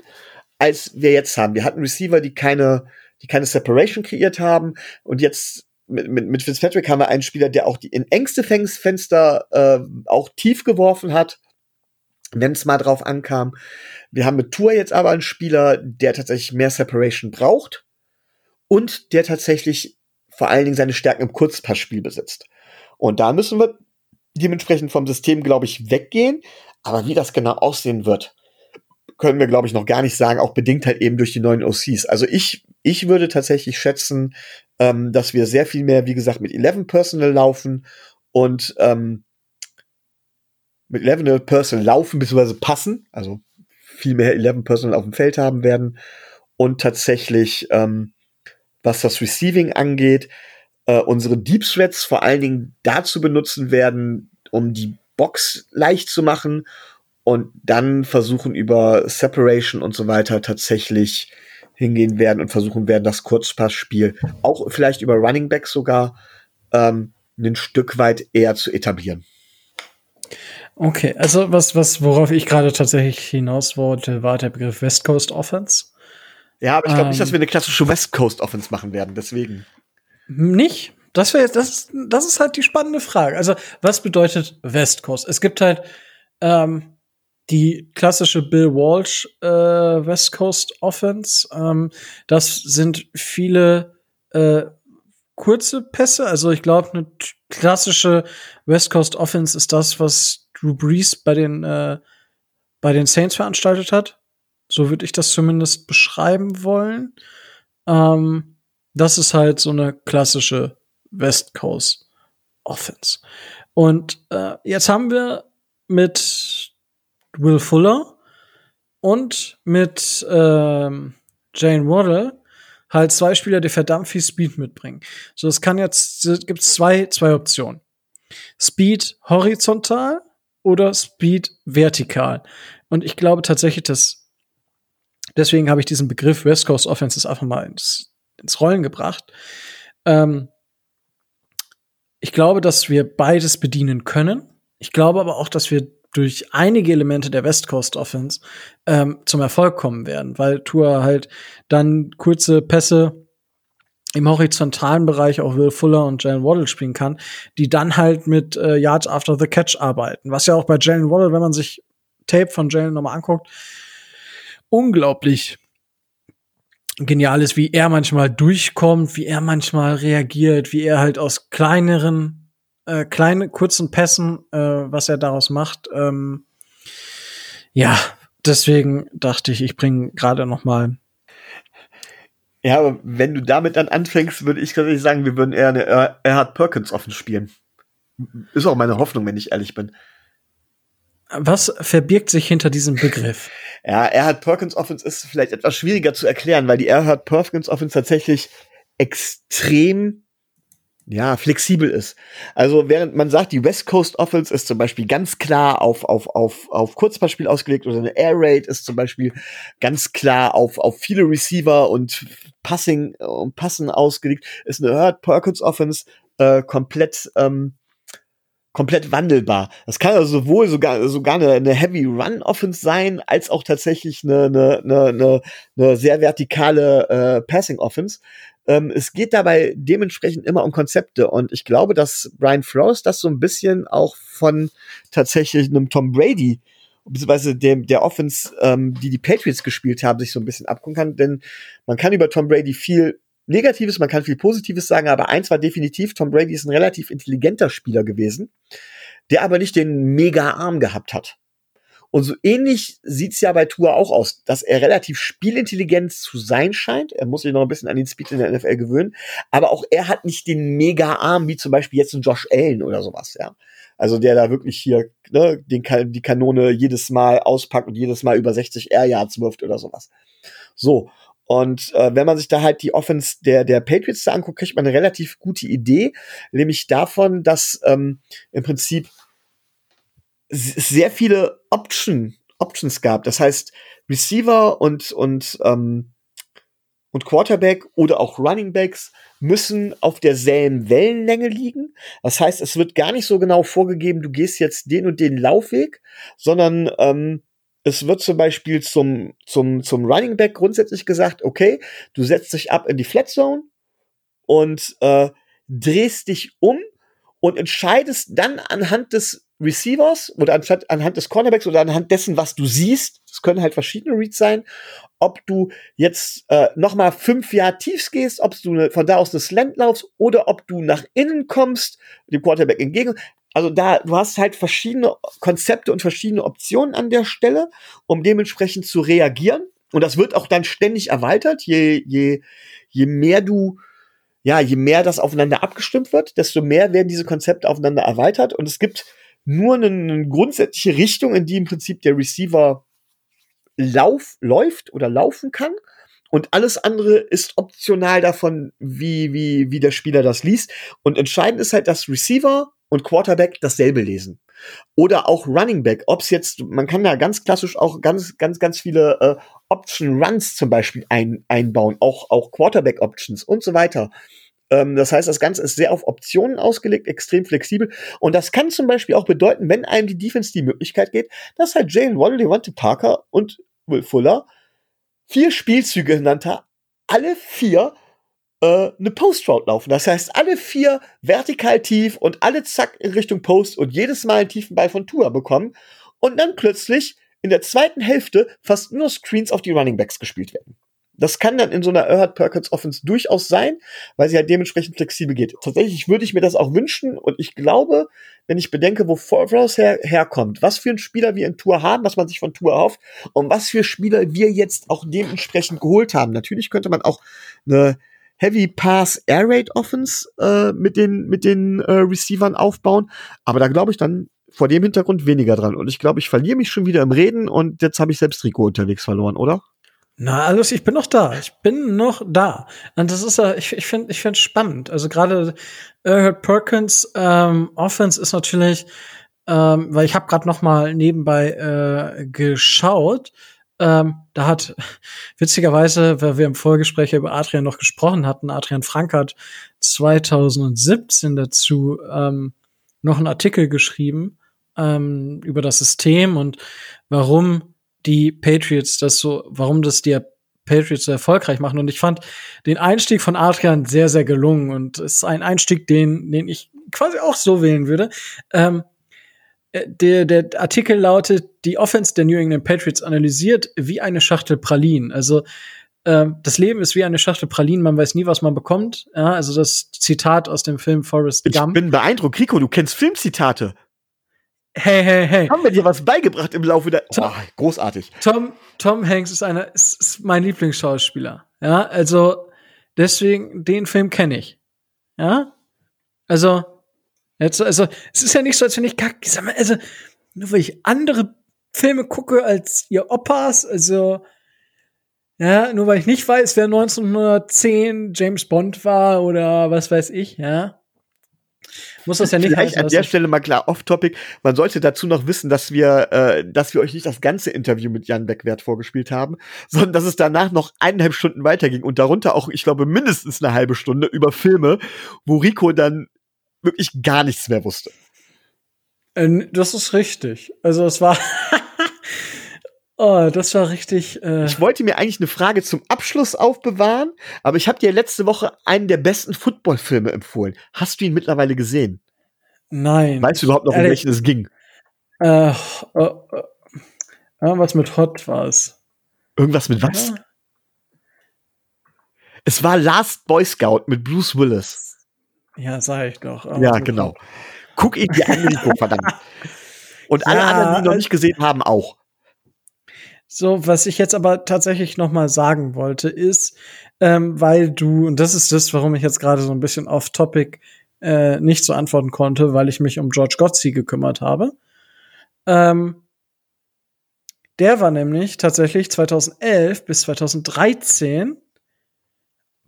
als wir jetzt haben. Wir hatten Receiver, die keine, die keine Separation kreiert haben und jetzt mit, mit, mit Fitzpatrick haben wir einen Spieler, der auch die in engste Fenster äh, auch tief geworfen hat, wenn es mal drauf ankam. Wir haben mit Tour jetzt aber einen Spieler, der tatsächlich mehr Separation braucht und der tatsächlich vor allen Dingen seine Stärken im Kurzpassspiel besitzt. Und da müssen wir dementsprechend vom System, glaube ich, weggehen. Aber wie das genau aussehen wird, können wir, glaube ich, noch gar nicht sagen, auch bedingt halt eben durch die neuen OCs. Also ich, ich würde tatsächlich schätzen, ähm, dass wir sehr viel mehr, wie gesagt, mit 11 Personal laufen und ähm, mit 11 Personal laufen bzw. passen, also viel mehr 11 Personal auf dem Feld haben werden und tatsächlich, ähm, was das Receiving angeht, äh, unsere Deep Threads vor allen Dingen dazu benutzen werden, um die Box leicht zu machen und dann versuchen über Separation und so weiter tatsächlich hingehen werden und versuchen werden, das Kurzpassspiel auch vielleicht über Running Back sogar ähm, ein Stück weit eher zu etablieren. Okay, also was, was, worauf ich gerade tatsächlich hinaus wollte, war der Begriff West Coast Offense. Ja, aber ich glaube nicht, Ähm. dass wir eine klassische West Coast Offense machen werden, deswegen. Nicht? Das wäre jetzt, das, ist- das ist halt die spannende Frage. Also, was bedeutet West Coast? Es gibt halt, ähm, die klassische Bill Walsh äh, West Coast Offense. Ähm, das sind viele äh, kurze Pässe. Also ich glaube, eine klassische West Coast Offense ist das, was Drew Brees bei den äh, bei den Saints veranstaltet hat. So würde ich das zumindest beschreiben wollen. Ähm, das ist halt so eine klassische West Coast Offense. Und äh, jetzt haben wir mit Will Fuller und mit ähm, Jane Waddle halt zwei Spieler, die verdammt viel Speed mitbringen. So, es kann jetzt, gibt zwei, zwei Optionen. Speed horizontal oder Speed vertikal. Und ich glaube tatsächlich, dass deswegen habe ich diesen Begriff West Coast Offenses einfach mal ins, ins Rollen gebracht. Ähm, ich glaube, dass wir beides bedienen können. Ich glaube aber auch, dass wir durch einige Elemente der West Coast Offense ähm, zum Erfolg kommen werden, weil Tour halt dann kurze Pässe im horizontalen Bereich auch Will Fuller und Jalen Waddle spielen kann, die dann halt mit äh, Yards after the Catch arbeiten. Was ja auch bei Jalen Waddle, wenn man sich Tape von Jalen nochmal anguckt, unglaublich genial ist, wie er manchmal durchkommt, wie er manchmal reagiert, wie er halt aus kleineren, äh, kleinen, kurzen Pässen, äh, was er daraus macht. Ähm, ja, deswegen dachte ich, ich bringe gerade noch mal Ja, aber wenn du damit dann anfängst, würde ich tatsächlich sagen, wir würden eher eine Er- Erhard Perkins offen spielen. Ist auch meine Hoffnung, wenn ich ehrlich bin. Was verbirgt sich hinter diesem Begriff? Ja, Erhard Perkins Offense ist vielleicht etwas schwieriger zu erklären, weil die Erhard Perkins Offense tatsächlich extrem ja, flexibel ist. Also während man sagt, die West Coast Offense ist zum Beispiel ganz klar auf, auf, auf, auf Kurzpassspiel ausgelegt oder eine Air Raid ist zum Beispiel ganz klar auf, auf viele Receiver und Passing äh, und Passen ausgelegt, ist eine Erhard Perkins Offense äh, komplett ähm, komplett wandelbar. Das kann also sowohl sogar sogar eine, eine Heavy Run Offense sein, als auch tatsächlich eine, eine, eine, eine, sehr vertikale äh, Passing Offense. Ähm, es geht dabei dementsprechend immer um Konzepte und ich glaube, dass Brian Flores das so ein bisschen auch von tatsächlich einem Tom Brady beziehungsweise dem der Offense, ähm, die die Patriots gespielt haben, sich so ein bisschen abgucken kann, denn man kann über Tom Brady viel Negatives, man kann viel Positives sagen, aber eins war definitiv, Tom Brady ist ein relativ intelligenter Spieler gewesen, der aber nicht den Mega-Arm gehabt hat. Und so ähnlich sieht's ja bei Tour auch aus, dass er relativ spielintelligent zu sein scheint. Er muss sich noch ein bisschen an den Speed in der NFL gewöhnen. Aber auch er hat nicht den Mega-Arm, wie zum Beispiel jetzt ein Josh Allen oder sowas, ja. Also der da wirklich hier ne, den, die Kanone jedes Mal auspackt und jedes Mal über 60 Air Yards wirft oder sowas. So. Und äh, wenn man sich da halt die Offense der, der Patriots da anguckt, kriegt man eine relativ gute Idee, nämlich davon, dass ähm, im Prinzip sehr viele Option, Options gab. Das heißt, Receiver und, und, ähm, und Quarterback oder auch Running Backs müssen auf derselben Wellenlänge liegen. Das heißt, es wird gar nicht so genau vorgegeben, du gehst jetzt den und den Laufweg, sondern ähm, es wird zum Beispiel zum, zum, zum Running Back grundsätzlich gesagt, okay, du setzt dich ab in die Flat Zone und äh, drehst dich um und entscheidest dann anhand des Receivers oder anstatt anhand des Cornerbacks oder anhand dessen, was du siehst, es können halt verschiedene Reads sein, ob du jetzt äh, noch mal fünf Jahre tiefs gehst, ob du von da aus eine Slant laufst oder ob du nach innen kommst, dem Quarterback entgegen. Also da, du hast halt verschiedene Konzepte und verschiedene Optionen an der Stelle, um dementsprechend zu reagieren. Und das wird auch dann ständig erweitert, je, je, je mehr du ja, je mehr das aufeinander abgestimmt wird, desto mehr werden diese Konzepte aufeinander erweitert und es gibt nur eine, eine grundsätzliche Richtung, in die im Prinzip der Receiver lauf, läuft oder laufen kann. Und alles andere ist optional davon, wie, wie, wie der Spieler das liest. Und entscheidend ist halt, dass Receiver und Quarterback dasselbe lesen. Oder auch Running Back. Ob es jetzt, man kann da ganz klassisch auch ganz, ganz, ganz viele äh, Option Runs zum Beispiel ein, einbauen. Auch, auch Quarterback Options und so weiter. Ähm, das heißt, das Ganze ist sehr auf Optionen ausgelegt, extrem flexibel. Und das kann zum Beispiel auch bedeuten, wenn einem die Defense die Möglichkeit geht, dass halt Jalen Waddle, Devontae Parker und Will Fuller vier Spielzüge hintereinander, alle vier äh, eine Post Route laufen. Das heißt, alle vier vertikal tief und alle zack in Richtung Post und jedes Mal einen tiefen Ball von Tua bekommen und dann plötzlich in der zweiten Hälfte fast nur Screens auf die Running Backs gespielt werden. Das kann dann in so einer Erhard Perkins Offense durchaus sein, weil sie halt dementsprechend flexibel geht. Tatsächlich würde ich mir das auch wünschen und ich glaube, wenn ich bedenke, wo Forrest her herkommt, was für ein Spieler wir in Tour haben, was man sich von Tour erhofft und was für Spieler wir jetzt auch dementsprechend geholt haben. Natürlich könnte man auch eine Heavy Pass Air Raid Offense äh, mit den mit den äh, Receivern aufbauen, aber da glaube ich dann vor dem Hintergrund weniger dran und ich glaube, ich verliere mich schon wieder im Reden und jetzt habe ich selbst Rico unterwegs verloren, oder? Na, alles, ich bin noch da. Ich bin noch da. Und das ist ja, ich, ich finde, ich spannend. Also gerade äh, Perkins ähm, Offense ist natürlich, ähm, weil ich habe gerade noch mal nebenbei äh, geschaut. Ähm, da hat witzigerweise, weil wir im Vorgespräch über Adrian noch gesprochen hatten, Adrian Frank hat 2017 dazu ähm, noch einen Artikel geschrieben ähm, über das System und warum die Patriots das so, warum das die Patriots so erfolgreich machen. Und ich fand den Einstieg von Adrian sehr, sehr gelungen. Und es ist ein Einstieg, den, den ich quasi auch so wählen würde. Ähm, äh, der, der Artikel lautet, die Offense der New England Patriots analysiert wie eine Schachtel Pralinen. Also ähm, das Leben ist wie eine Schachtel Pralinen, man weiß nie, was man bekommt. Ja, also das Zitat aus dem Film Forrest Gump. Ich bin beeindruckt. Rico, du kennst Filmzitate. Hey, hey, hey. Haben wir dir was beigebracht im Laufe der. Oh, großartig. Tom, Tom Hanks ist einer, ist, ist mein Lieblingsschauspieler. Ja, also deswegen, den Film kenne ich. Ja, also, jetzt, also, es ist ja nicht so, als wenn ich kack, sag mal, also, nur weil ich andere Filme gucke als ihr Opas, also, ja, nur weil ich nicht weiß, wer 1910 James Bond war oder was weiß ich, ja muss das ja nicht Vielleicht heißen, an der Stelle mal klar off-topic. Man sollte dazu noch wissen, dass wir, äh, dass wir euch nicht das ganze Interview mit Jan Beckwert vorgespielt haben, sondern dass es danach noch eineinhalb Stunden weiterging und darunter auch, ich glaube, mindestens eine halbe Stunde über Filme, wo Rico dann wirklich gar nichts mehr wusste. Ähm, das ist richtig. Also es war Oh, das war richtig. Äh ich wollte mir eigentlich eine Frage zum Abschluss aufbewahren, aber ich habe dir letzte Woche einen der besten Footballfilme empfohlen. Hast du ihn mittlerweile gesehen? Nein. Weißt du überhaupt noch, um welchen es ging? Äh, äh, äh, irgendwas mit Hot war es. Irgendwas mit was? Ja. Es war Last Boy Scout mit Bruce Willis. Ja, sag ich doch. Oh, ja, genau. Guck ihn dir an, Nico, verdammt. Und ja, alle anderen, die ihn noch nicht gesehen haben, auch. So, was ich jetzt aber tatsächlich noch mal sagen wollte, ist, ähm, weil du, und das ist das, warum ich jetzt gerade so ein bisschen off-topic äh, nicht so antworten konnte, weil ich mich um George Gotzi gekümmert habe. Ähm, der war nämlich tatsächlich 2011 bis 2013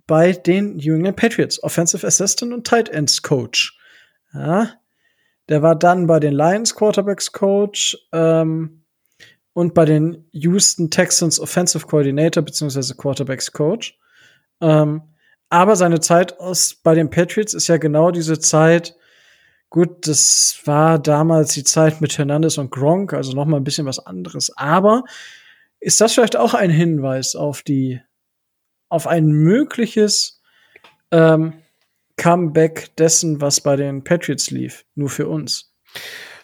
bei den New England Patriots, Offensive Assistant und Tight Ends Coach. Ja, der war dann bei den Lions Quarterbacks Coach, ähm, und bei den Houston Texans Offensive Coordinator bzw. Quarterbacks Coach. Ähm, aber seine Zeit aus bei den Patriots ist ja genau diese Zeit. Gut, das war damals die Zeit mit Hernandez und Gronk, also noch mal ein bisschen was anderes. Aber ist das vielleicht auch ein Hinweis auf die, auf ein mögliches ähm, Comeback dessen, was bei den Patriots lief, nur für uns?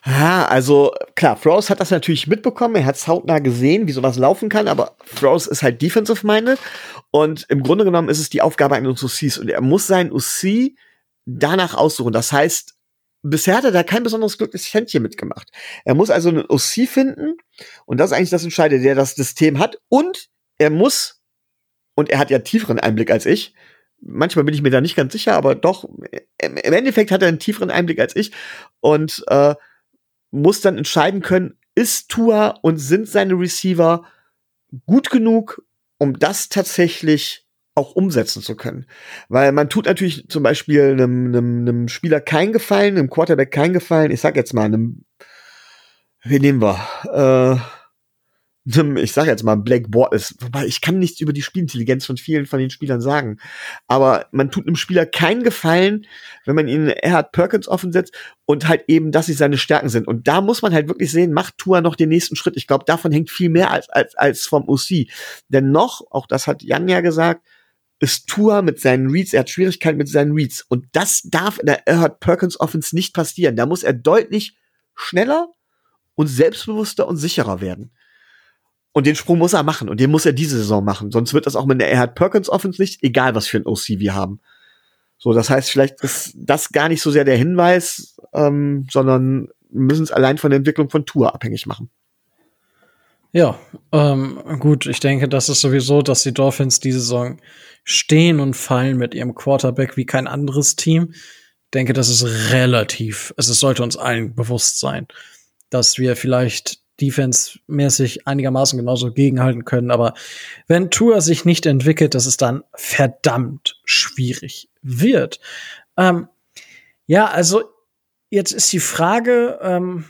Ja, also klar, Frost hat das natürlich mitbekommen, er hat es hautnah gesehen, wie sowas laufen kann, aber Frost ist halt defensive-minded und im Grunde genommen ist es die Aufgabe eines OCs und er muss seinen OC danach aussuchen. Das heißt, bisher hat er da kein besonderes glückliches Händchen mitgemacht. Er muss also einen OC finden und das ist eigentlich das Entscheidende, der das System hat und er muss, und er hat ja tieferen Einblick als ich, manchmal bin ich mir da nicht ganz sicher, aber doch, im Endeffekt hat er einen tieferen Einblick als ich und äh, muss dann entscheiden können, ist Tua und sind seine Receiver gut genug, um das tatsächlich auch umsetzen zu können. Weil man tut natürlich zum Beispiel einem, einem, einem Spieler keinen Gefallen, einem Quarterback keinen Gefallen. Ich sag jetzt mal einem, wie nehmen wir? Äh, ich sage jetzt mal, Black Bortles, wobei ich kann nichts über die Spielintelligenz von vielen von den Spielern sagen. Aber man tut einem Spieler keinen Gefallen, wenn man ihn Erhard Perkins offen setzt und halt eben, dass sie seine Stärken sind. Und da muss man halt wirklich sehen, macht Tua noch den nächsten Schritt. Ich glaube, davon hängt viel mehr als, als, als vom OC. Denn noch, auch das hat Jan ja gesagt, ist Tua mit seinen Reads, er hat Schwierigkeiten mit seinen Reads. Und das darf in der Erhard Perkins Offense nicht passieren. Da muss er deutlich schneller und selbstbewusster und sicherer werden. Und den Sprung muss er machen und den muss er diese Saison machen. Sonst wird das auch mit der Erhard Perkins Offense nicht, egal was für ein OC wir haben. So, das heißt, vielleicht ist das gar nicht so sehr der Hinweis, ähm, sondern müssen es allein von der Entwicklung von Tour abhängig machen. Ja, ähm, gut, ich denke, das ist sowieso, dass die Dolphins diese Saison stehen und fallen mit ihrem Quarterback wie kein anderes Team. Ich denke, das ist relativ, also es sollte uns allen bewusst sein, dass wir vielleicht defense-mäßig einigermaßen genauso gegenhalten können. Aber wenn Tour sich nicht entwickelt, dass es dann verdammt schwierig wird. Ähm, ja, also jetzt ist die Frage, ähm,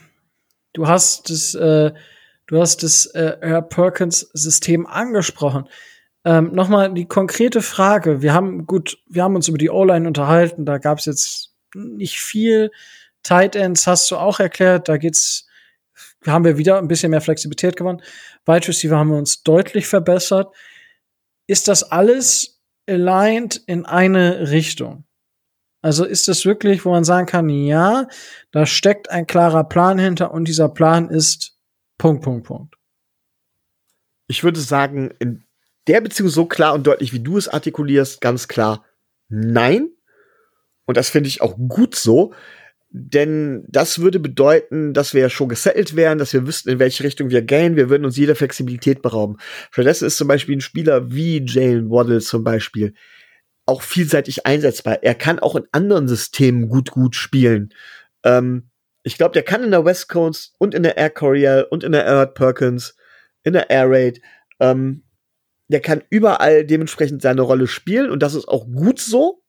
du hast das, äh, du hast das äh, Perkins-System angesprochen. Ähm, Nochmal die konkrete Frage. Wir haben gut, wir haben uns über die O-Line unterhalten. Da gab es jetzt nicht viel. Tight Ends hast du auch erklärt. Da geht's haben wir wieder ein bisschen mehr Flexibilität gewonnen. Wide Receiver haben wir uns deutlich verbessert. Ist das alles aligned in eine Richtung? Also ist das wirklich, wo man sagen kann, ja, da steckt ein klarer Plan hinter und dieser Plan ist Punkt, Punkt, Punkt. Ich würde sagen, in der Beziehung so klar und deutlich, wie du es artikulierst, ganz klar nein. Und das finde ich auch gut so, denn das würde bedeuten, dass wir ja schon gesettelt wären, dass wir wüssten, in welche Richtung wir gehen. Wir würden uns jeder Flexibilität berauben. Stattdessen ist zum Beispiel ein Spieler wie Jalen Waddle zum Beispiel auch vielseitig einsetzbar. Er kann auch in anderen Systemen gut, gut spielen. Ähm, ich glaube, der kann in der West Coast und in der Air Coryell und in der Air Perkins, in der Air Raid, ähm, der kann überall dementsprechend seine Rolle spielen und das ist auch gut so.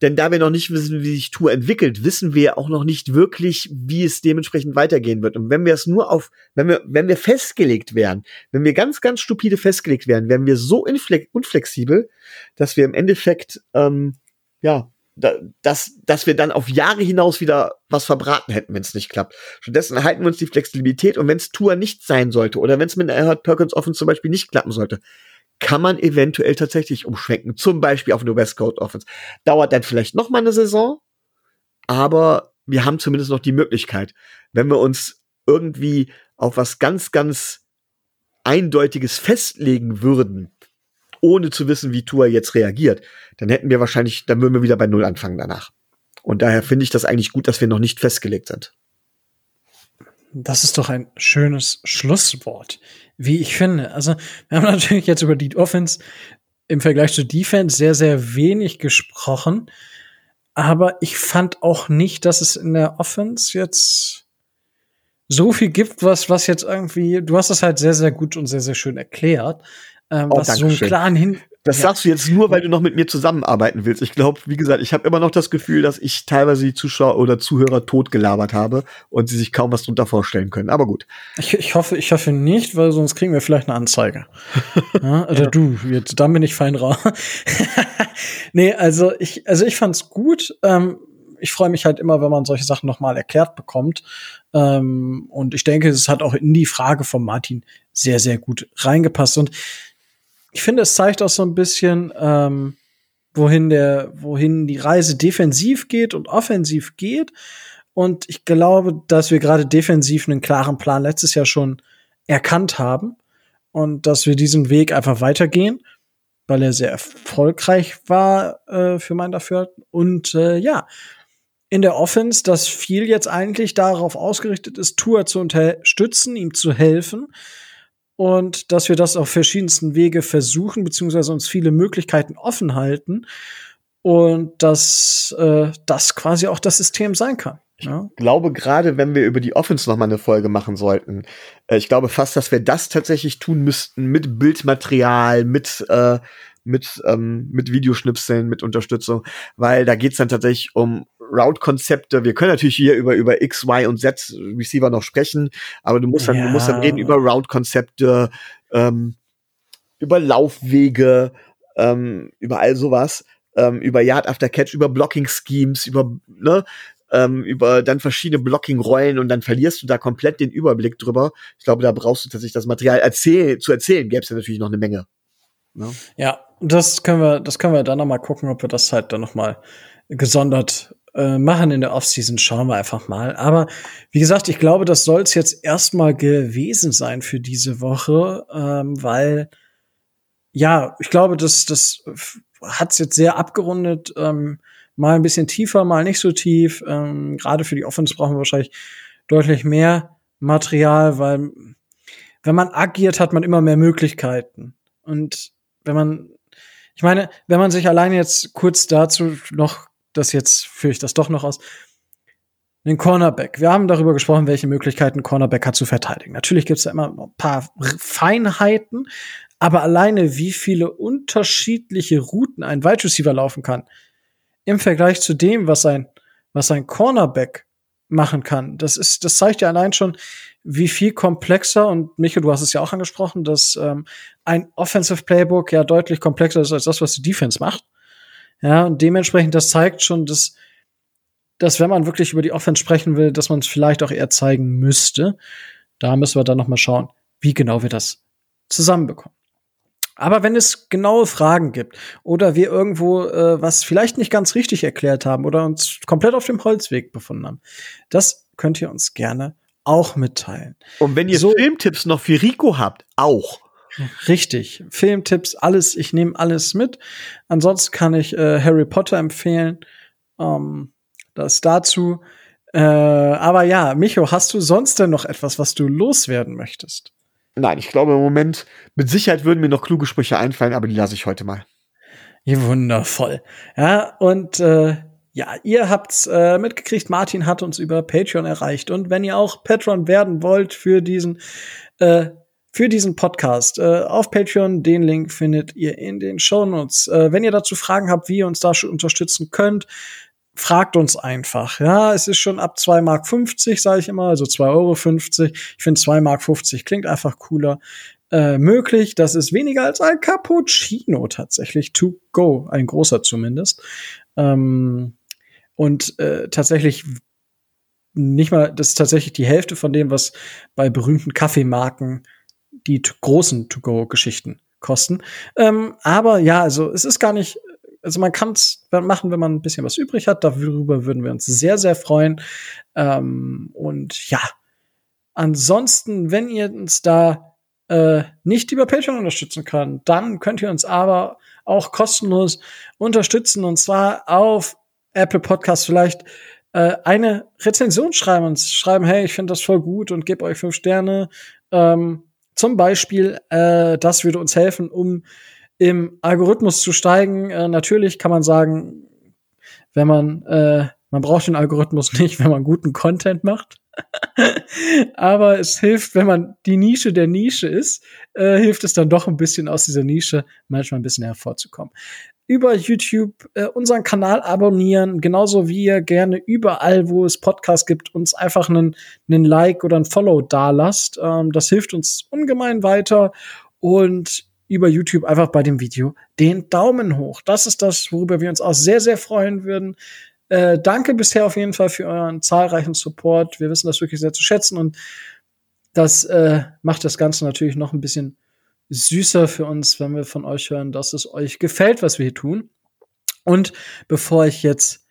Denn da wir noch nicht wissen, wie sich Tour entwickelt, wissen wir auch noch nicht wirklich, wie es dementsprechend weitergehen wird. Und wenn wir es nur auf, wenn wir, wenn wir festgelegt wären, wenn wir ganz, ganz stupide festgelegt wären, wären wir so unflexibel, dass wir im Endeffekt, ähm, ja, da, dass, dass wir dann auf Jahre hinaus wieder was verbraten hätten, wenn es nicht klappt. Stattdessen erhalten wir uns die Flexibilität und wenn es Tour nicht sein sollte oder wenn es mit einer Perkins Offense zum Beispiel nicht klappen sollte, kann man eventuell tatsächlich umschwenken. Zum Beispiel auf eine West Coast Offense. Dauert dann vielleicht noch mal eine Saison, aber wir haben zumindest noch die Möglichkeit, wenn wir uns irgendwie auf was ganz, ganz Eindeutiges festlegen würden, ohne zu wissen, wie Tour jetzt reagiert, dann hätten wir wahrscheinlich, dann würden wir wieder bei Null anfangen danach. Und daher finde ich das eigentlich gut, dass wir noch nicht festgelegt sind. Das ist doch ein schönes Schlusswort, wie ich finde. Also, wir haben natürlich jetzt über die Offense im Vergleich zur Defense sehr, sehr wenig gesprochen. Aber ich fand auch nicht, dass es in der Offense jetzt so viel gibt, was, was jetzt irgendwie, du hast es halt sehr, sehr gut und sehr, sehr schön erklärt, ähm, Oh, was so einen klaren Hin Das Ja. sagst du jetzt nur, weil du noch mit mir zusammenarbeiten willst. Ich glaube, wie gesagt, ich habe immer noch das Gefühl, dass ich teilweise die Zuschauer oder Zuhörer totgelabert habe und sie sich kaum was drunter vorstellen können. Aber gut. Ich, ich hoffe, ich hoffe nicht, weil sonst kriegen wir vielleicht eine Anzeige. ja, oder du, jetzt, dann bin ich fein raus. nee, also ich, also ich fand's gut. Ähm, ich freue mich halt immer, wenn man solche Sachen nochmal erklärt bekommt. Ähm, und ich denke, es hat auch in die Frage von Martin sehr, sehr gut reingepasst. Und ich finde, es zeigt auch so ein bisschen, ähm, wohin der, wohin die Reise defensiv geht und offensiv geht. Und ich glaube, dass wir gerade defensiv einen klaren Plan letztes Jahr schon erkannt haben und dass wir diesen Weg einfach weitergehen, weil er sehr erfolgreich war äh, für mein Dafürhalten. Und äh, ja, in der Offense, dass viel jetzt eigentlich darauf ausgerichtet ist, Tour zu unterstützen, ihm zu helfen und dass wir das auf verschiedensten Wege versuchen, beziehungsweise uns viele Möglichkeiten offen halten und dass äh, das quasi auch das System sein kann. Ja? glaube, gerade wenn wir über die Offense noch mal eine Folge machen sollten, äh, ich glaube fast, dass wir das tatsächlich tun müssten mit Bildmaterial, mit äh, mit ähm, mit Videoschnipseln, mit Unterstützung, weil da geht's dann tatsächlich um Route-Konzepte. Wir können natürlich hier über über X, Y und Z Receiver noch sprechen, aber du musst dann, du musst dann Ja. reden über Route-Konzepte, ähm, über Laufwege, ähm, über all sowas, ähm, über Yard after Catch, über Blocking-Schemes, über ne, ähm, über dann verschiedene Blocking-Rollen und dann verlierst du da komplett den Überblick drüber. Ich glaube, da brauchst du tatsächlich das Material erzähl zu erzählen, gäbe es ja natürlich noch eine Menge. Ne? Ja, das können wir, das können wir dann noch mal gucken, ob wir das halt dann noch mal gesondert äh, machen in der Offseason, schauen wir einfach mal. Aber wie gesagt, ich glaube, das soll es jetzt erstmal gewesen sein für diese Woche, ähm, weil ja, ich glaube, das, das hat es jetzt sehr abgerundet. Ähm, mal ein bisschen tiefer, mal nicht so tief. Ähm, Gerade für die Offense brauchen wir wahrscheinlich deutlich mehr Material, weil wenn man agiert, hat man immer mehr Möglichkeiten. Und wenn man, ich meine, wenn man sich alleine jetzt kurz dazu noch, das jetzt führe ich das doch noch aus, den Cornerback. Wir haben darüber gesprochen, welche Möglichkeiten Cornerback hat zu verteidigen. Natürlich gibt es da immer ein paar Feinheiten, aber alleine wie viele unterschiedliche Routen ein Wide Receiver laufen kann, im Vergleich zu dem, was ein, was ein Cornerback machen kann, das ist, das zeigt ja allein schon, wie viel komplexer, und Michael, du hast es ja auch angesprochen, dass ähm, ein Offensive Playbook ja deutlich komplexer ist als das, was die Defense macht. Ja, und dementsprechend, das zeigt schon, dass, dass wenn man wirklich über die Offense sprechen will, dass man es vielleicht auch eher zeigen müsste. Da müssen wir dann noch mal schauen, wie genau wir das zusammenbekommen. Aber wenn es genaue Fragen gibt oder wir irgendwo äh, was vielleicht nicht ganz richtig erklärt haben oder uns komplett auf dem Holzweg befunden haben, das könnt ihr uns gerne auch mitteilen. Und wenn ihr so, Filmtipps noch für Rico habt, auch. Richtig. Filmtipps, alles, ich nehme alles mit. Ansonsten kann ich äh, Harry Potter empfehlen. Ähm, das dazu. Äh, aber ja, Micho, hast du sonst denn noch etwas, was du loswerden möchtest? Nein, ich glaube im Moment, mit Sicherheit würden mir noch kluge Sprüche einfallen, aber die lasse ich heute mal. Ja, wundervoll. Ja, und äh, ja, ihr habt's äh, mitgekriegt, Martin hat uns über Patreon erreicht. Und wenn ihr auch Patron werden wollt für diesen, äh, für diesen Podcast, äh, auf Patreon, den Link findet ihr in den Show Notes. Äh, wenn ihr dazu Fragen habt, wie ihr uns da unterstützen könnt, fragt uns einfach. Ja, es ist schon ab 2,50 Mark, sage ich immer, also 2,50 Euro. Ich finde 2,50 Mark klingt einfach cooler. Äh, möglich. Das ist weniger als ein Cappuccino tatsächlich. To go, ein großer zumindest. Ähm, und äh, tatsächlich nicht mal, das ist tatsächlich die Hälfte von dem, was bei berühmten Kaffeemarken die großen To-Go-Geschichten kosten. Ähm, aber ja, also es ist gar nicht also man kann es machen, wenn man ein bisschen was übrig hat. Darüber würden wir uns sehr, sehr freuen. Ähm, und ja, ansonsten, wenn ihr uns da äh, nicht über Patreon unterstützen könnt, dann könnt ihr uns aber auch kostenlos unterstützen und zwar auf Apple Podcast vielleicht äh, eine Rezension schreiben und schreiben, hey, ich finde das voll gut und gebe euch fünf Sterne. Ähm, zum Beispiel, äh, das würde uns helfen, um im Algorithmus zu steigen. Äh, natürlich kann man sagen, wenn man, äh, man braucht den Algorithmus nicht, wenn man guten Content macht. Aber es hilft, wenn man die Nische der Nische ist, äh, hilft es dann doch ein bisschen aus dieser Nische manchmal ein bisschen hervorzukommen. Über YouTube äh, unseren Kanal abonnieren, genauso wie ihr gerne überall, wo es Podcasts gibt, uns einfach einen, einen Like oder ein Follow dalasst. Ähm, das hilft uns ungemein weiter. Und über YouTube einfach bei dem Video den Daumen hoch. Das ist das, worüber wir uns auch sehr, sehr freuen würden. Äh, danke bisher auf jeden Fall für euren zahlreichen Support. Wir wissen das wirklich sehr zu schätzen und das äh, macht das Ganze natürlich noch ein bisschen süßer für uns, wenn wir von euch hören, dass es euch gefällt, was wir hier tun. Und bevor ich jetzt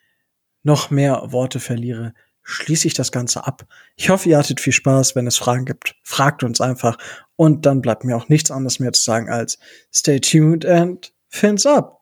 noch mehr Worte verliere, schließe ich das Ganze ab. Ich hoffe, ihr hattet viel Spaß. Wenn es Fragen gibt, fragt uns einfach. Und dann bleibt mir auch nichts anderes mehr zu sagen als stay tuned and fins up.